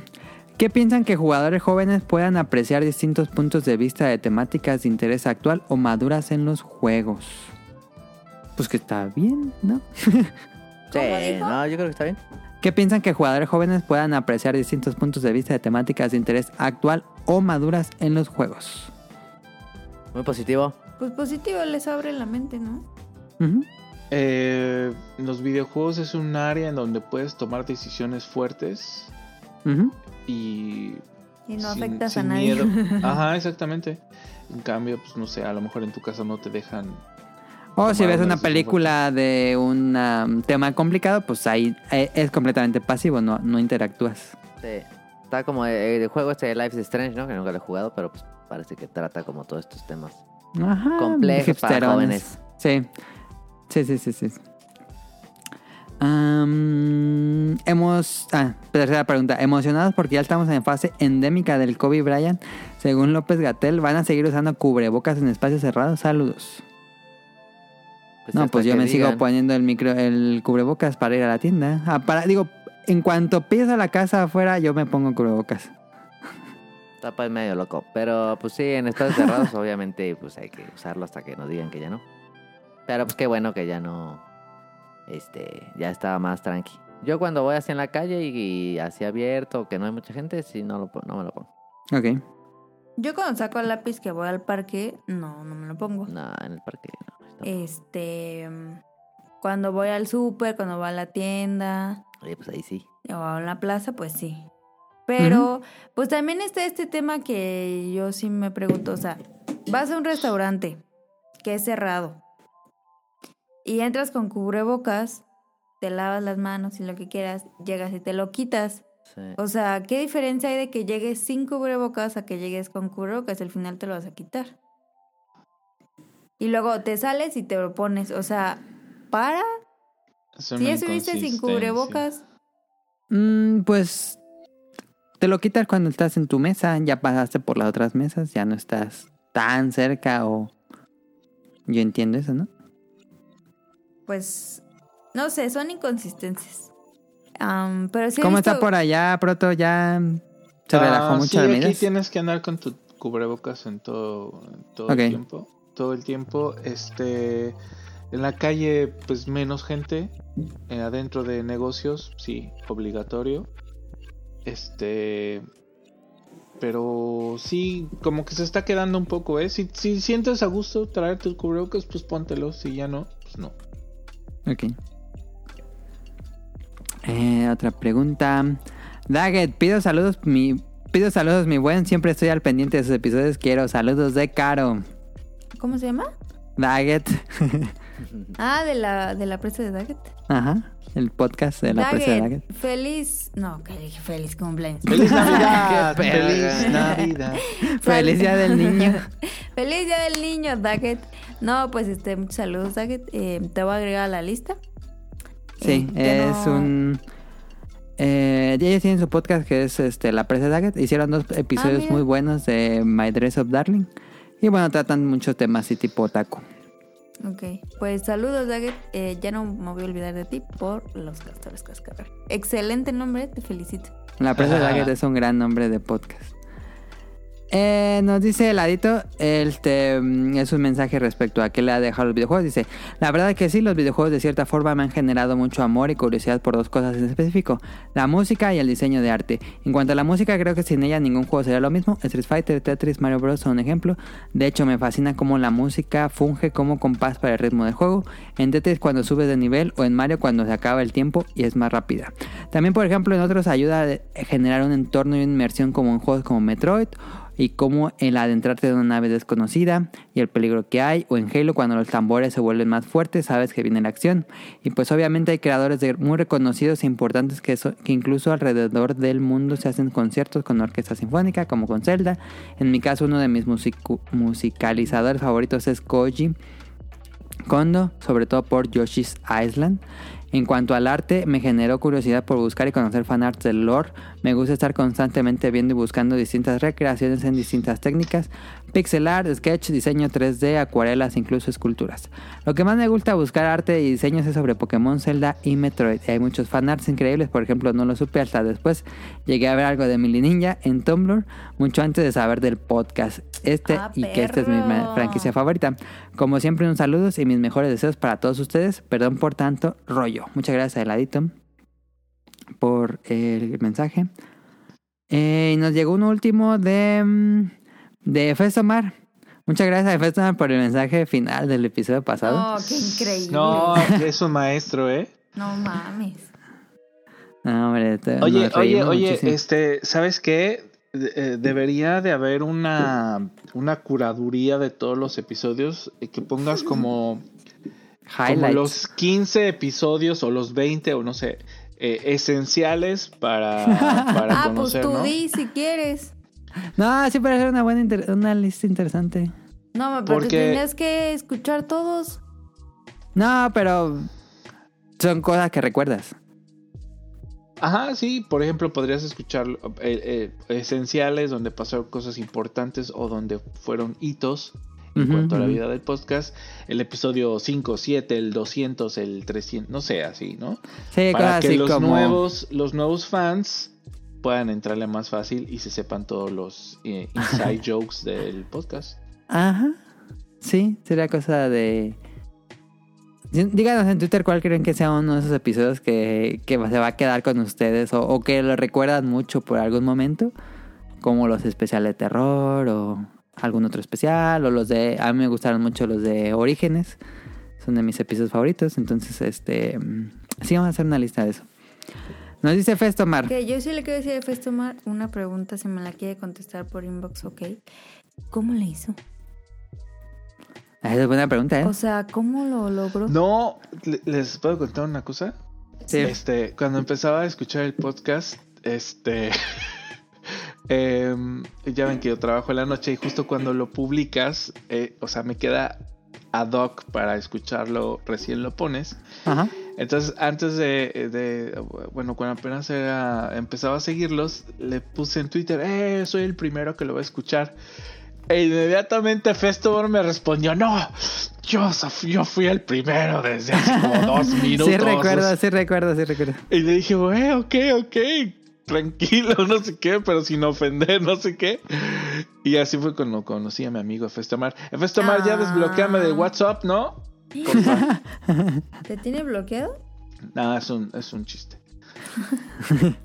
¿Qué piensan que jugadores jóvenes puedan apreciar distintos puntos de vista de temáticas de interés actual o maduras en los juegos? Pues que está bien, ¿no? Sí, no, yo creo que está bien. ¿Qué piensan que jugadores jóvenes puedan apreciar distintos puntos de vista de temáticas de interés actual o maduras en los juegos? Muy positivo. Pues positivo les abre la mente, ¿no? Eh, los videojuegos es un área en donde puedes tomar decisiones fuertes y Y no sin- afectas a nadie. miedo. Ajá, exactamente. En cambio, pues no sé, a lo mejor en tu casa no te dejan. O si ves una decisión película de un um, tema complicado, pues ahí eh, es completamente pasivo, no, no interactúas. Sí. Está como eh, el juego este de Life is Strange, ¿no? Que nunca lo he jugado, pero pues parece que trata como todos estos temas Ajá, complejos para jóvenes. Sí. Sí, sí, sí, sí. Am, hemos. Ah, tercera pregunta. Emocionados porque ya estamos en fase endémica del COVID, Brian. Según López Gatel, ¿van a seguir usando cubrebocas en espacios cerrados? Saludos. No, hasta pues yo me sigo poniendo el micro, el cubrebocas para ir a la tienda. Ah, para, digo, en cuanto pides a la casa afuera, yo me pongo cubrebocas. Está pues medio loco. Pero pues sí, en espacios cerrados obviamente pues hay que usarlo hasta que nos digan que ya no. Pero pues qué bueno que ya no... Este, ya estaba más tranqui. Yo cuando voy así en la calle y, y así abierto, que no hay mucha gente, sí no, lo, no me lo pongo. Ok. Yo cuando saco el lápiz que voy al parque, no, no me lo pongo. No, en el parque no. Este, mm, cuando voy al súper, cuando voy a la tienda Oye, pues ahí sí. o a la plaza, pues sí. Pero, pues también está este tema que yo sí me pregunto, o sea, vas a un restaurante que es cerrado y entras con cubrebocas, te lavas las manos y lo que quieras, llegas y te lo quitas. Sí. O sea, ¿qué diferencia hay de que llegues sin cubrebocas a que llegues con cubrebocas? Al final te lo vas a quitar. Y luego te sales y te lo pones. O sea, para. Es Si ya estuviste sin cubrebocas, Mm, pues te lo quitas cuando estás en tu mesa, ya pasaste por las otras mesas, ya no estás tan cerca o... Yo entiendo eso, ¿no? pues. No sé, son inconsistencias. Am, pero sí ¿Cómo visto- está por allá, Proto? ¿Ya se Ah, relajó mucho sí, las aquí tienes que andar con tu cubrebocas en todo, en todo el tiempo. Todo el tiempo. Este. En la calle, pues menos gente. Eh, adentro de negocios, sí, obligatorio. Este. Pero sí, como que se está quedando un poco, ¿eh? Si, si sientes a gusto traer tus cubrebocas, pues póntelos. Si ya no, pues no. Ok. Eh, otra pregunta. Daggett, pido saludos, mi... Pido saludos, mi buen. Siempre estoy al pendiente de sus episodios. Quiero saludos de Caro. ¿Cómo se llama? Daggett. Ah, de la, de la presa de Daggett. Ajá, el podcast de la presa de Daggett, Daggett. feliz. No, que dije feliz cumpleaños. ¡Feliz Navidad! ¡Feliz Navidad! Feliz día del niño. Feliz día del niño, Daggett. No, pues este, muchos saludos, Daggett. Eh, te voy a agregar a la lista. Sí, Eh, es no- un... Eh, ellos tienen su podcast que es este, La Presa de Daggett. Hicieron dos episodios Ah, mira. muy buenos de My Dress of Darling. Y bueno, tratan muchos temas así tipo taco. Ok, pues saludos, Daggett. Eh, ya no me voy a olvidar de ti por los castores cascarra. Excelente nombre, te felicito. La Presa. Daggett es un gran nombre de podcast. Eh, nos dice Heladito, este mm, es un mensaje respecto a qué le ha dejado los videojuegos. Dice, la verdad que sí, los videojuegos de cierta forma me han generado mucho amor y curiosidad por dos cosas en específico, la música y el diseño de arte. En cuanto a la música, creo que sin ella ningún juego sería lo mismo. Street Fighter, Tetris, Mario Bros. son un ejemplo. De hecho, me fascina cómo la música funge como compás para el ritmo del juego. En Tetris cuando subes de nivel o en Mario cuando se acaba el tiempo y es más rápida. También, por ejemplo, en otros ayuda a generar un entorno y una inmersión como en juegos como Metroid y como el adentrarte de una nave desconocida y el peligro que hay, o en Halo cuando los tambores se vuelven más fuertes, sabes que viene la acción. Y pues obviamente hay creadores muy reconocidos e importantes que, so- que incluso alrededor del mundo se hacen conciertos con orquesta sinfónica, como con Zelda. En mi caso uno de mis musicalizadores favoritos es Koji Kondo, sobre todo por Yoshi's Island. En cuanto al arte, me generó curiosidad por buscar y conocer fanarts del lore. Me gusta estar constantemente viendo y buscando distintas recreaciones en distintas técnicas. Pixel art, sketch, diseño 3D, acuarelas, incluso esculturas. Lo que más me gusta buscar arte y diseños es sobre Pokémon, Zelda y Metroid. Hay muchos fanarts increíbles, por ejemplo, no lo supe hasta después. Llegué a ver algo de Mili Ninja en Tumblr, mucho antes de saber del podcast. Este Ah, y que esta es mi franquicia favorita. Como siempre, un saludos y mis mejores deseos para todos ustedes. Perdón por tanto rollo. Muchas gracias a Heladito por el mensaje. Eh, y nos llegó un último de, mm, de Festomar. Muchas gracias a Festomar por el mensaje final del episodio pasado. Oh, qué increíble. No, es un maestro, ¿eh? No mames. No, hombre, te- Oye, oye, oye, muchísimo. este, ¿sabes qué? De- eh, debería de haber una, una curaduría de todos los episodios eh, que pongas como, como los 15 episodios o los 20 o no sé, eh, esenciales para, para Ah, pues tú ¿no? di si quieres. No, sí parece una buena inter- una lista interesante. No, pero Porque- te tenías que escuchar todos. No, pero son cosas que recuerdas. Ajá, sí, por ejemplo, podrías escuchar eh, eh, esenciales donde pasaron cosas importantes o donde fueron hitos en cuanto a la vida del podcast. El episodio 5, 7, el 200, el 300, no sé, así, ¿no? Sí, Para cosas que así los como... nuevos, los nuevos fans puedan entrarle más fácil y se sepan todos los eh, inside jokes del podcast. Ajá. Sí, sería cosa de... Díganos en Twitter cuál creen que sea uno de esos episodios que, que se va a quedar con ustedes o, o que lo recuerdan mucho por algún momento, como los especiales de terror o algún otro especial o los de... A mí me gustaron mucho los de Orígenes, son de mis episodios favoritos, entonces este... mm, Sí, vamos a hacer una lista de eso. Nos dice Festomar. Que yo sí le quiero decir a Festomar una pregunta, si me la quiere contestar por inbox, ok. ¿Cómo le hizo? Ah, Esa es buena pregunta, ¿eh? O sea, ¿cómo lo logró? No, le- ¿les puedo contar una cosa? Sí. Este, cuando empezaba a escuchar el podcast, este, em, ya ven que yo trabajo en la noche y justo cuando lo publicas, eh, o sea, me queda ad hoc para escucharlo, recién lo pones. Ajá. Entonces, antes de, de- bueno, cuando apenas era, empezaba a seguirlos, le puse en Twitter, eh, soy el primero que lo va a escuchar. E inmediatamente Festover me respondió, no, yo, yo fui el primero desde hace como dos minutos. Sí recuerdo, sí recuerdo, sí recuerdo. Y le dije, güey, ok, ok, tranquilo, no sé qué, pero sin ofender, no sé qué. Y así fue cuando conocí a mi amigo Festomar. Festomar, ya Ah. desbloqueame de WhatsApp, ¿no? ¿Te tiene bloqueado? Nada, es un, es un chiste.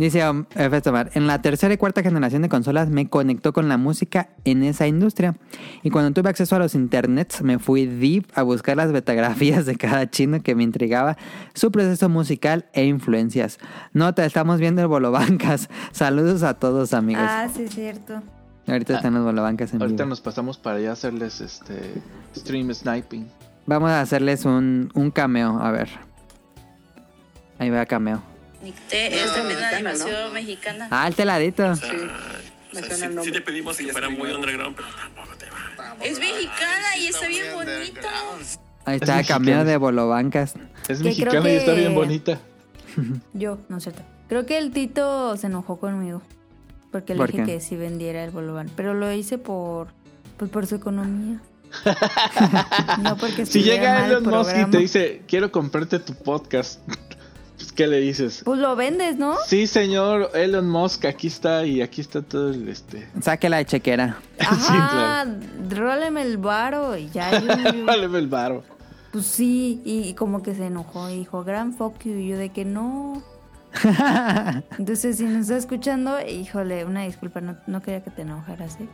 Dice um, Festomar, en la tercera y cuarta generación de consolas me conectó con la música en esa industria. Y cuando tuve acceso a los internets, me fui deep a buscar las betografías de cada chino que me intrigaba su proceso musical e influencias. Nota, estamos viendo el Bolobancas. Saludos a todos, amigos. Ah, sí, es cierto. Ahorita están los bolobancas en Ahorita vivo. nos pasamos para allá a hacerles este stream sniping. Vamos a hacerles un, un cameo, a ver. Ahí va cameo. Nicté es también una animación mexicana. Ah, el teladito. Sí te pedimos que fuera muy underground, pero tampoco te va. Es mexicana y está bien bonita. Ahí está Es de bolobancas. Es Que mexicana creo y está que- bien bonita. Yo, no es cierto. Creo que el Tito se enojó conmigo. Porque le ¿Por dije qué? que sí vendiera el bolobán. Pero lo hice por. Pues por su economía. no porque Si llega Elon Musk y te dice, quiero comprarte tu podcast, pues, ¿qué le dices? Pues lo vendes, ¿no? Sí, señor Elon Musk, aquí está y aquí está todo el este. Saque la chequera. Ajá, róleme el varo y ya. yo- yo- Vale, el varo. pues sí, y, y como que se enojó y dijo, gran fuck you. Y yo de que no. Entonces, si nos está escuchando, híjole, una disculpa, no, no quería que te enojaras, ¿eh?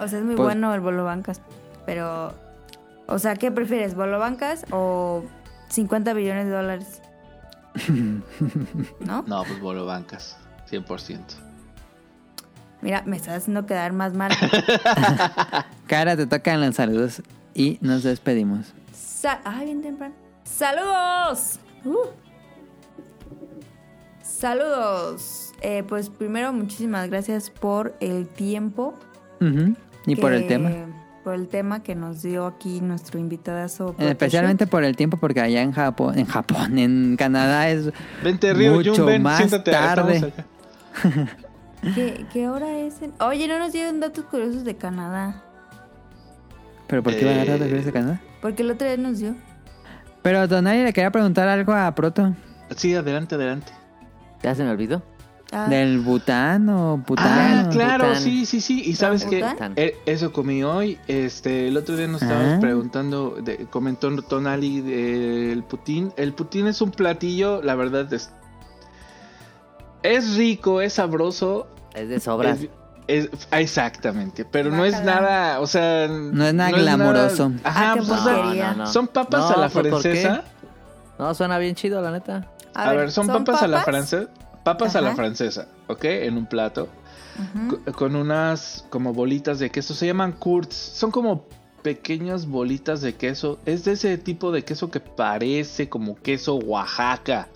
O sea, es muy Pues- bueno el bolo bancas, pero... O sea, ¿qué prefieres, bolo bancas o 50 billones de dólares? ¿No? No, pues bolo bancas, 100%. Mira, me estás haciendo quedar más mal. Cara, te tocan los saludos y nos despedimos. Sa- Ay, bien temprano. ¡Saludos! Uh. Saludos. Eh, pues primero, muchísimas gracias por el tiempo. Y por el tema. Por el tema que nos dio aquí nuestro invitadazo. Eh, Especialmente por el tiempo, porque allá en Japón, en Japón, en Canadá es Vente, Río, mucho Jun, ven, más siéntate. tarde. ¿Qué, qué hora es? en- Oye, no nos dieron datos curiosos de Canadá. ¿Pero por qué va a dar Eh, datos de Canadá? Porque el otro día nos dio. Pero Donari le quería preguntar algo a Proto. Sí, adelante, adelante. ¿Ya se me olvidó? Ah, ¿Del Bután o Ah, Bután? claro, Bután. sí, sí, sí. Y sabes que ¿Bután? eso comí hoy. Este, el otro día nos estábamos Ah. preguntando, de, comentó Tonali del Putin. El Putin es un platillo, la verdad es, es rico, es sabroso. Es de sobras. Es, es- ah, exactamente, pero no es nada, o sea, No es nada glamuroso. Ajá, Ah, pues, o sea, porquería. son papas a la pues, francesa. No, suena bien chido, la neta. A, ver, son, papas, a la francesa. Papas a la francesa, ¿ok? En un plato. Con unas como bolitas de queso. Se llaman curds. Son como pequeñas bolitas de queso. Es de ese tipo de queso que parece como queso Oaxaca.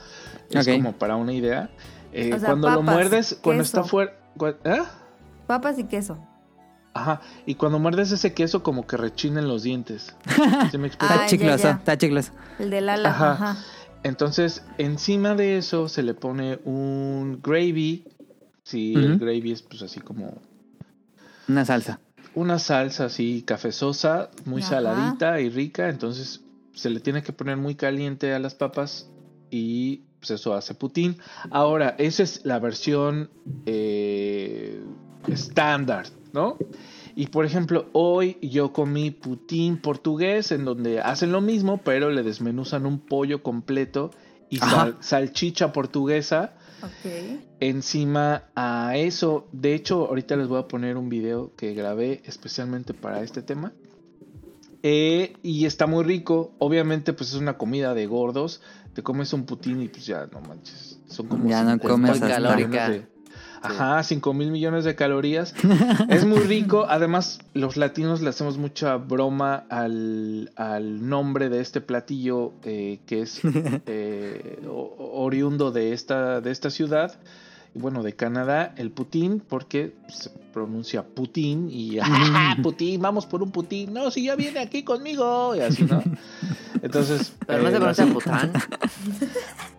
Es como para una idea. Eh, O sea, cuando lo muerdes, cuando queso. está fuera... ¿Ah? Papas y queso. Ajá. Y cuando muerdes ese queso como que rechina en los dientes. ¿Sí me explico? Ah, Está chicloso, ya. está chicloso. El del ala. Ajá. Ajá. Entonces, encima de eso se le pone un gravy. Sí, el gravy es pues así como Una salsa. una salsa así cafezosa, muy Ajá. saladita y rica. Entonces se le tiene que poner muy caliente a las papas y pues eso hace putín. Ahora, esa es la versión eh, estándar, ¿no? Y por ejemplo, hoy yo comí putín portugués en donde hacen lo mismo, pero le desmenuzan un pollo completo y sal- salchicha portuguesa encima a eso. De hecho, ahorita les voy a poner un video que grabé especialmente para este tema. Eh, y está muy rico. Obviamente, pues es una comida de gordos. Te comes un putín y pues ya no manches. Son como Ya no 50 comes calórica. de- Ajá, 5 mil millones de calorías. es muy rico. Además, los latinos le hacemos mucha broma al, al nombre de este platillo eh, que es eh, o- oriundo de esta, de esta ciudad. Y bueno, de Canadá, el Putin, porque se pronuncia Putin y ¡ah, Putin! Vamos por un Putin. No, si ya viene aquí conmigo. Y así, ¿no? Entonces. Pero no eh, se lo pronuncia Pután.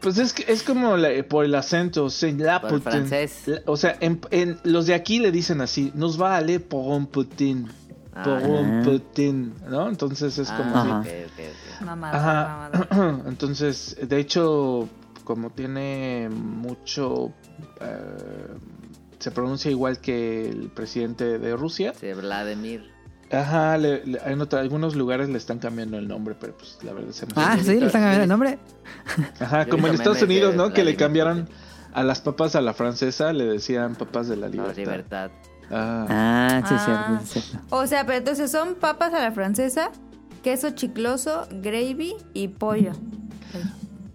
Pues es, que- es como la- por el acento, c'est la Por el Putin. francés. La- O sea, en, en- los de aquí le dicen así: nos va a aller por un Putin. Por Ah. un Putin, ¿no? Entonces es como. Ah, así. ok, ok, ok. Mamador, Ajá. mamador. Entonces, de hecho, como tiene mucho... eh, se pronuncia igual que el presidente de Rusia. Sí, Vladimir. Ajá, le- le- en otra- algunos lugares le están cambiando el nombre, pero pues la verdad se me Ah, sí, le están cambiando el nombre. Ajá, Yo como en Estados Unidos, ¿no? Que le cambiaron a las papas a la francesa, le decían papas de la La libertad. libertad. Ah, Ah, sí, es Ah. cierto, sí, cierto. O sea, pero entonces son papas a la francesa, queso chicloso, gravy y pollo.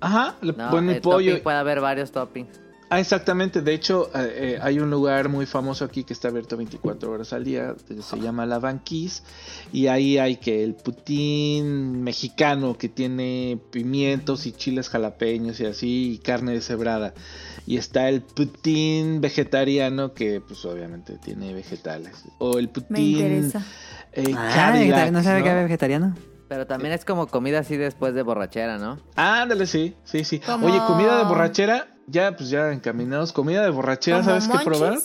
Ajá, le No, ponen el pollo. puede haber varios toppings. Ah, exactamente. De hecho, eh, eh, hay un lugar muy famoso aquí que está abierto 24 horas al día. que Se llama La Banquise. Y ahí hay que el putín mexicano que tiene pimientos y chiles jalapeños y así, y carne deshebrada. Y está el putín vegetariano que, pues, obviamente tiene vegetales. O el Me putín. interesa. eh, Ah, Cadillac, ¿no sabe ¿no? que vegetariano? Pero también es como comida así después de borrachera, ¿no? Ándale, sí, sí, sí. Como- Oye, comida de borrachera, ya, pues ya encaminados. Comida de borrachera, ¿Como ¿sabes qué probar?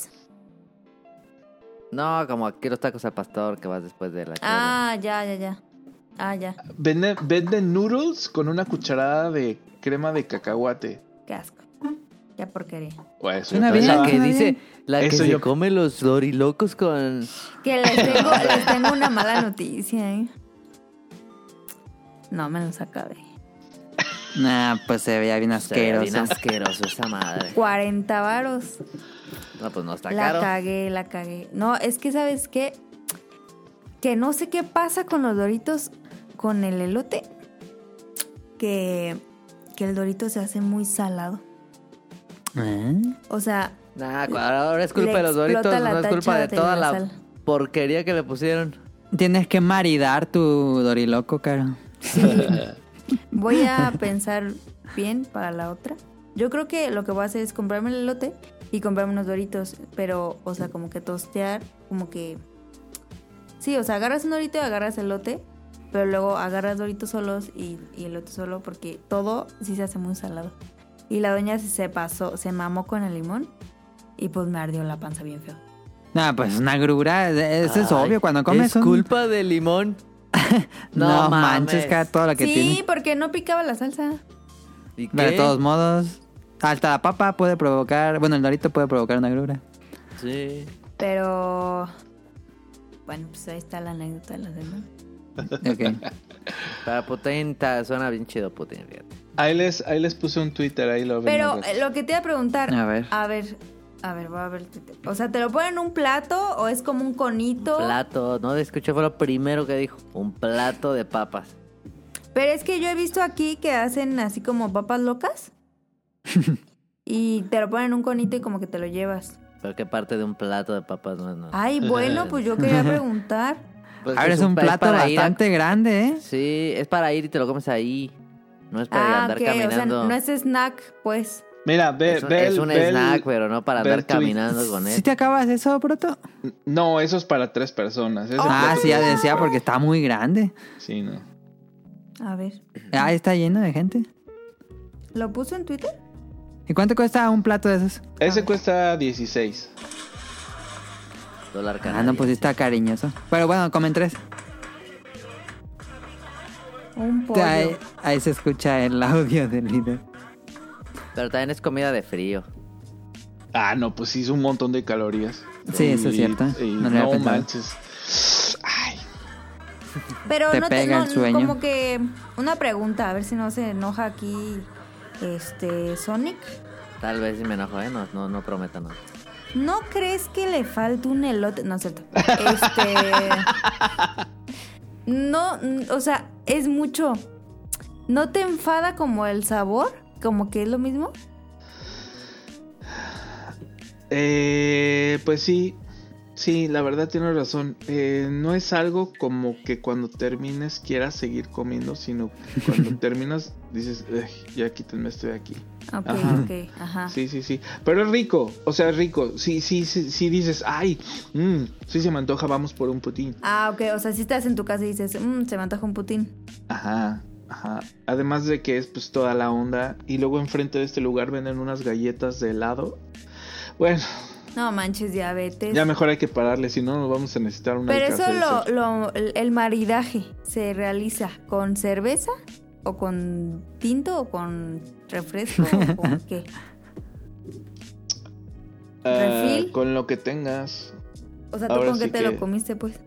No, como aquí los tacos al pastor que vas después de la chela. Ah, ya, ya, ya. Ah, ya. Venden, venden noodles con una cucharada de crema de cacahuate. Qué asco. Qué porquería. Pues, bien. parece- La que dice, la que Eso se yo- come los dorilocos con... Que les tengo, les tengo una mala noticia, ¿eh? No me los acabé. Nah, pues se veía bien Se ve asqueroso. bien asqueroso esa madre. 40 varos. No, pues no está La caro. cagué, la cagué. No, es que, ¿sabes qué? Que no sé qué pasa con los doritos con el elote. Que, que el dorito se hace muy salado. ¿Eh? O sea, Nah, ahora es culpa de los doritos, la no es culpa de toda la la porquería que le pusieron. Tienes que maridar tu doriloco, caro. voy a pensar bien para la otra. Yo creo que lo que voy a hacer es comprarme el elote y comprarme unos doritos. Pero, o sea, como que tostear, como que... Sí, o sea, agarras un dorito y agarras elote. Pero luego agarras doritos solos y, y elote solo porque todo sí se hace muy salado. Y la doña sí se pasó, se mamó con el limón y pues me ardió la panza bien feo. No, pues una grura. Eso es Ay, obvio cuando comes Es un- culpa del limón. No, no manches, cara, todo lo que sí, tiene. porque no picaba la salsa. ¿Y Pero de todos modos, hasta la papa puede provocar. Bueno, el dorito puede provocar una grura. Sí. Pero... Bueno, pues ahí está la anécdota de la semana. Ok. Para Putin ta- suena bien chido Putin, fíjate. Ahí les, ahí les puse un Twitter, ahí lo ven. Pero lo que te iba a preguntar. A ver. A ver, a ver, voy a ver. el Twitter. O sea, ¿te lo ponen en un plato o es como un conito? Plato, no escuché, fue lo primero que dijo. Un plato de papas. Pero es que yo he visto aquí que hacen así como papas locas. y te lo ponen en un conito y como que te lo llevas. Pero qué parte de un plato de papas no, no. Ay, bueno, pues yo quería preguntar. Pues Ahora es un plato a- bastante grande, ¿eh? Sí, es para ir y te lo comes ahí. No es para ah, andar ok, o sea, caminando. no es snack, pues. Mira, ve, es un, ve es un ve el- snack, pero no para andar tweet. caminando con ¿Sí él. te acabas eso, Proto? No, eso es para tres personas. ese Ah, sí, ya decía porque está muy grande. Sí, no. A ver. Ah, está lleno de gente. ¿Lo puso en Twitter? ¿Y cuánto cuesta un plato de esos? Ese cuesta 16. Dólar Ah, no, canadiense. pues sí está cariñoso. Pero bueno, comen tres. Un pollo. Ahí, ahí se escucha el audio del líder. Pero también es comida de frío. Ah, no, pues sí, es un montón de calorías. Sí, eso es cierto. y No no, manches. Ay, Pero Te no pega no, el sueño. Como que una pregunta, a ver si no se enoja aquí este Sonic. Tal vez si me enojo, ¿eh? No, no, no prometo nada. ¿No crees que le falta un elote? No es cierto. Este. No, o sea, es mucho. ¿No te enfada como el sabor? ¿Como que es lo mismo? Eh, pues sí, sí, la verdad tiene razón. Eh, no es algo como que cuando termines quieras seguir comiendo, sino cuando terminas dices, "Ugh, ya quítenme, estoy aquí. Ok, Ajá. ok, ajá. Sí, sí, sí. Pero es rico, o sea, es rico. Sí, sí, sí, sí dices, ay, mm, sí se me antoja, vamos por un putín. Ah, ok, o sea, si estás en tu casa y dices, "Mm, se me antoja un putín. Ajá, ajá. Además de que es pues toda la onda. Y luego enfrente de este lugar venden unas galletas de helado. Bueno, No manches, diabetes. ya mejor hay que pararle, si no nos vamos a necesitar una Pero eso lo, lo, el maridaje se realiza con cerveza o con tinto o con refresco o con qué. Ah, con lo que tengas. O sea, ¿tú Ahora con qué sí te que- lo comiste, pues?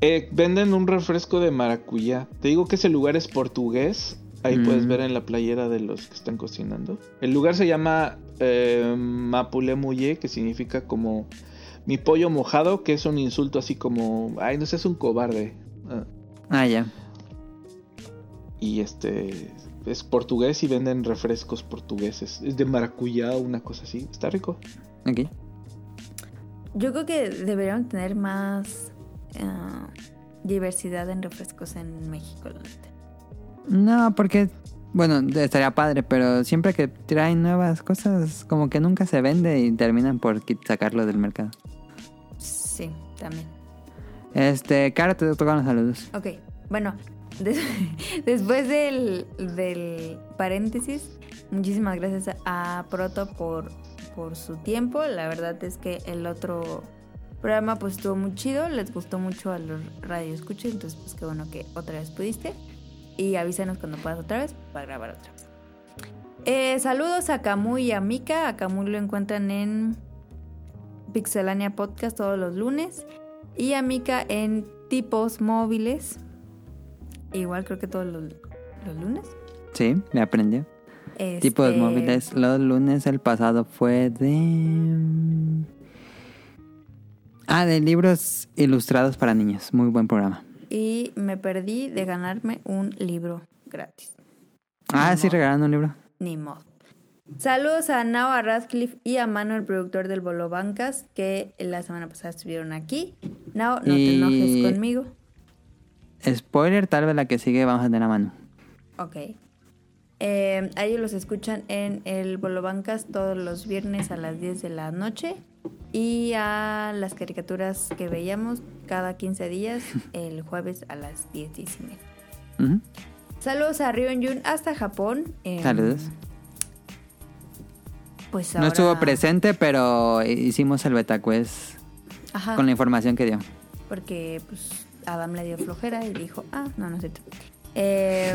Eh, venden un refresco de maracuyá. Te digo que ese lugar es portugués. Ahí Mm. puedes ver en la playera de los que están cocinando. El lugar se llama eh, Mapule Muye, que significa como mi pollo mojado, que es un insulto así como, ay, no seas un cobarde. Ah, Ah, ya. y este, es portugués y venden refrescos portugueses. Es de maracuyá o una cosa así. Está rico. Ok. Yo creo que deberían tener más ah, diversidad en refrescos en México, la neta. No, porque, bueno, estaría padre, pero siempre que traen nuevas cosas, como que nunca se vende y terminan por sacarlo del mercado. Sí, también. Este, Cara, te tocan los saludos. Ok, bueno, des- después del, del paréntesis, muchísimas gracias a Proto por, por su tiempo. La verdad es que el otro programa pues estuvo muy chido, les gustó mucho a los radioescuchas, entonces pues qué bueno que otra vez pudiste. Y avísanos cuando puedas otra vez para grabar otra vez. Eh, saludos a Camuy y a Mika. A Camuy lo encuentran en Pixelania Podcast todos los lunes. Y a Mika en Tipos Móviles. Igual creo que todos los, los lunes. Sí, me aprendió. Tipos Este, móviles. Los lunes el pasado fue de... Ah, de libros ilustrados para niños. Muy buen programa. Y me perdí de ganarme un libro gratis. Ah, sí, regalando un libro. Ni modo. Saludos a Nao, a Radcliffe y a Mano, el productor del Bolo Bancas, que la semana pasada estuvieron aquí. Nao, no te enojes conmigo. Spoiler, tal vez la que sigue vamos a tener a mano. Ok. Eh, a ellos los escuchan en el Bolo Bancas todos los viernes a las 10 de la noche. Y a las caricaturas que veíamos cada 15 días, el jueves a las 10, 10 y media. Ujú. Saludos a Jun hasta Japón. Eh, Saludos. Pues No ahora- estuvo presente, pero hicimos el beta quest Ajá. con la información que dio. Porque pues Adam le dio flojera y dijo, ah, no, no sé. Eh,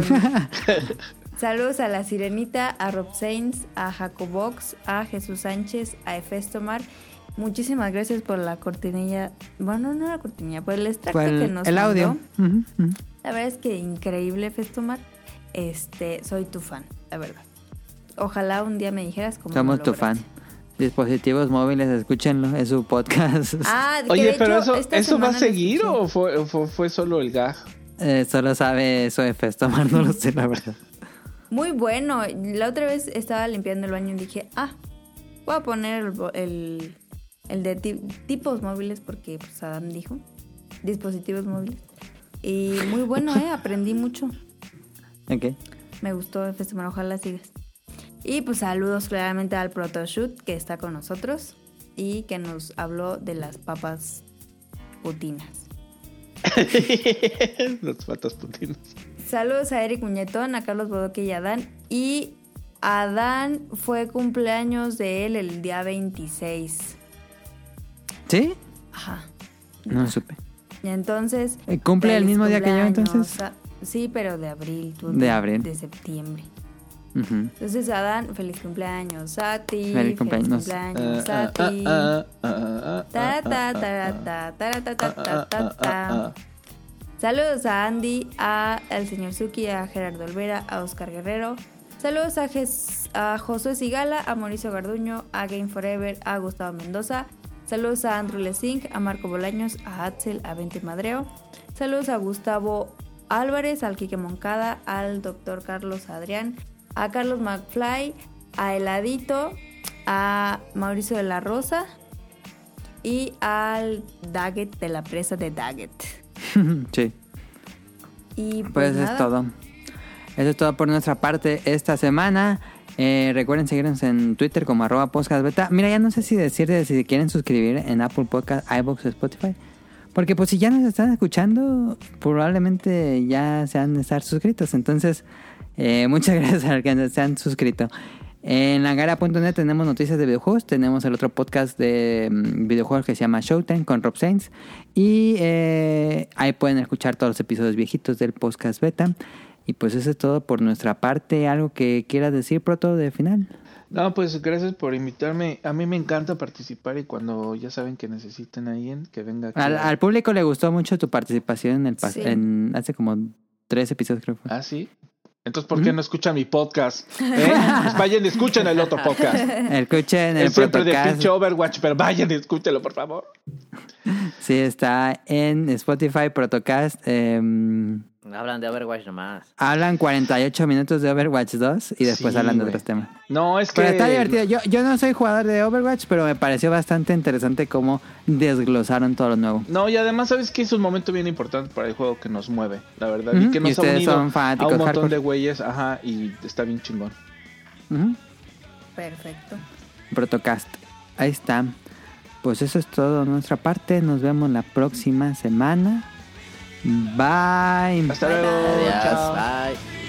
saludos a la Sirenita, a Rob Sainz, a Jacobox, a Jesús Sánchez, a Efestomar. Muchísimas gracias por la cortinilla. Bueno, no la cortinilla, por el extracto Fue que el, nos el mandó. audio. La verdad es que increíble, Festomar. Este, soy tu fan, la verdad. Ojalá un día me dijeras cómo Somos lo tu fan. Dispositivos móviles, escúchenlo, es su podcast. Ah, que de Oye, pero hecho, eso, ¿eso va a seguir o fue, o fue, fue solo el gag? Eh, solo sabe eso de Festomar, no lo sé, la verdad. Muy bueno. La otra vez estaba limpiando el baño y dije, ah, voy a poner el, bo- el, el de ti- tipos móviles porque pues Adam dijo, dispositivos móviles. Y muy bueno, ¿eh? Aprendí mucho. Ok. Me gustó el festival, ojalá sigas. Y pues saludos claramente al Protoshoot que está con nosotros y que nos habló de las papas putinas. Las patas putinas. Saludos a Eric Muñetón, a Carlos Bodoque y a Adán. Y Adán fue cumpleaños de él el día 26. ¿Sí? Ajá. No supe. Y entonces. Eh, ¿cumple el mismo día que yo, entonces? a- Sí, pero de abril. tú De abril. De septiembre. Entonces, Adán, feliz cumpleaños a ti. Feliz cumpleaños. cumpleaños Ah, a ti. ah, ah, ah, Ta, ah, ta, ah, ta, ah, ta, ta, ta, ta, ah, ta, ah, ta, ah, ta. ah, ah. Saludos a Andy, a al señor Suki, a Gerardo Olvera, a Oscar Guerrero. Saludos a, Jes- a Josué Sigala, a Mauricio Garduño, a Game Forever, a Gustavo Mendoza. Saludos a Andrew Lessing, a Marco Bolaños, a Axel, a Vente Madreo. Saludos a Gustavo Álvarez, al Quique Moncada, al doctor Carlos Adrián, a Carlos McFly, a Heladito, a Mauricio de la Rosa y al Daggett de la presa de Daggett. sí. Y pues, Pues nada, es todo. Eso es todo por nuestra parte esta semana. Eh, recuerden seguirnos en Twitter como arroba podcast beta. Mira, ya no sé si decirles si quieren suscribir en Apple Podcast, iVoox o Spotify. Porque pues si ya nos están escuchando, probablemente ya se han estar suscritos. Entonces, eh, muchas gracias a los que se han suscrito. En langara.net tenemos noticias de videojuegos. Tenemos el otro podcast de mm, videojuegos que se llama Showtime con Rob Sainz. Y eh, ahí pueden escuchar todos los episodios viejitos del podcast beta. Y pues eso es todo por nuestra parte. ¿Algo que quieras decir, Proto, de final? No, pues gracias por invitarme. A mí me encanta participar y cuando ya saben que necesiten a alguien que venga aquí. Al, público le gustó mucho tu participación en el pas- Sí. en hace como tres episodios, creo que fue. Ah, sí. Entonces, ¿por qué no escuchan mi podcast? ¿Eh? Pues vayan y escuchen el otro podcast. Escuchen el Es siempre de Protocast. pinche Overwatch, pero vayan y escúchenlo, por favor. Sí, está en Spotify, Protocast. em, Hablan de Overwatch nomás. Hablan 48 minutos de Overwatch 2 y después Sí, hablan de otros temas. No, es que. Pero está divertido. Yo, yo no soy jugador de Overwatch, pero me pareció bastante interesante cómo desglosaron todo lo nuevo. No, y además, ¿sabes que Es un momento bien importante para el juego que nos mueve, la verdad. Y que y nos ha ustedes unido son a fanáticos un montón hardcore. de güeyes, ajá, y está bien chingón. Perfecto. Protocast. Ahí está. Pues eso es todo de nuestra parte. Nos vemos la próxima semana. Bye. Hasta luego. Adiós. chao. Bye.